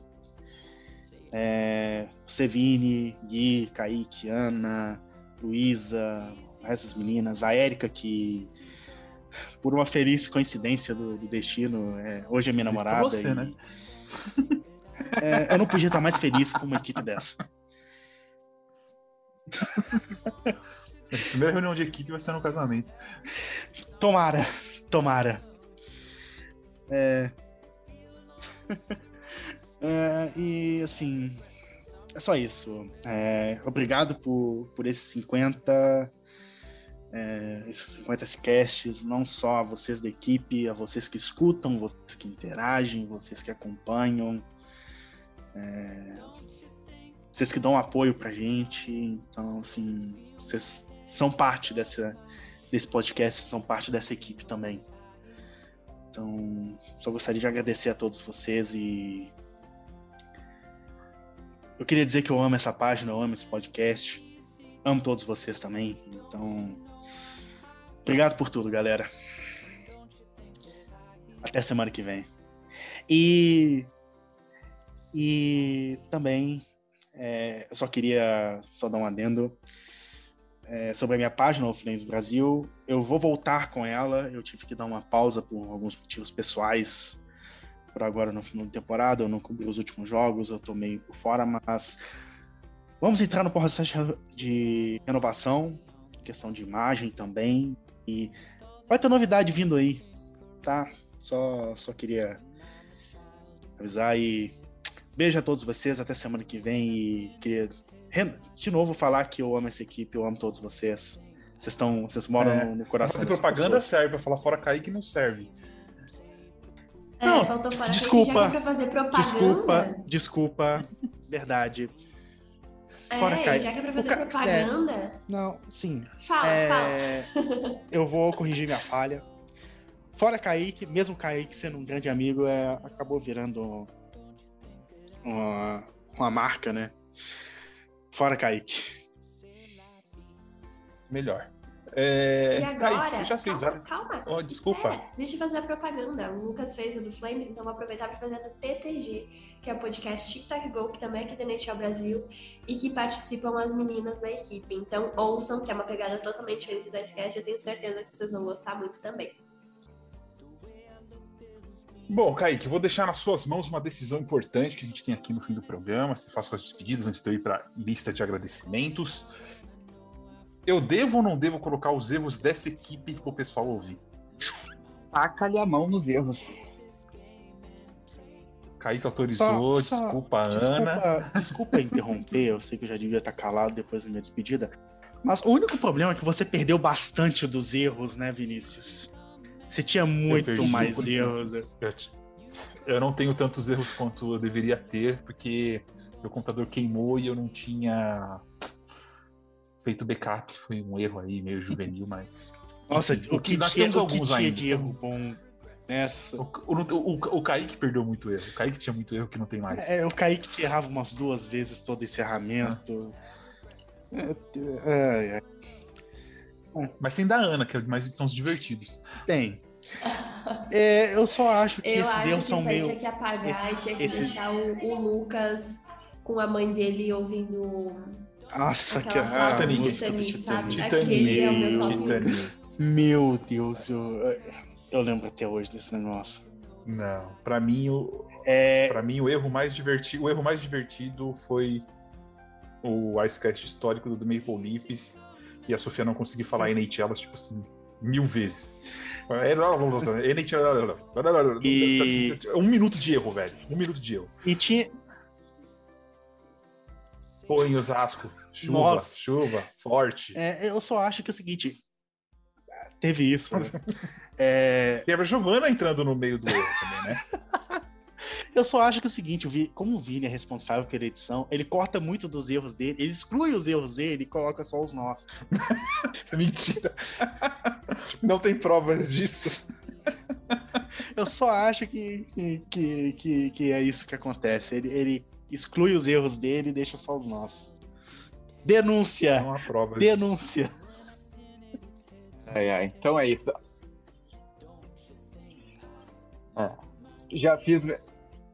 É, você, Vini, Gui, Kaique, Ana, Luísa, essas meninas, a Érica que por uma feliz coincidência do, do destino, é, hoje é minha Feliz namorada. você, e- né? É, eu não podia estar mais feliz com uma equipe dessa. A primeira reunião de equipe vai ser no casamento. Tomara, tomara. É... É, e assim, é só isso. É, obrigado por, por esses 50, é, esses 50 casts, não só a vocês da equipe, a vocês que escutam, vocês que interagem, vocês que acompanham, é, vocês que dão apoio pra gente. Então, assim, vocês são parte dessa, desse podcast, são parte dessa equipe também. Então, só gostaria de agradecer a todos vocês e eu queria dizer que eu amo essa página, eu amo esse podcast, amo todos vocês também. Então, obrigado por tudo, galera. Até semana que vem. E e também é, eu só queria só dar um adendo é, sobre a minha página, Flames Brasil. Eu vou voltar com ela. Eu tive que dar uma pausa por alguns motivos pessoais agora no final da temporada. Eu não cobri os últimos jogos, eu tô meio por fora, mas vamos entrar no processo de renovação, questão de imagem também. E vai ter novidade vindo aí, tá? Só, só queria avisar e beijo a todos vocês. Até semana que vem. E queria de novo falar que eu amo essa equipe, eu amo todos vocês. Vocês estão, vocês moram É, no, coração. fazer propaganda pessoas. serve, pra falar fora Kaique não serve. É, Não, desculpa, é pra fazer propaganda. Desculpa, desculpa, verdade. Fora é, Kaique. já que é pra fazer Ca- propaganda. é, não, sim. Fala, É, Eu vou corrigir minha falha. Fora Kaique, mesmo Kaique sendo um grande amigo, é, acabou virando uma, uma marca, né? Fora Kaique. Melhor. É... E agora? Kaique, você já fez calma, várias. calma. Oh, desculpa. É, deixa eu fazer a propaganda. O Lucas fez a do Flames, então vou aproveitar para fazer a do TTG, que é o podcast Tic Tac Go, que também é aqui da NHL Brasil, e que participam as meninas da equipe. Então ouçam, que é uma pegada totalmente diferente da sketch. Eu tenho certeza que vocês vão gostar muito também. Bom, Kaique, eu vou deixar nas suas mãos uma decisão importante que a gente tem aqui no fim do programa. Você faz suas despedidas antes de eu ir para lista de agradecimentos. Eu devo ou não devo colocar os erros dessa equipe para o pessoal ouvir? Taca-lhe a mão nos erros. Kaique autorizou, Só- só- desculpa, Ana. Desculpa, interromper, eu sei que eu já devia estar calado depois da minha despedida. Mas o único problema é que você perdeu bastante dos erros, né, Vinícius? Você tinha muito mais por- erros. Eu, eu não tenho tantos erros quanto eu deveria ter, porque meu computador queimou e eu não tinha feito backup. Foi um erro aí, meio juvenil, mas. Nossa, Enfim, o que nós tinha, temos o que alguns tinha ainda. de erro bom nessa. O, o, o, o Kaique perdeu muito erro. O Kaique tinha muito erro que não tem mais. É, o Kaique que errava umas duas vezes todo encerramento. É, é, é. Mas tem da Ana, que é mais são os divertidos. Tem. É, eu só acho que Eu esses acho erros que são meio. tinha que apagar esse- e tinha que esses- deixar o, o Lucas com a mãe dele ouvindo. Nossa, que ah, Titanic. Titanic, sabe? É meu um. Titanic. Meu Deus, eu, eu lembro até hoje desse negócio. Não, pra mim o É, para mim o erro mais divertido, o erro mais divertido foi o Icecast histórico do Maple Leafs e a Sofia não conseguir falar NHL tipo assim mil vezes. E- assim, um minuto de erro, velho. Um minuto de erro. e tinha. Pô, em Osasco, chuva, Nossa. chuva, forte. é, eu só acho que é o seguinte. Teve isso. né? É, Teve a Giovana entrando no meio do erro também, né? eu só acho que é o seguinte, como o Vini é responsável pela edição, ele corta muito dos erros dele, ele exclui os erros dele e coloca só os nossos. Mentira. Não tem provas disso. Eu só acho que, que, que, que é isso que acontece. Ele, ele exclui os erros dele e deixa só os nossos. Denúncia! Não há provas. Denúncia! Ai, ai. Então é isso. É. Já fiz,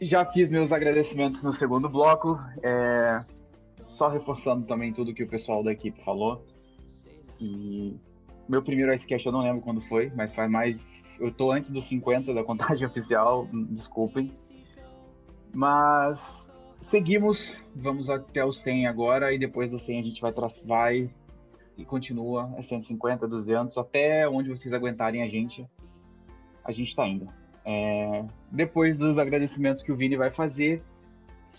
já fiz meus agradecimentos no segundo bloco. É, Só reforçando também tudo que o pessoal da equipe falou. E Meu primeiro Icecast eu não lembro quando foi, mas faz mais. Eu tô antes dos 50 da contagem oficial, desculpem. Mas seguimos, vamos até os 100 agora e depois do 100 a gente vai, vai e continua, é 150, 200, até onde vocês aguentarem a gente, a gente tá indo. É, depois dos agradecimentos que o Vini vai fazer,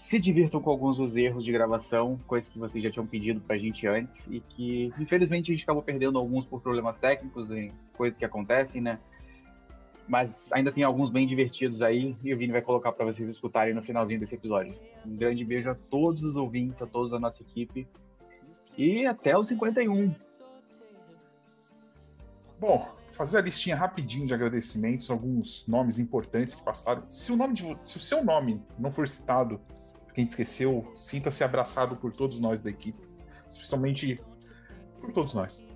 se divirtam com alguns dos erros de gravação, coisas que vocês já tinham pedido pra gente antes e que infelizmente a gente acabou perdendo alguns por problemas técnicos e coisas que acontecem, né? Mas ainda tem alguns bem divertidos aí e o Vini vai colocar para vocês escutarem no finalzinho desse episódio. Um grande beijo a todos os ouvintes, a todos da nossa equipe e até o 51. Bom, fazer a listinha rapidinho de agradecimentos, alguns nomes importantes que passaram. Se o, nome de, se o seu nome não for citado, quem esqueceu, sinta-se abraçado por todos nós da equipe, especialmente por todos nós.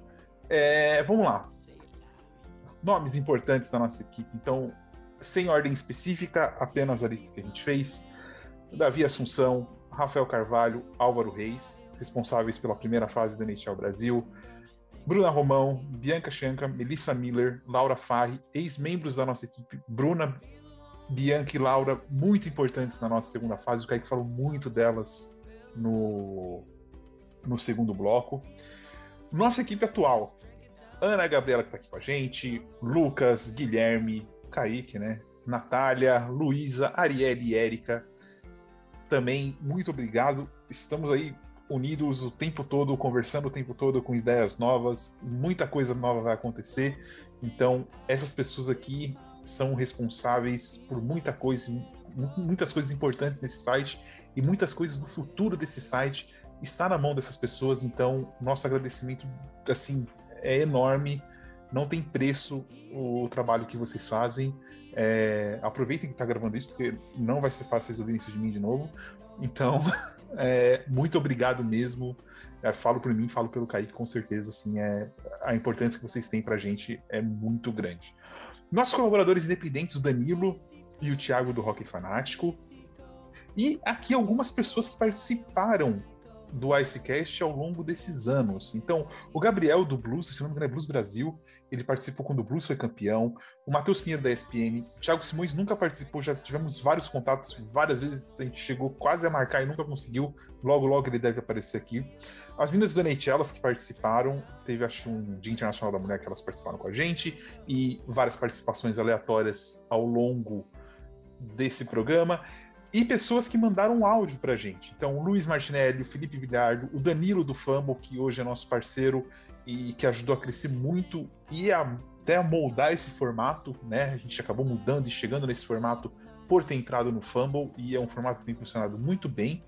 É, vamos lá. Nomes importantes da nossa equipe. Então, sem ordem específica, apenas a lista que a gente fez. Davi Assunção, Rafael Carvalho, Álvaro Reis, responsáveis pela primeira fase da NHL Brasil. Bruna Romão, Bianca Chanca, Melissa Miller, Laura Farri, ex-membros da nossa equipe, Bruna, Bianca e Laura, muito importantes na nossa segunda fase. O Kaique falou muito delas no, no segundo bloco. Nossa equipe atual, Ana Gabriela, que está aqui com a gente, Lucas, Guilherme, Kaique, né? Natália, Luísa, Arielle e Érica. Também, muito obrigado. Estamos aí unidos o tempo todo, conversando o tempo todo com ideias novas, muita coisa nova vai acontecer. Então, essas pessoas aqui são responsáveis por muita coisa, muitas coisas importantes nesse site e muitas coisas do futuro desse site está na mão dessas pessoas. Então, nosso agradecimento assim é enorme. Não tem preço o trabalho que vocês fazem. É, aproveitem que está gravando isso, porque não vai ser fácil vocês ouvirem isso de mim de novo. Então, É, muito obrigado mesmo. É, falo por mim, falo pelo Kaique, com certeza. Assim, é, a importância que vocês têm pra gente é muito grande. Nossos colaboradores independentes, o Danilo e o Thiago do Rock Fanático. E aqui algumas pessoas que participaram do Icecast ao longo desses anos. Então, o Gabriel do Blues, se não me engano é Blues Brasil, ele participou quando o Blues foi campeão. O Matheus Pinheiro da ESPN, Thiago Simões nunca participou, já tivemos vários contatos, várias vezes a gente chegou quase a marcar e nunca conseguiu. Logo, logo ele deve aparecer aqui. As meninas do NHL, elas que participaram, teve acho um Dia Internacional da Mulher que elas participaram com a gente e várias participações aleatórias ao longo desse programa e pessoas que mandaram áudio pra gente. Então, o Luiz Martinelli, o Felipe Villardo, o Danilo do Fumble, que hoje é nosso parceiro e que ajudou a crescer muito e a, até a moldar esse formato, né? A gente acabou mudando e chegando nesse formato por ter entrado no Fumble e é um formato que tem funcionado muito bem.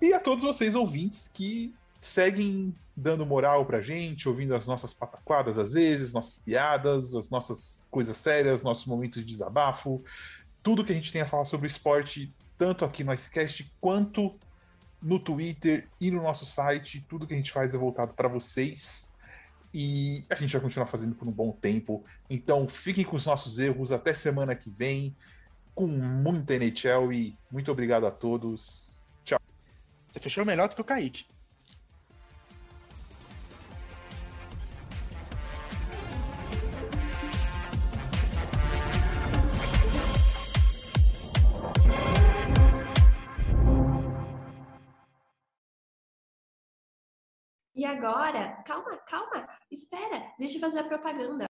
E a todos vocês ouvintes que seguem dando moral pra gente, ouvindo as nossas pataquadas às vezes, nossas piadas, as nossas coisas sérias, nossos momentos de desabafo tudo que a gente tem a falar sobre esporte, tanto aqui no Icecast quanto no Twitter e no nosso site. Tudo que a gente faz é voltado para vocês. E a gente vai continuar fazendo por um bom tempo. Então fiquem com os nossos erros até semana que vem, com muita NHL e muito obrigado a todos. Tchau. Você fechou melhor do que o Kaique. Agora, calma, calma, espera, deixa eu fazer a propaganda.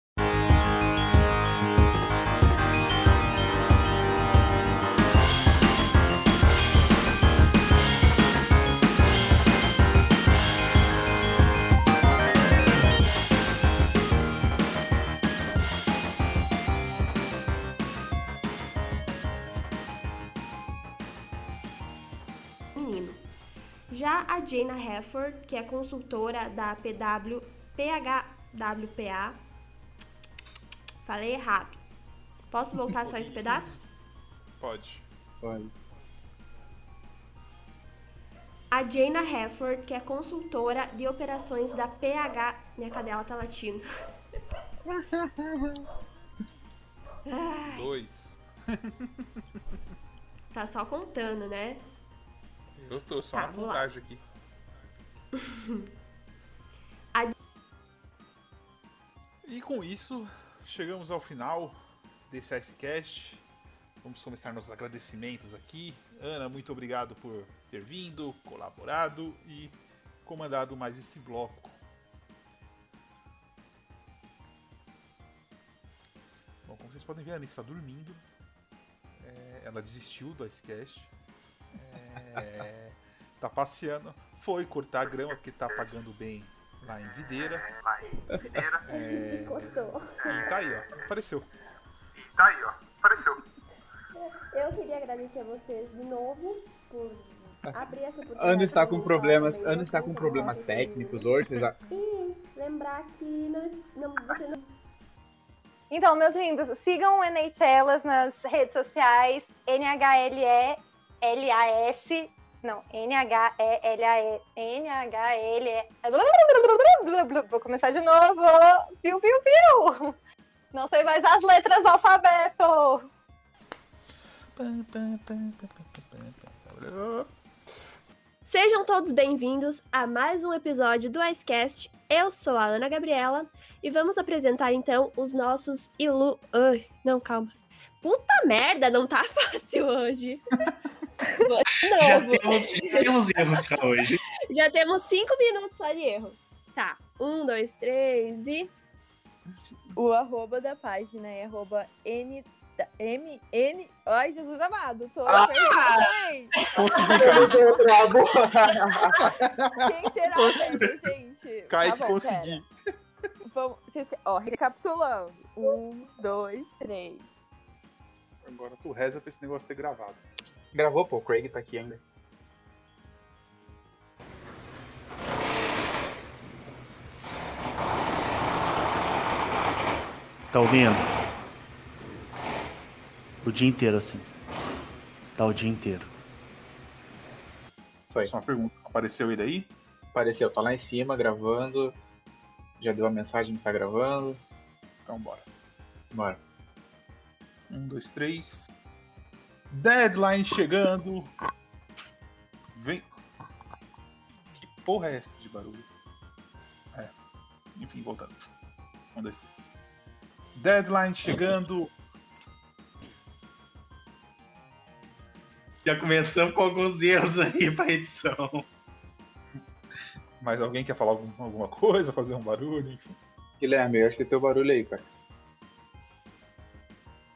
A Jana Hefford, que é consultora da PW, PHWPA, falei errado. Posso voltar só esse pedaço? Pode. Pode. A Jana Hefford, que é consultora de operações da PH. Minha cadela tá latindo. Dois. Tá só contando, né? Eu tô só Tá, na montagem aqui. A E com isso, chegamos ao final desse Icecast. Vamos começar nossos agradecimentos aqui. Ana, muito obrigado por ter vindo, colaborado e comandado mais esse bloco. Bom, como vocês podem ver, a Ana está dormindo. É, ela desistiu do Icecast. É, tá passeando. Foi cortar a grama porque tá pagando bem lá em Videira. É, Cortou. e tá aí, ó. Apareceu. Tá aí, ó. Apareceu. Eu queria agradecer a vocês de novo por abrir essa oportunidade. Ana está com problemas, Ana está com problemas técnicos hoje, vocês a- E lembrar que não, não, você não Então, meus lindos, sigam o NHLas nas redes sociais, N-H-L-E-L-A-S, não, N-H-E-L-A-E, N-H-L-E... Vou começar de novo, piu, piu, piu. Não sei mais as letras do alfabeto. Sejam todos bem-vindos a mais um episódio do Icecast. Eu sou a Ana Gabriela e vamos apresentar então os nossos ilu... Ai, não, calma. Puta merda, não tá fácil hoje. Já temos, já temos erros pra hoje. Já temos cinco minutos só de erro. Tá, um, dois, três e... O arroba da página é arroba N, M, N. Ai, Jesus amado, tô Ah! Consegui, Quem será mesmo, gente? Kaique, Tá bom, consegui. pera. Vamos, vocês, ó, recapitulando. Um, dois, três. Agora tu reza pra esse negócio ter gravado. Gravou, pô, o Craig tá aqui ainda. Tá ouvindo? O dia inteiro assim. Tá o dia inteiro. Foi. Só uma pergunta. Apareceu ele aí? Apareceu, tá lá em cima gravando. Já deu a mensagem que tá gravando. Então bora. Bora. Um, dois, três. Deadline chegando. Vem. Que porra é essa de barulho? É. Enfim, voltando. Um, dois, três. Deadline chegando. Já começamos com alguns erros aí pra edição. Mais alguém quer falar algum- alguma coisa, fazer um barulho, enfim. Guilherme, eu acho que tem o barulho aí, cara.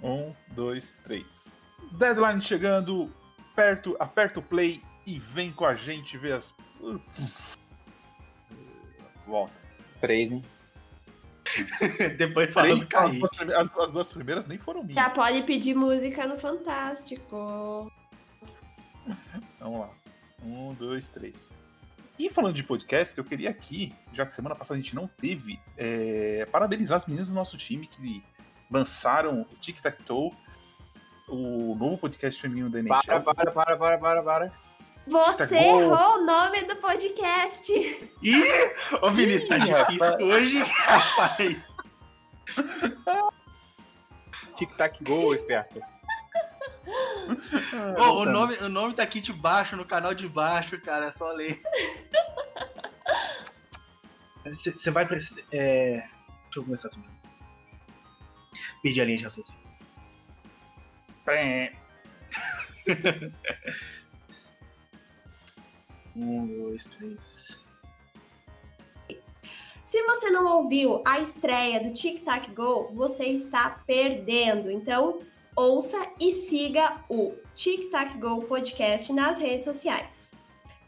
Um, dois, três. Deadline chegando. Perto, aperta o play e vem com a gente ver as. Volta. Três, hein? Depois fala Três, as, as- as duas primeiras nem foram minhas. Já pode pedir música no Fantástico. Vamos lá. Um, dois, três. E falando de podcast, eu queria aqui, já que semana passada a gente não teve, é, parabenizar as meninas do nosso time que lançaram o Tic Tac Toe, o novo podcast feminino da NHL. Para, para, para, para, para, para. Você Tá errou o nome do podcast. Ih! Ô Vinícius, tá difícil rapaz. hoje, rapaz. Tic-tac gol, esperto. Ô, o, nome, o nome tá aqui de baixo, no canal de baixo, cara, é só ler. Você vai precisar. É... Deixa eu começar tudo. Perdi a linha de raciocínio. Um, dois, três. Se você não ouviu a estreia do Tic Tac Go, você está perdendo. Então, ouça e siga o Tic Tac Go podcast nas redes sociais.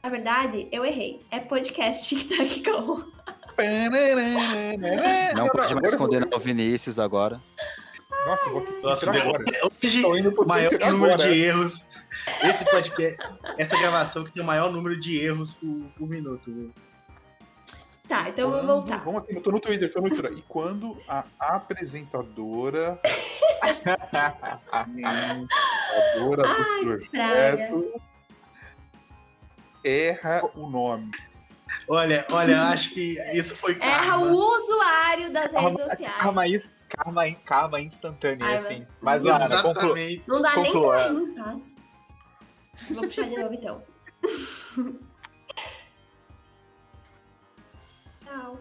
Na verdade, eu errei. É podcast Tic Tac Go. Não pode mais condenar o Vinícius agora. Nossa, eu vou Nossa, entrar agora. hoje Tô indo pro o maior número agora, de erros. Esse podcast, essa gravação que tem o maior número de erros por, por minuto. viu? Tá, então Quando- voltar. Vamos aqui, eu tô no Twitter, tô no Twitter. E quando a apresentadora. apresentadora do Ai, projeto erra o nome. Olha, olha, eu acho que isso foi Erra karma. o usuário das redes sociais. Karma, is- karma, karma instantâneo, Ai, assim. Mas, Lara, conclua. Não dá nem Conclua. pra rir, não tá? Vou puxar de novo então. Tchau.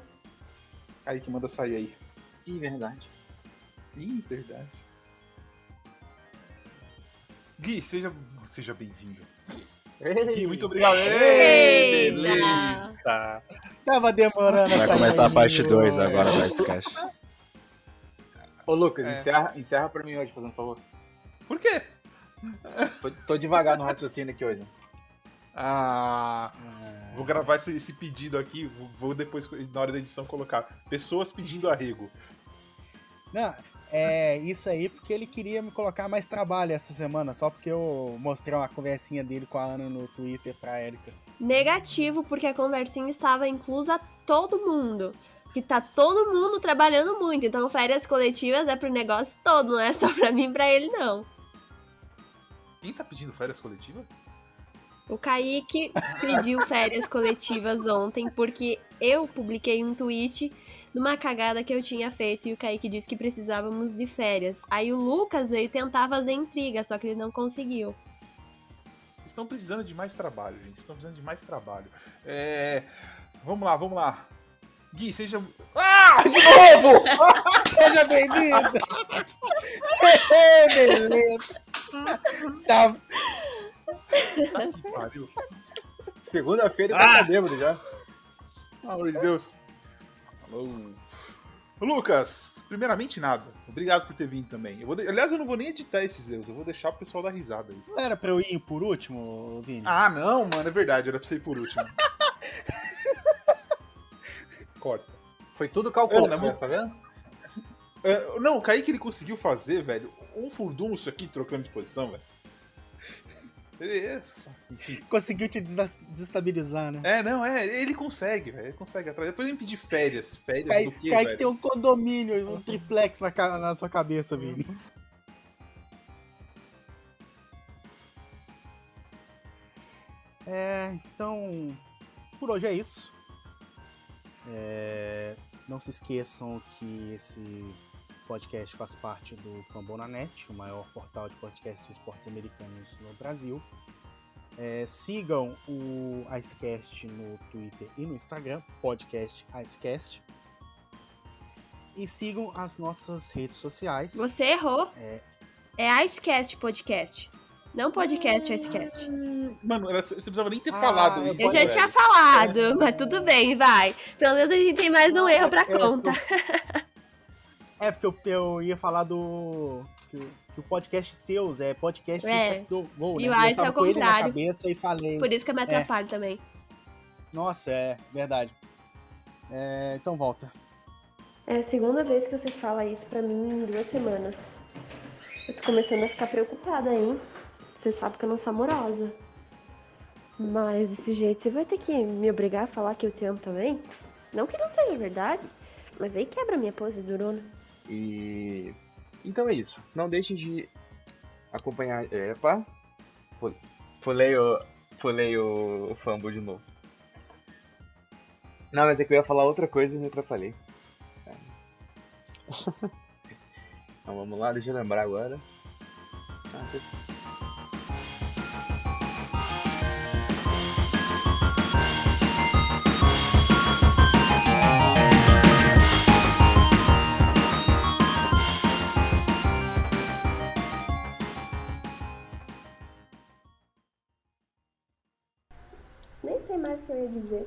Aí que manda sair aí. Ih, verdade. Ih, verdade. Gui, seja, seja bem-vindo. Gui, muito obrigado. Ei, beleza. Tava demorando Vai essa começar a parte intro. 2 agora do Icecast. Ô, Lucas, É. encerra, encerra pra mim hoje, fazendo favor. Por quê? Tô, tô devagar no raciocínio aqui hoje. Ah, vou gravar esse, esse pedido aqui. vou- Vou depois, na hora da edição, colocar pessoas pedindo arrego. Não, é isso aí porque ele queria me colocar mais trabalho essa semana, só porque eu mostrei uma conversinha dele com a Ana no Twitter pra Erika. Negativo, porque a conversinha estava inclusa todo mundo. Que tá todo mundo trabalhando muito. Então, férias coletivas é pro negócio todo, não é só pra mim e pra ele, não. Quem tá pedindo férias coletivas? O Kaique pediu férias coletivas ontem porque eu publiquei um tweet numa cagada que eu tinha feito e o Kaique disse que precisávamos de férias. Aí o Lucas veio tentar fazer intriga, só que ele não conseguiu. Estão precisando de mais trabalho, gente. Estão precisando de mais trabalho. É... Vamos lá, vamos lá. Gui, seja. Ah! De novo! Seja bem-vindo! Beleza! Tá. Que pariu. Segunda-feira e Ah! tá bêbado já. Pelo amor de Deus. Alô. Lucas, primeiramente nada. Obrigado por ter vindo também. Eu vou de- Aliás, eu não vou nem editar esses erros, eu vou deixar o pessoal dar risada aí. Não era pra eu ir por último, Vini? Ah, não, mano, é verdade, era pra você ir por último. Corta. Foi tudo calculado, né? tá vendo? É, não, o Kaique ele conseguiu fazer, velho, um furdunço aqui trocando de posição, velho. Ele- é. Conseguiu te desestabilizar, né? É, não, é, ele consegue, velho, ele consegue atrás. Depois ele pedir férias, férias Cai, do quê, cai velho? que tem um condomínio, um triplex na, na sua cabeça, Vini. É, então, por hoje é isso. É, não se esqueçam que esse podcast faz parte do Fambonanet, o maior portal de podcast de esportes americanos no Brasil. É, sigam o Icecast no Twitter e no Instagram, podcast Icecast. E sigam as nossas redes sociais. Você errou. É, É Icecast Podcast. Não podcast Icecast. Mano, era- você precisava nem ter Ah, falado eu isso. Eu já velho. tinha falado, mas tudo bem, vai. Pelo menos a gente tem mais um erro pra eu- conta. É, porque eu, eu ia falar do. Que, o- que o podcast seus é podcast É. do Gol, né? E o eu Ice é o contrário. cabeça e falei. Por isso que eu me É. atrapalho também. Nossa, é verdade. É, então volta. É a segunda vez que você fala isso pra mim em duas semanas. Eu tô começando a ficar preocupada, hein? Você sabe que eu não sou amorosa. Mas desse jeito você vai ter que me obrigar a falar que eu te amo também? Não que não seja verdade, mas aí quebra minha pose durona. E. Então é isso. Não deixem de acompanhar. Epa! Fu- Pulei o. Pulei o, o Fumble de novo. Não, mas é que eu ia falar outra coisa e me atrapalhei. Então vamos lá, deixa eu lembrar agora. Ah, dizer.